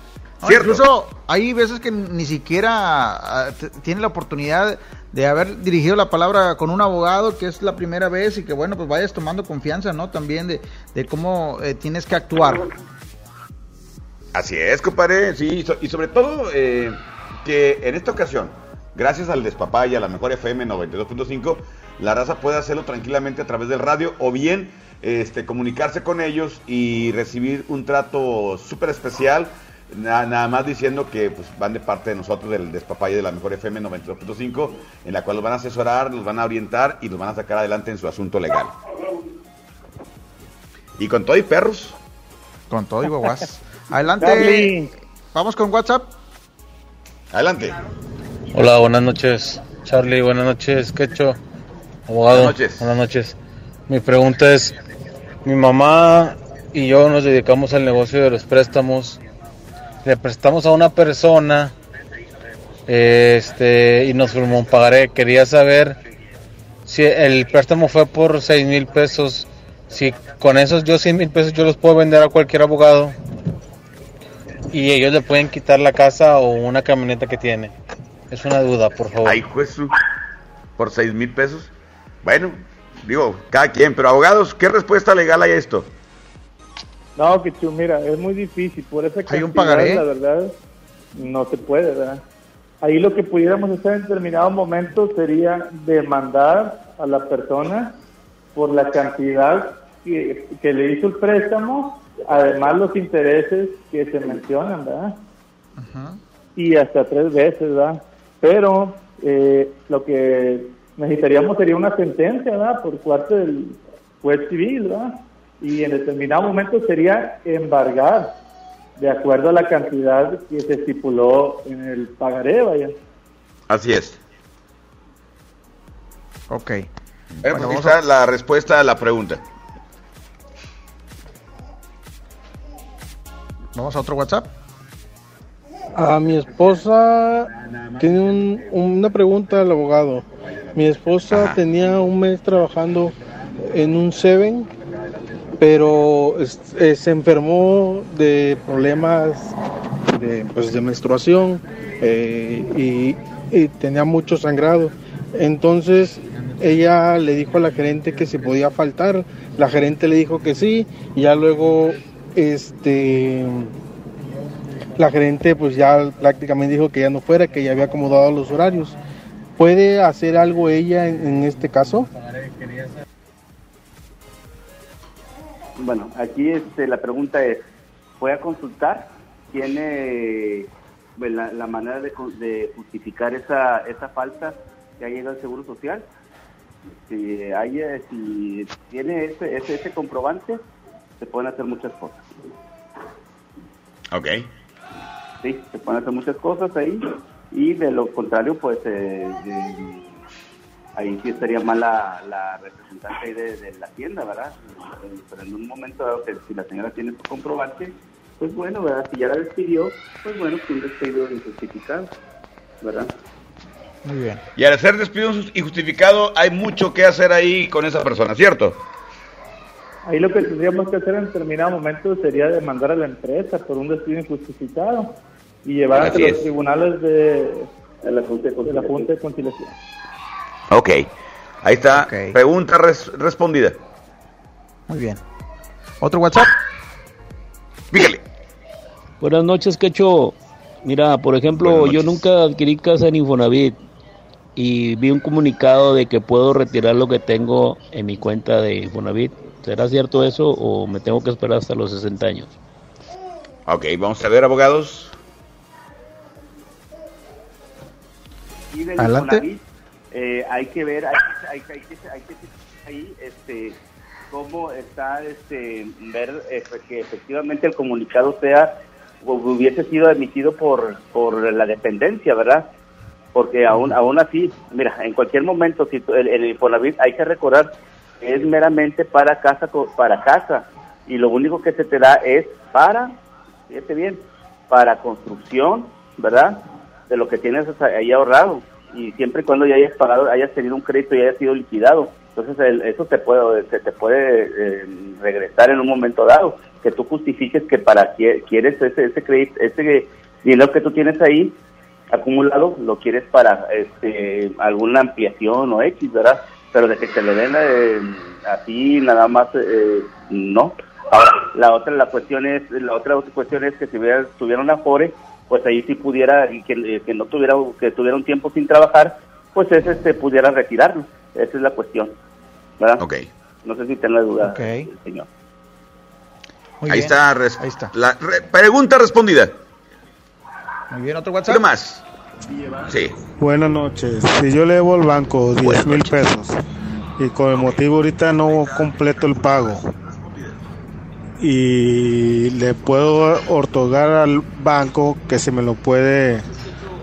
No, incluso hay veces que ni siquiera ah, tiene la oportunidad de haber dirigido la palabra con un abogado que es la primera vez y que bueno, pues vayas tomando confianza, ¿no? También de, de cómo eh, tienes que actuar. Así es, compadre, sí, y so- y sobre todo eh, que en esta ocasión, gracias al Despapaya, a la mejor FM 92.5, la raza puede hacerlo tranquilamente a través del radio o bien este, comunicarse con ellos y recibir un trato súper especial, na- nada más diciendo que pues, van de parte de nosotros del Despapaya de la mejor FM 92.5, en la cual los van a asesorar, los van a orientar y los van a sacar adelante en su asunto legal. Y con todo y perros. Con todo y guaguas. Adelante. Charlie. Vamos con WhatsApp. Adelante. Hola, buenas noches. Charlie, buenas noches. Quecho, abogado. Buenas noches. Buenas noches. Mi pregunta es, mi mamá y yo nos dedicamos al negocio de los préstamos. Le prestamos a una persona este y nos firmó un pagaré. Quería saber si el préstamo fue por seis mil pesos. Si con esos yo seis mil pesos yo los puedo vender a cualquier abogado y ellos le pueden quitar la casa o una camioneta que tiene. Es una duda, por favor. Ay, Jesús. Por seis mil pesos. Bueno, digo, cada quien, pero abogados, ¿qué respuesta legal hay a esto? No, que tú, mira, es muy difícil. Por esa Hay un cantidad, pagaré. La verdad, no se puede, ¿verdad? Ahí lo que pudiéramos hacer en determinado momento sería demandar a la persona por la cantidad que, que le hizo el préstamo, además los intereses que se mencionan, ¿verdad? Y hasta tres veces, ¿verdad? Pero eh, lo que necesitaríamos sería una sentencia, ¿verdad? Por parte del juez civil, ¿verdad? Y en determinado momento sería embargar de acuerdo a la cantidad que se estipuló en el pagaré, vaya. Así es. Ok. Bueno, Bueno, pues está la respuesta a la pregunta. Vamos a otro WhatsApp. A mi esposa tiene un- una pregunta al abogado. Mi esposa tenía un mes trabajando en un Seven, pero es- eh, se enfermó de problemas de, pues, de menstruación eh, y, y tenía mucho sangrado. Entonces ella le dijo a la gerente que se podía faltar. La gerente le dijo que sí y ya luego este la gerente pues ya prácticamente dijo que ya no fuera, que ya había acomodado los horarios. ¿Puede hacer algo ella en, en este caso? Bueno, aquí este, la pregunta es, ¿fue a consultar? ¿Tiene pues, la, la manera de justificar esa, esa falta que ha llegado al Seguro Social? Si, hay, eh, si tiene ese, ese, ese comprobante, se pueden hacer muchas cosas. Ok. Sí, se pueden hacer muchas cosas ahí y de lo contrario, pues eh, eh, ahí sí estaría mal la, la representante ahí de, de la tienda, ¿verdad? Eh, Pero en un momento dado que si la señora tiene su comprobante, pues bueno, ¿verdad? Si ya la despidió, pues bueno, pues un despido injustificado, ¿verdad? Muy bien. Y al ser despido injustificado, hay mucho que hacer ahí con esa persona, ¿cierto? Ahí lo que tendríamos que hacer en determinado momento sería demandar a la empresa por un despido injustificado y llevar ante los es. tribunales de, de la Junta de, la Junta de Conciliación. Ok. Ahí está. Pregunta res- respondida. Muy bien. Otro WhatsApp. Fíjale. Buenas noches, Quecho. Mira, por ejemplo, yo nunca adquirí casa en Infonavit y vi un comunicado de que puedo retirar lo que tengo en mi cuenta de Infonavit. ¿Será cierto eso o me tengo que esperar hasta los 60 años? Ok, vamos a ver, abogados. Y del Adelante. Eh, hay que ver, hay, hay, hay que, hay que ahí, este, cómo está, este, ver eh, que efectivamente el comunicado sea o hubiese sido emitido por, por la dependencia, ¿verdad? Porque aún, aún así, mira, en cualquier momento, si tú- el, Infonavit hay que recordar es meramente para casa, para casa, y lo único que se te da es para, fíjate bien, para construcción, ¿verdad? De lo que tienes ahí ahorrado y siempre y cuando ya hayas pagado, hayas tenido un crédito y hayas sido liquidado. Entonces el- eso te puede, se te puede eh, regresar en un momento dado, que tú justifiques que para qui- quieres ese, ese crédito, ese dinero que tú tienes ahí acumulado, lo quieres para este, alguna ampliación o X, ¿verdad? Pero de que te lo den eh, así nada más, eh, no. Ahora, la otra, la cuestión es, la otra cuestión es que si hubiera, tuviera una Afore, pues ahí sí pudiera, y que, eh, que no tuviera, que tuviera un tiempo sin trabajar, pues ese se pudiera retirarlo. Esa es la cuestión, ¿verdad? Ok. No sé si tiene duda, Ok. el señor. Ahí está, res- La re- pregunta respondida. Muy bien, otro WhatsApp. ¿Qué más? Sí. Buenas noches. Si yo le debo al banco 10 mil pesos y con el motivo ahorita no completo el pago y le puedo otorgar al banco que se me lo puede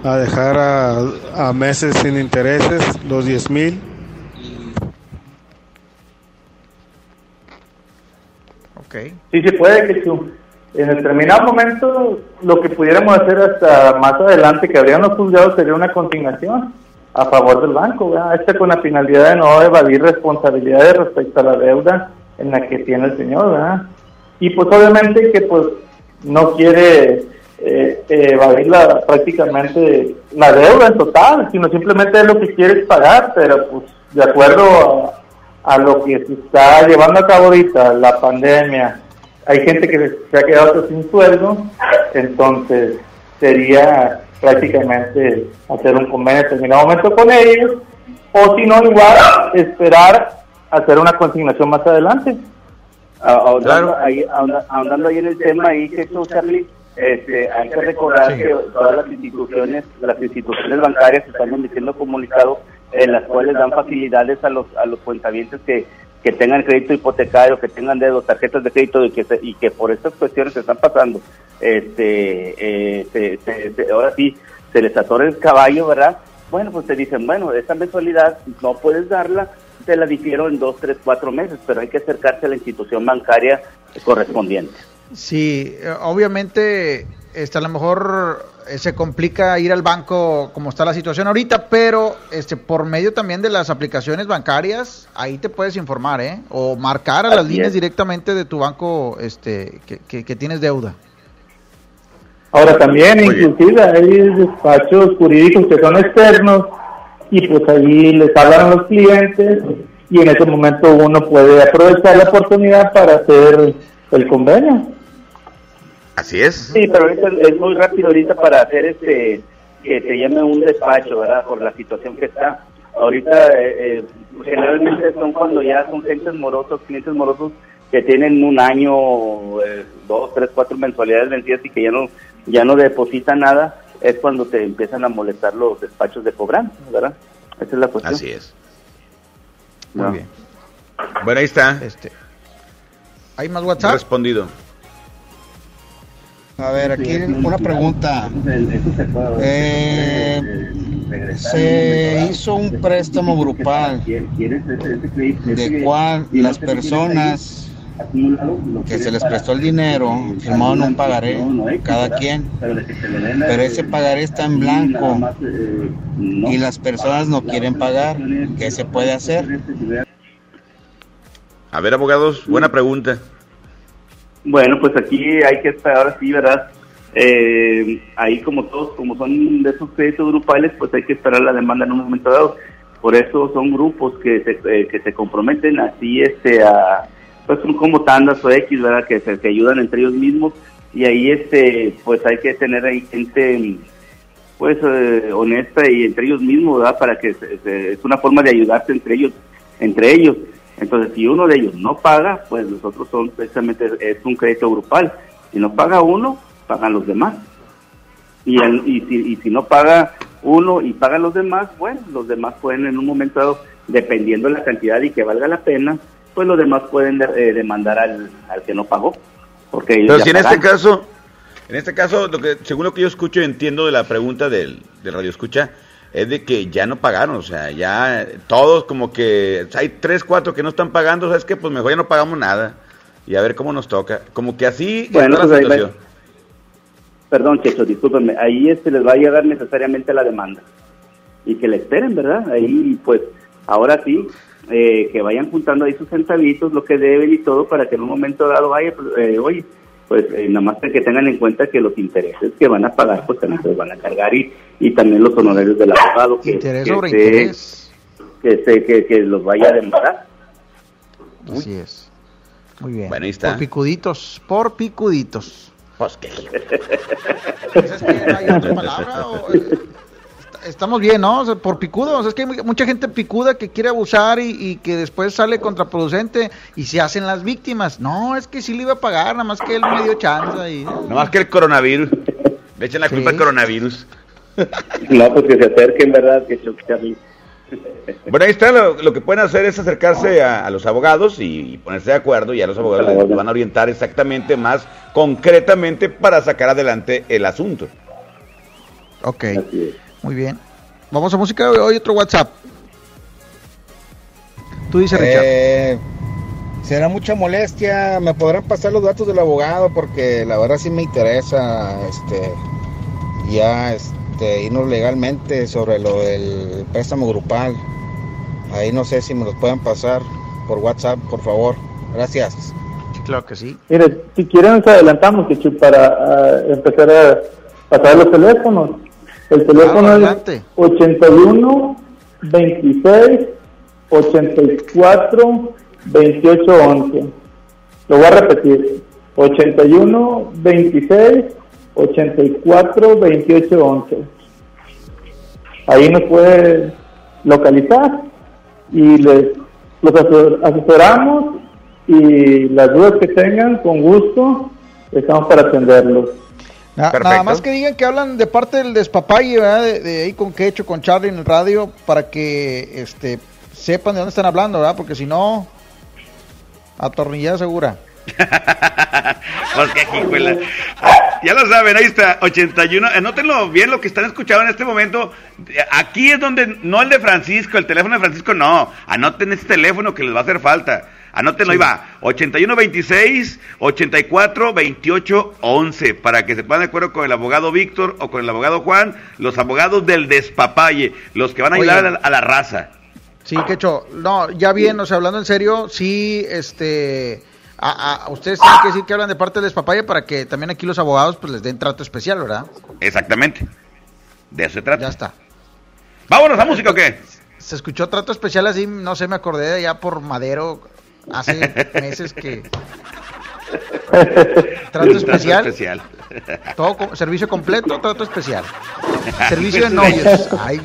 a dejar a, a meses sin intereses los 10 mil. Ok. Sí, se puede que tú, en determinado momento lo que pudiéramos hacer hasta más adelante que habrían los juzgados sería una consignación a favor del banco, ¿verdad? Este con la finalidad de no evadir responsabilidades respecto a la deuda en la que tiene el señor, ¿verdad? Y pues obviamente que pues no quiere eh, evadir la, prácticamente la deuda en total, sino simplemente lo que quiere pagar, pero pues de acuerdo a, a lo que se está llevando a cabo ahorita, la pandemia, hay gente que se ha quedado sin sueldo, entonces sería prácticamente hacer un convenio en determinado momento con ellos, o si no, igual esperar hacer una consignación más adelante. Ah, ahondando, ahí, ahonda- ahondando ahí en el tema ahí que tú, Charlie, este, hay que recordar que todas las instituciones, las instituciones bancarias están emitiendo comunicados en las cuales dan facilidades a los a los cuentavientes que, que tengan crédito hipotecario, que tengan dedos, tarjetas de crédito y que se- y que por estas cuestiones que están pasando, este, eh, se- ahora sí se les atora el caballo, ¿verdad? Bueno, pues te dicen, bueno, esta mensualidad no puedes darla, te la difiero en dos, tres, cuatro meses, pero hay que acercarse a la institución bancaria correspondiente. Sí, obviamente, este, a lo mejor eh, se complica ir al banco como está la situación ahorita, pero este, por medio también de las aplicaciones bancarias, ahí te puedes informar, ¿eh? O marcar a las líneas es. directamente de tu banco este, que, que- que tienes deuda. Ahora también, inclusive, hay despachos jurídicos que son externos y pues ahí les hablan a los clientes y en ese momento uno puede aprovechar la oportunidad para hacer el convenio. Así es. Sí, pero ahorita es muy rápido ahorita para hacer este que te llame un despacho, ¿verdad? Por la situación que está. Ahorita eh, eh, generalmente son cuando ya son clientes morosos, clientes morosos que tienen un año, eh, dos, tres, cuatro mensualidades vencidas y que ya no ya no depositan nada, es cuando te empiezan a molestar los despachos de cobranza, ¿verdad? Esa es la cuestión. Así es. Muy No. bien. Bueno, ahí está. Este, ¿Hay más WhatsApp? Respondido. A ver, aquí una pregunta. Eh, se hizo un préstamo grupal de cual las personas que se les prestó el dinero firmaron un pagaré cada quien, pero ese pagaré está en blanco y las personas no quieren pagar. ¿Qué se puede hacer? A ver, abogados, buena pregunta. Bueno, pues aquí hay que estar, ahora sí, ¿verdad? Eh, ahí como todos, como son de esos créditos grupales, pues hay que esperar la demanda en un momento dado. Por eso son grupos que se, eh, que se comprometen así este a, pues son como tandas o X, ¿verdad? Que se que ayudan entre ellos mismos y ahí este, pues hay que tener ahí gente pues eh, honesta y entre ellos mismos, ¿verdad? Para que se- se- es una forma de ayudarse entre ellos, entre ellos. Entonces, si uno de ellos no paga, pues los otros son precisamente es un crédito grupal. Si no paga uno, pagan los demás. Y, el- y, si, y si no paga uno y pagan los demás, bueno, los demás pueden en un momento dado, dependiendo de la cantidad y que valga la pena, pues los demás pueden de- eh, demandar al, al que no pagó. Porque ellos Pero ya si en este caso, en este caso, lo que, según lo que yo escucho y entiendo de la pregunta del, del radio escucha, es de que ya no pagaron, o sea, ya todos como que hay tres, cuatro que no están pagando, ¿sabes qué? Pues mejor ya no pagamos nada. y a ver cómo nos toca. Como que así Bueno, está la pues ahí va. situación. Perdón, Checho, discúlpenme. Ahí este les va a llegar necesariamente la demanda. Y que le esperen, ¿verdad? Ahí, pues, ahora sí, eh, que vayan juntando ahí sus centavitos, lo que deben y todo, para que en un momento dado vaya, pues, eh, oye, pues eh, nada más que tengan en cuenta que los intereses que van a pagar, pues también se los van a cargar y, y también los honorarios del abogado que, Interés que, sobre se- interés. que, se- que, que los vaya a demandar. Así es. Muy bien. Bueno, ahí está. Por picuditos, por picuditos. Pues que ¿Hay otra palabra? o, eh, Estamos bien, ¿no? O sea, por picudos. Es que hay mu- mucha gente picuda que quiere abusar y, y que después sale contraproducente y se hacen las víctimas. No, es que sí le iba a pagar, nada más que él me dio chance. Y... No más que el coronavirus. Le echan la culpa al coronavirus. No, pues que se acerquen, ¿verdad? Que Charlie. Bueno, ahí está, lo, lo que pueden hacer es acercarse a, a los abogados y, y ponerse de acuerdo, y ya los abogados les, les van a orientar exactamente, más concretamente, para sacar adelante el asunto. Ok, muy bien. Vamos a música, hoy otro WhatsApp. Tú dices, Richard. Eh, será mucha molestia, me podrán pasar los datos del abogado porque la verdad sí me interesa este ya este irnos legalmente sobre lo del préstamo grupal. Ahí no sé si me los pueden pasar por WhatsApp, por favor. Gracias. Claro que sí. Mire, si quieren nos adelantamos, para ah, empezar a pasar los teléfonos. El teléfono adelante. es 81 26 84 28 11. Lo voy a repetir. 81 26 84 28 11. Ahí nos puede localizar y les los asesor- asesoramos y las dudas que tengan, con gusto, estamos para atenderlos. Na- nada más que digan que hablan de parte del despapalle, ¿verdad? De, de ahí con Quecho, con Charlie en el radio, para que este sepan de dónde están hablando, ¿verdad? Porque si no, atornillada segura. Ya lo saben, ahí está, 81. Anótenlo bien lo que están escuchando en este momento. Aquí es donde, no el de Francisco, el teléfono de Francisco, no. Anoten este teléfono que les va a hacer falta. Anótenlo, ahí va. 81 26 84 28 11. Para que se pongan de acuerdo con el abogado Víctor o con el abogado Juan, los abogados del despapalle, los que van a ayudar a la, a la raza. Sí, Quecho, no, ya bien, o sea, hablando en serio, sí, este, a ustedes tienen que decir que hablan de parte del despapalle para que también aquí los abogados pues les den trato especial, ¿verdad? Exactamente. De eso se trata. Ya está. ¿Vámonos a música o qué? Se escuchó trato especial así, no sé, me acordé de allá por Madero hace meses que... Trato especial. especial. Todo co- servicio completo, trato especial. Servicio de novios. Ay.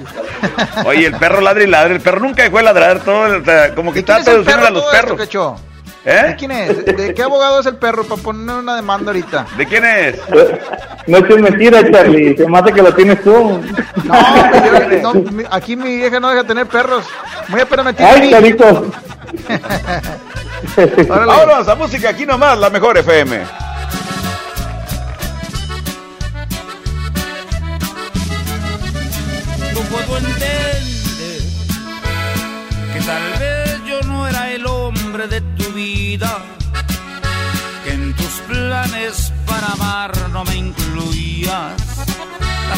Oye, el perro ladra y ladra. El perro nunca dejó de ladrar. Todo, o sea, como que ¿De quién está traduciendo a los esto, perros. Quecho? ¿Eh? ¿De quién es? ¿De, qué abogado es el perro para poner una demanda ahorita? ¿De quién es? No es mentira, Charlie, se mata que lo tienes tú. No, yo- no, aquí mi vieja no deja tener perros. Muy apenas me tiene Ay, carito. Vámonos a música aquí nomás, la mejor FM. no puedo entender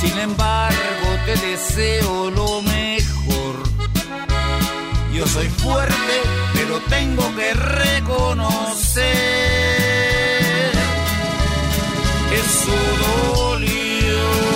Sin embargo, te deseo lo mejor. Yo soy fuerte, pero tengo que reconocer. Eso dolió.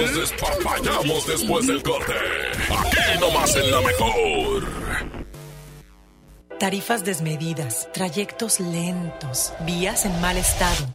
Nos despapallamos después del corte? Aquí nomás en la mejor. Tarifas desmedidas, trayectos lentos, vías en mal estado.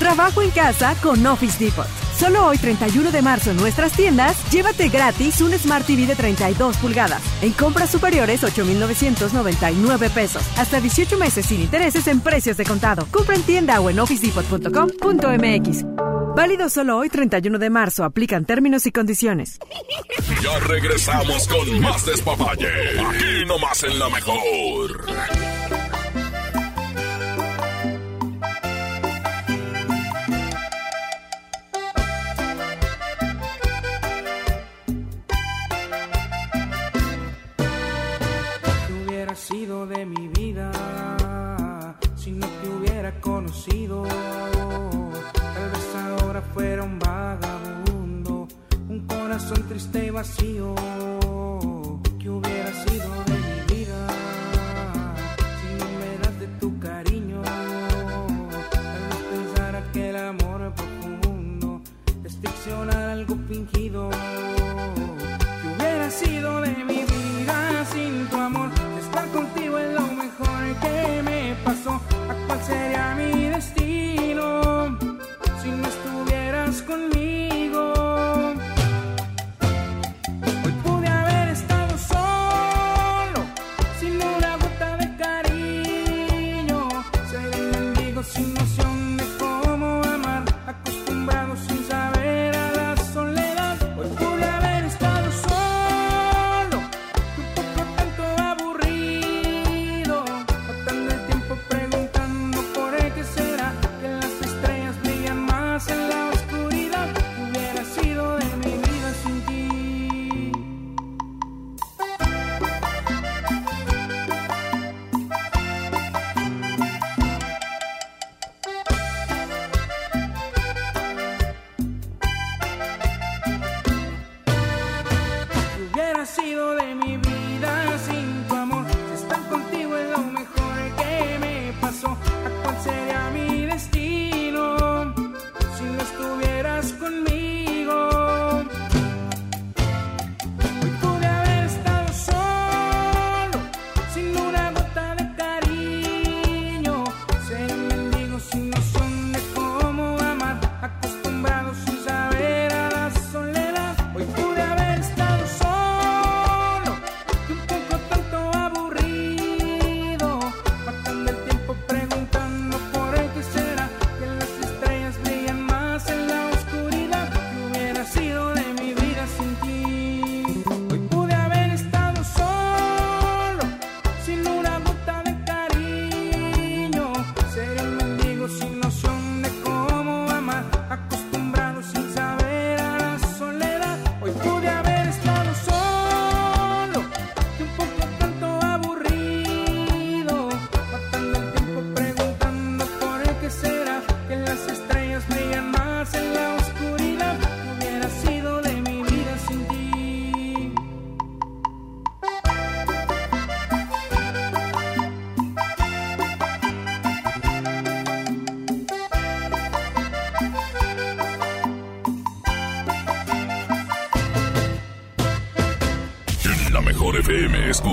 Trabajo en casa con Office Depot. Solo hoy 31 de marzo en nuestras tiendas, llévate gratis un Smart TV de 32 pulgadas. En compras superiores 8,999 pesos. Hasta 18 meses sin intereses en precios de contado. Compra en tienda o en officedepot.com.mx. Válido solo hoy 31 de marzo. Aplican términos y condiciones. Ya regresamos con más despapalle. Aquí nomás en la mejor. Sido de mi vida si no te hubiera conocido? Tal vez ahora fuera un vagabundo, un corazón triste y vacío. ¿Qué hubiera sido de mi vida si no me das de tu cariño? Tal vez pensara que el amor profundo es ficcionar algo fingido. Pasó. ¿A cuál sería mi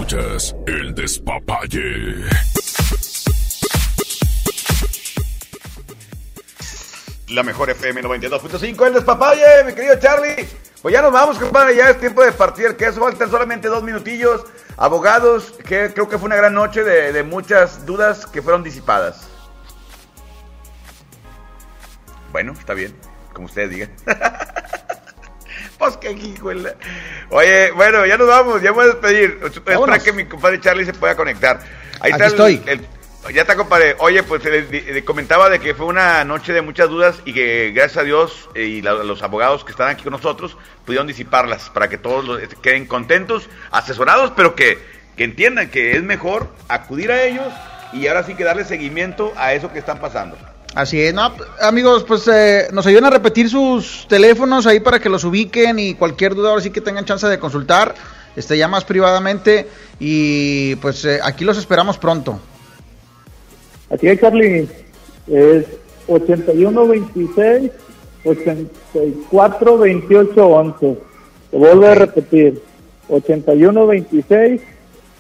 escuchas El Despapalle. La mejor FM 92.5, el despapalle, mi querido Charlie. Pues ya nos vamos, compadre, ya es tiempo de partir el queso. Faltan solamente dos minutillos. Abogados, que creo que fue una gran noche de, de muchas dudas que fueron disipadas. Bueno, está bien, como ustedes digan. de la- Oye, bueno, ya nos vamos, ya voy a despedir. Vámonos. que mi compadre Charlie se pueda conectar. Ahí Aquí está estoy. el- ya está, compadre. Oye, pues le, le comentaba de que fue una noche de muchas dudas y que gracias a Dios eh, y la- los abogados que están aquí con nosotros pudieron disiparlas para que todos los- queden contentos, asesorados, pero que, que entiendan que es mejor acudir a ellos y ahora sí que darle seguimiento a eso que están pasando. Así es, no, amigos, pues eh, nos ayudan a repetir sus teléfonos ahí para que los ubiquen y cualquier duda ahora sí que tengan chance de consultar, este, ya más privadamente y pues eh, aquí los esperamos pronto. Así es, Charlie. Es 8126 84 28 11. Te vuelvo a repetir. 8126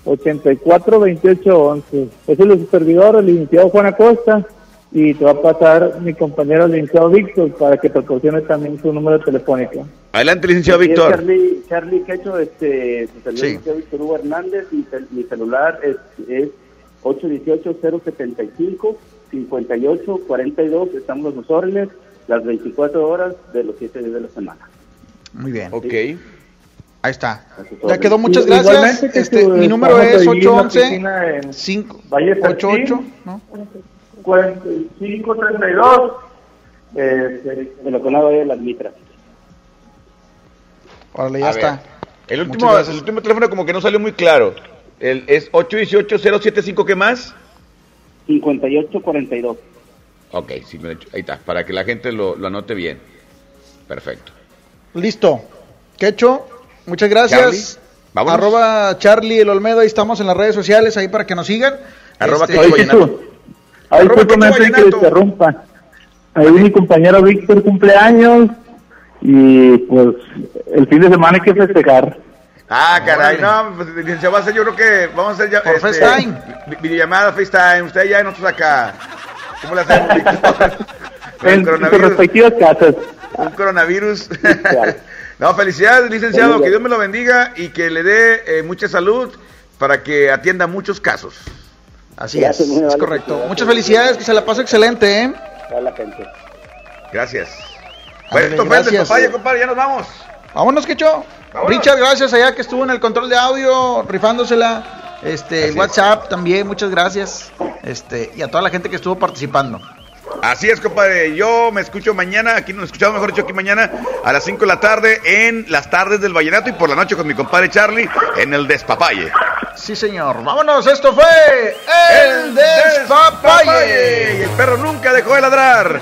84 28 11. Ese es el supervisor, el licenciado Juan Acosta. Y te va a pasar mi compañero licenciado Víctor para que proporcione también su número telefónico. Adelante, licenciado Víctor. Charlie, Charlie Quecho, este, su servidor, Sí. licenciado Víctor Hugo Hernández, mi, cel- mi celular es, es 818-075-5842, estamos a sus órdenes las 24 horas de los 7 días de la semana. Muy bien. Ok. Ahí está. Ya quedó, muchas I- gracias. Este, mi número es ahí en la 811 oficina en 5 Valle Fertín, 88, ¿no? 4532 eh, de la zona de las Mitras. Órale, ya A está. El último, el último teléfono como que no salió muy claro. El, es 818-075, ¿qué más? 5842. Ok, sí, me lo he hecho. ahí está, para que la gente lo, lo anote bien. Perfecto. Listo. Quecho, muchas gracias. Charlie. Arroba Charlie el Olmedo, ahí estamos en las redes sociales, ahí para que nos sigan. Arroba Este, Quecho Vallenato. Ay, Arroba discúlpame Quecho antes que Vallenato. interrumpa. Ahí mi compañero Víctor cumpleaños y pues el fin de semana hay que festejar. Ah, caray, no, pues, licenciado, va a ser, yo creo que vamos a hacer ya. Por FaceTime. vi- Videollamada, FaceTime, usted ya y nosotros acá. ¿Cómo le hacemos, Víctor? En sus respectivas casas. Un coronavirus. no, felicidades, licenciado, que Dios me lo bendiga y que le dé eh, mucha salud para que atienda muchos casos. Así es, es correcto. Muchas felicidades, que se la pase excelente, ¿eh? A la gente. Gracias. Bueno, esto fue el compadre, ya nos vamos. Vámonos, Quecho. Vámonos. Richard, gracias allá que estuvo en el control de audio, rifándosela. Este, Así el es. WhatsApp también, muchas gracias. Este, y a toda la gente que estuvo participando. Así es, compadre. Yo me escucho mañana, aquí nos escuchamos, mejor dicho, aquí mañana a las 5 de la tarde en las tardes del Vallenato y por la noche con mi compadre Charlie en el Despapalle. Sí, señor. Vámonos, esto fue El Despapalle. Y el perro nunca dejó de ladrar.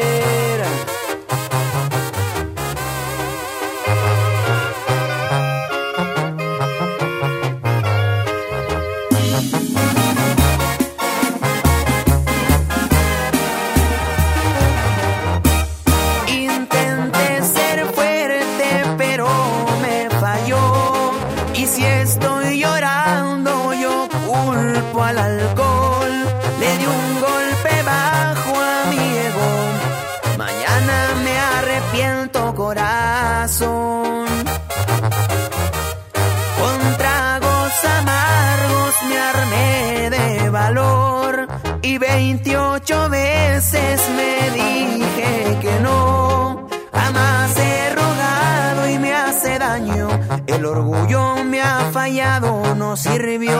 28 veces me dije que no. Jamás he rogado y me hace daño. El orgullo me ha fallado, no sirvió.